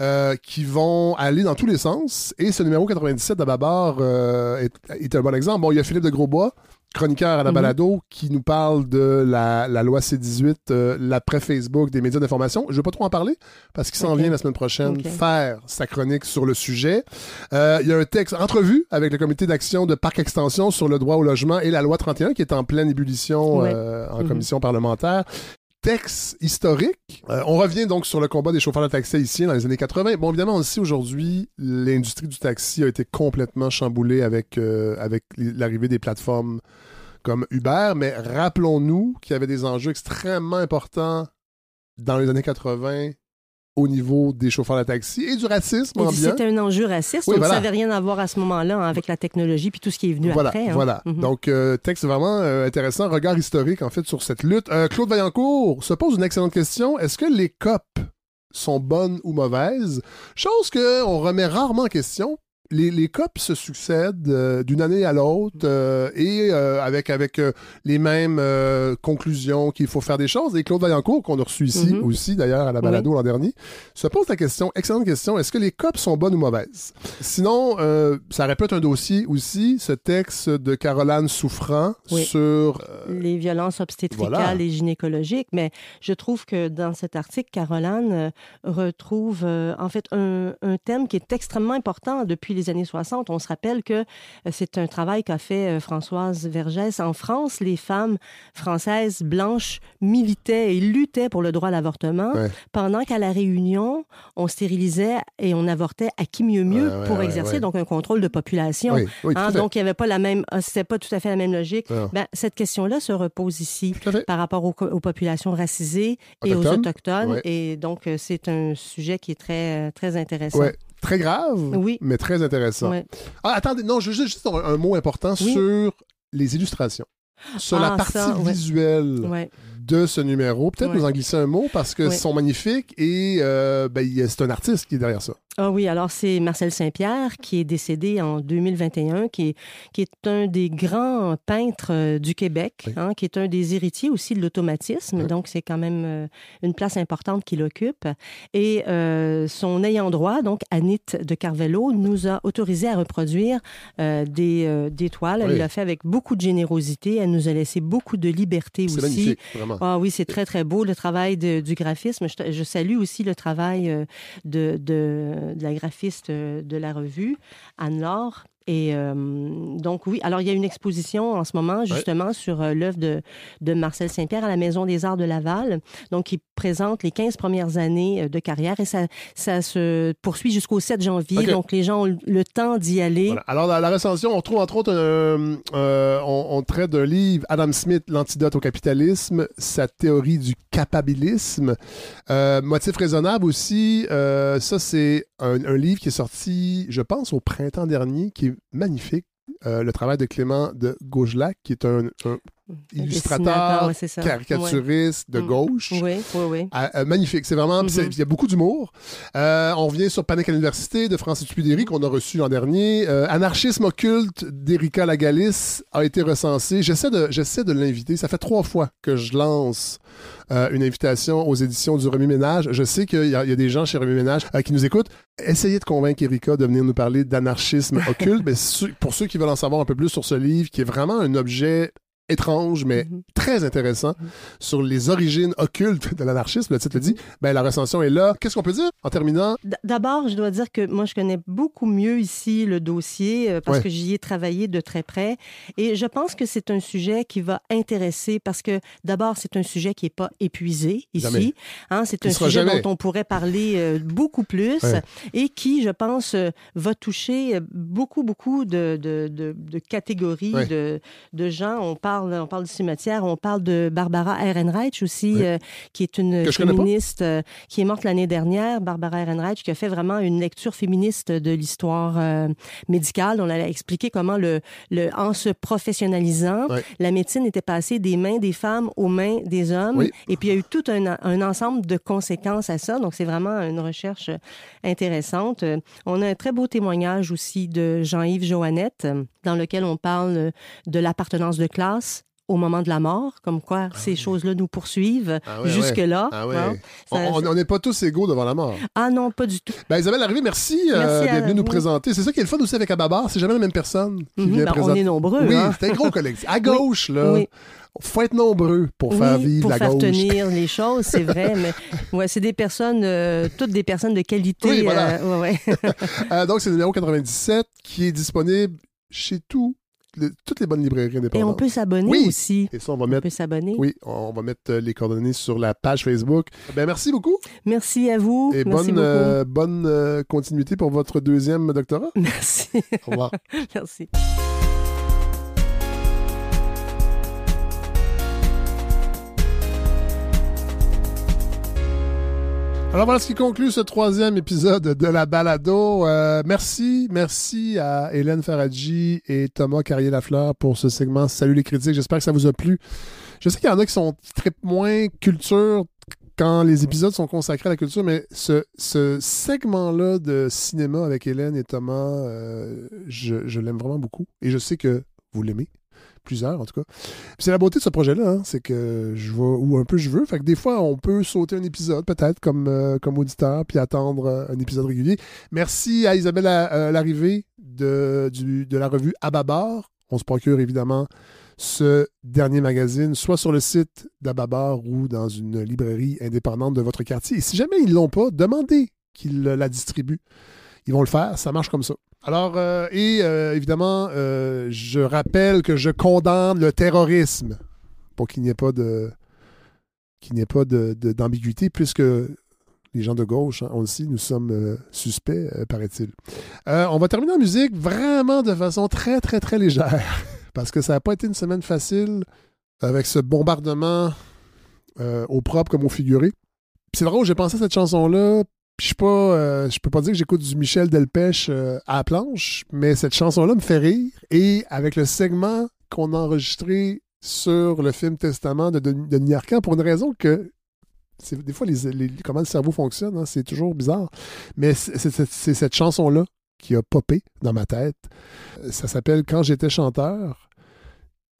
euh, qui vont aller dans tous les sens. Et ce numéro 97 de Babar euh, est, est un bon exemple. Bon, il y a Philippe de Grosbois, chroniqueur à la Mhm. balado, qui nous parle de la, la loi C-18, euh, l'après-Facebook des médias d'information. Je ne vais pas trop en parler parce qu'il s'en vient la semaine prochaine faire sa chronique sur le sujet. Euh, il y a un texte entrevue avec le comité d'action de Parc Extension sur le droit au logement et la loi 31 qui est en pleine ébullition Ouais. euh, en Mhm. commission parlementaire. Texte historique. Euh, on revient donc sur le combat des chauffeurs de taxi haïtiens dans les années 80. Bon, évidemment, sait aujourd'hui, l'industrie du taxi a été complètement chamboulée avec, euh, avec l'arrivée des plateformes comme Uber, mais rappelons-nous qu'il y avait des enjeux extrêmement importants dans les années 80 au niveau des chauffeurs de taxi et du racisme Et ambiant. C'était un enjeu raciste, Oui, donc voilà. ça n'avait rien à voir à ce moment-là hein, avec la technologie puis tout ce qui est venu Voilà, après. hein. voilà. Mhm. Donc, euh, texte vraiment euh, intéressant, regard historique en fait sur cette lutte. Euh, Claude Vaillancourt se pose une excellente question. Est-ce que les COP sont bonnes ou mauvaises? Chose qu'on remet rarement en question les, les COP se succèdent euh, d'une année à l'autre euh, et euh, avec, avec les mêmes conclusions qu'il faut faire des choses. Et Claude Vaillancourt, qu'on a reçu ici Mhm. aussi, d'ailleurs, à la balado Oui. l'an dernier, se pose la question, excellente question, est-ce que les COP sont bonnes ou mauvaises? Sinon, ça répète un dossier aussi, ce texte de Caroline Souffrant Oui. sur... les violences obstétricales voilà. et gynécologiques, mais je trouve que dans cet article, Caroline retrouve en fait un, un thème qui est extrêmement important depuis les années 60. On se rappelle que euh, c'est un travail qu'a fait euh, Françoise Vergès. En France, les femmes françaises blanches militaient et luttaient pour le droit à l'avortement, Ouais. pendant qu'à la Réunion, on stérilisait et on avortait à qui mieux mieux Ouais, ouais, pour exercer donc un contrôle de population. Oui, oui, tout Hein, donc, il n'y avait pas la même, ah, c'était pas tout à fait la même logique. Ben, cette question-là se repose ici par rapport aux, populations racisées et aux Autochtones. Et donc, euh, c'est un sujet qui est très, très intéressant. Ouais, très grave, Oui. mais très intéressant. Ouais. Ah, attendez, non, je veux juste, juste un, un mot important sur les illustrations. Sur la Ah, partie ça, ouais. visuelle Ouais. De ce numéro. Peut-être nous en glisser un mot parce que Ouais. sont magnifiques et euh, ben, c'est un artiste qui est derrière ça. Ah oui, alors c'est Marcel Saint-Pierre qui est décédé en 2021, qui est, qui est un des grands peintres euh, du Québec, hein, qui est un des héritiers aussi de l'automatisme. Donc, c'est quand même euh, une place importante qu'il occupe. Et euh, son ayant droit, donc Anit de Carvello, nous a autorisé à reproduire euh, des, euh, des toiles. Elle Oui. l'a fait avec beaucoup de générosité. Elle nous a laissé beaucoup de liberté C'est aussi. Ah oui, c'est très, très beau, le travail du graphisme. Je, salue aussi le travail euh, de, de, de la graphiste euh, de la revue, Anne-Laure. Et euh, donc, oui, alors il y a une exposition en ce moment, justement, sur euh, l'œuvre de, de Marcel Saint-Pierre à la Maison des Arts de Laval, donc qui présente les 15 premières années euh, de carrière et ça, ça se poursuit jusqu'au 7 janvier. Donc, les gens ont le temps d'y aller. Voilà. Alors, dans la recension, on trouve entre autres, euh, on, on traite d'un livre, Adam Smith, L'antidote au capitalisme, sa théorie du capabilisme. Motif raisonnable aussi, ça c'est un, livre qui est sorti, je pense, au printemps dernier, qui est magnifique. Euh, le travail de Clément de Gaugelac, qui est un illustrateur, ouais, caricaturiste de Mm. gauche. Oui, oui, oui. Ah, euh, magnifique. C'est vraiment. Mhm. Il y a beaucoup d'humour. Euh, on revient sur Panic à l'université de Francis Pudéry qu'on a reçu l'an dernier. Euh, Anarchisme occulte d'Erika Lagalis a été recensé. J'essaie de, j'essaie de l'inviter. Ça fait trois fois que je lance une invitation aux éditions du Remis Ménage. Je sais qu'il y, a il y a des gens chez Remis Ménage qui nous écoutent. Essayez de convaincre Erika de venir nous parler d'anarchisme occulte. Mais pour ceux qui veulent en savoir un peu plus sur ce livre, qui est vraiment un objet étrange, mais très intéressant sur les origines occultes de l'anarchisme, le titre le dit, ben, la recension est là. Qu'est-ce qu'on peut dire en terminant? D'abord, je dois dire que moi, je connais beaucoup mieux ici le dossier euh, parce Ouais. que j'y ai travaillé de très près. Et je pense que c'est un sujet qui va intéresser parce que d'abord, c'est un sujet qui n'est pas épuisé ici. Hein, c'est un sujet jamais. dont on pourrait parler euh, beaucoup plus Ouais. et qui, je pense, euh, va toucher beaucoup, beaucoup de, de, de- de catégories Ouais. de, de gens. On parle, on parle du cimetière, on parle de Barbara Ehrenreich aussi, euh, qui est une féministe euh, qui est morte l'année dernière, Barbara Ehrenreich, qui a fait vraiment une lecture féministe de l'histoire euh, médicale. On a expliqué comment, le, le, en se professionnalisant, la médecine était passée des mains des femmes aux mains des hommes. Oui. Et puis, il y a eu tout un, un ensemble de conséquences à ça. Donc, c'est vraiment une recherche intéressante. On a un très beau témoignage aussi de Jean-Yves Joannette, dans lequel on parle de l'appartenance de classe au moment de la mort, comme quoi ces choses-là nous poursuivent Ah jusque-là. Ah. On- on on n'est pas tous égaux devant la mort. ah non, pas du tout. Ben, Isabelle Larrivée, merci, euh, Merci à d'être venue nous présenter. C'est ça qui est le fun aussi avec Ababar, c'est jamais la même personne qui Mhm, vient ben, on présenter. est nombreux, Oui, hein. c'est un gros collectif. À gauche, là, faut être nombreux pour faire vivre pour la faire gauche. tenir les choses, c'est vrai, mais ouais, c'est des personnes, euh, toutes des personnes de qualité. Oui, voilà. euh, ouais, ouais. Euh, donc, c'est le numéro 97 qui est disponible chez tout, toutes les bonnes librairies indépendantes. Et on peut s'abonner Oui. aussi. Et ça, on va On mettre. peut s'abonner. Oui, on va mettre euh, les coordonnées sur la page Facebook. Ben, merci beaucoup. Merci à vous. Et Merci bonne, euh, bonne euh, continuité pour votre deuxième doctorat. Merci. Au revoir. Merci. Alors voilà ce qui conclut ce troisième épisode de la balado. Euh, merci, merci à Hélène Faradji et Thomas Carrier-Lafleur pour ce segment Salut les critiques. J'espère que ça vous a plu. Je sais qu'il y en a qui sont trippent moins culture quand les épisodes sont consacrés à la culture, mais ce, ce segment-là de cinéma avec Hélène et Thomas, euh, je, je l'aime vraiment beaucoup. Et je sais que vous l'aimez. Plusieurs, en tout cas. C'est la beauté de ce projet-là, hein, c'est que je vais où un peu je veux. Fait que des fois, on peut sauter un épisode, peut-être, comme, euh, auditeur, puis attendre euh, un épisode régulier. Merci à Isabelle euh, Larrivée de, de la revue Ababar. On se procure évidemment ce dernier magazine, soit sur le site d'Ababar ou dans une librairie indépendante de votre quartier. Et si jamais ils l'ont pas, demandez qu'ils la distribuent. Ils vont le faire, ça marche comme ça. Alors, euh, et euh, évidemment, euh, je rappelle que je condamne le terrorisme pour qu'il n'y ait pas de qu'il n'y ait pas de- de- d'ambiguïté, puisque les gens de gauche, hein, on le sait, nous sommes suspects, paraît-il. On va terminer en musique vraiment de façon très, très, très légère, parce que ça n'a pas été une semaine facile avec ce bombardement au propre comme au figuré. C'est drôle, j'ai pensé à cette chanson-là, puis je pas, euh, je peux pas dire que j'écoute du Michel Delpech euh, à la planche, mais cette chanson-là me fait rire. Et avec le segment qu'on a enregistré sur le film Testament de Denis Arcand, pour une raison que des fois les, comment le cerveau fonctionne, hein, c'est toujours bizarre. Mais c'est cette chanson-là qui a popé dans ma tête. Euh, Ça s'appelle Quand j'étais chanteur.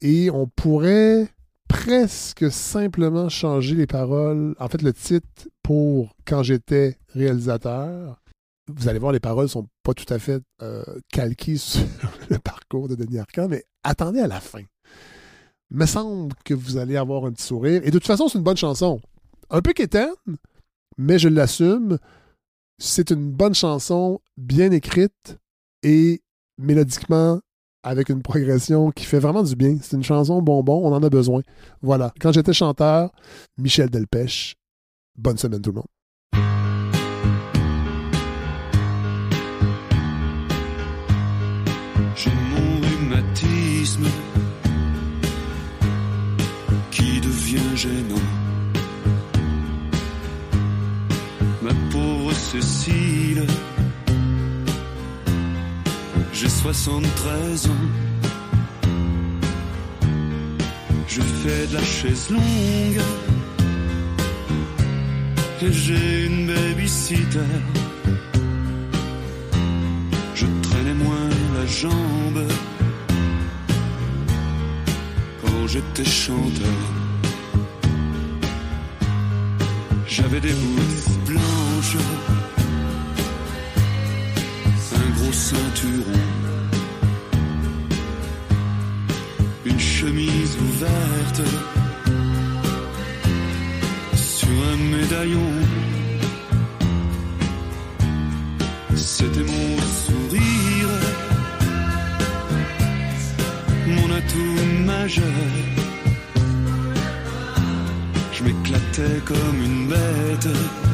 Et on pourrait presque simplement changer les paroles. En fait, le titre pour Quand j'étais réalisateur. Vous allez voir, les paroles sont pas tout à fait euh, calquées sur le parcours de Denis Arcand, mais attendez à la fin. Me semble que vous allez avoir un petit sourire. Et de toute façon, c'est une bonne chanson. Un peu quétaine, mais je l'assume. C'est une bonne chanson, bien écrite et mélodiquement avec une progression qui fait vraiment du bien. C'est une chanson bonbon, on en a besoin. Voilà. Quand j'étais chanteur, Michel Delpech. Bonne semaine tout le monde. Qui devient gênant. J'ai 73 ans. Je fais de la chaise longue et j'ai une babysitter. Je traînais moins la jambe quand j'étais chanteur. J'avais des boules blanches, gros ceinturon, une chemise ouverte sur un médaillon. C'était mon sourire, mon atout majeur. Je m'éclatais comme une bête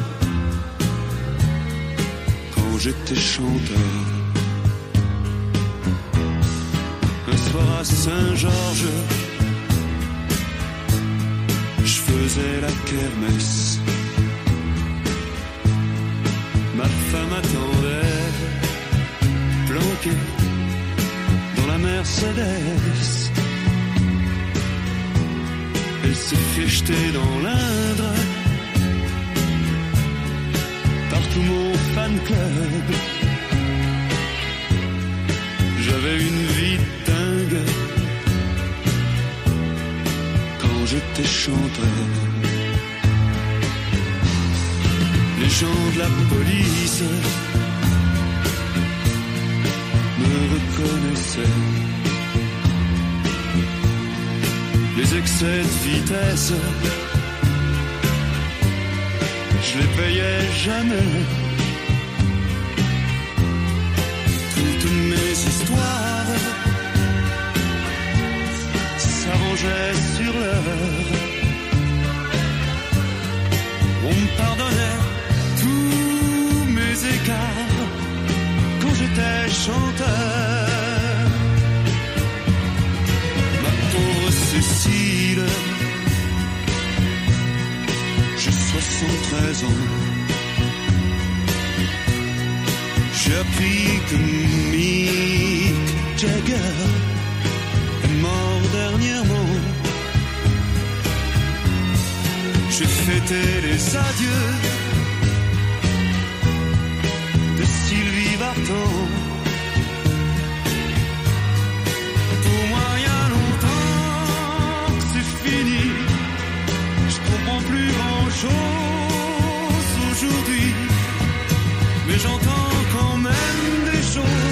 j'étais chanteur. Un soir à Saint-Georges, je faisais la kermesse. Ma femme attendait, planquée dans la Mercedes. Elle s'est fait jeter dans l'Indre tout mon fan club. J'avais une vie dingue quand j'étais chanteur. Les gens de la police me reconnaissaient. Les excès de vitesse, je les payais jamais. Toutes mes histoires s'arrangeaient sur l'heure. On me pardonnait tous mes écarts quand j'étais chanteur. Ma pauvre Cécile, 73 ans. J'ai que Mick Jagger est mort dernièrement. J'ai fêté les adieux de Sylvie Vartan. j'entends quand même des choses.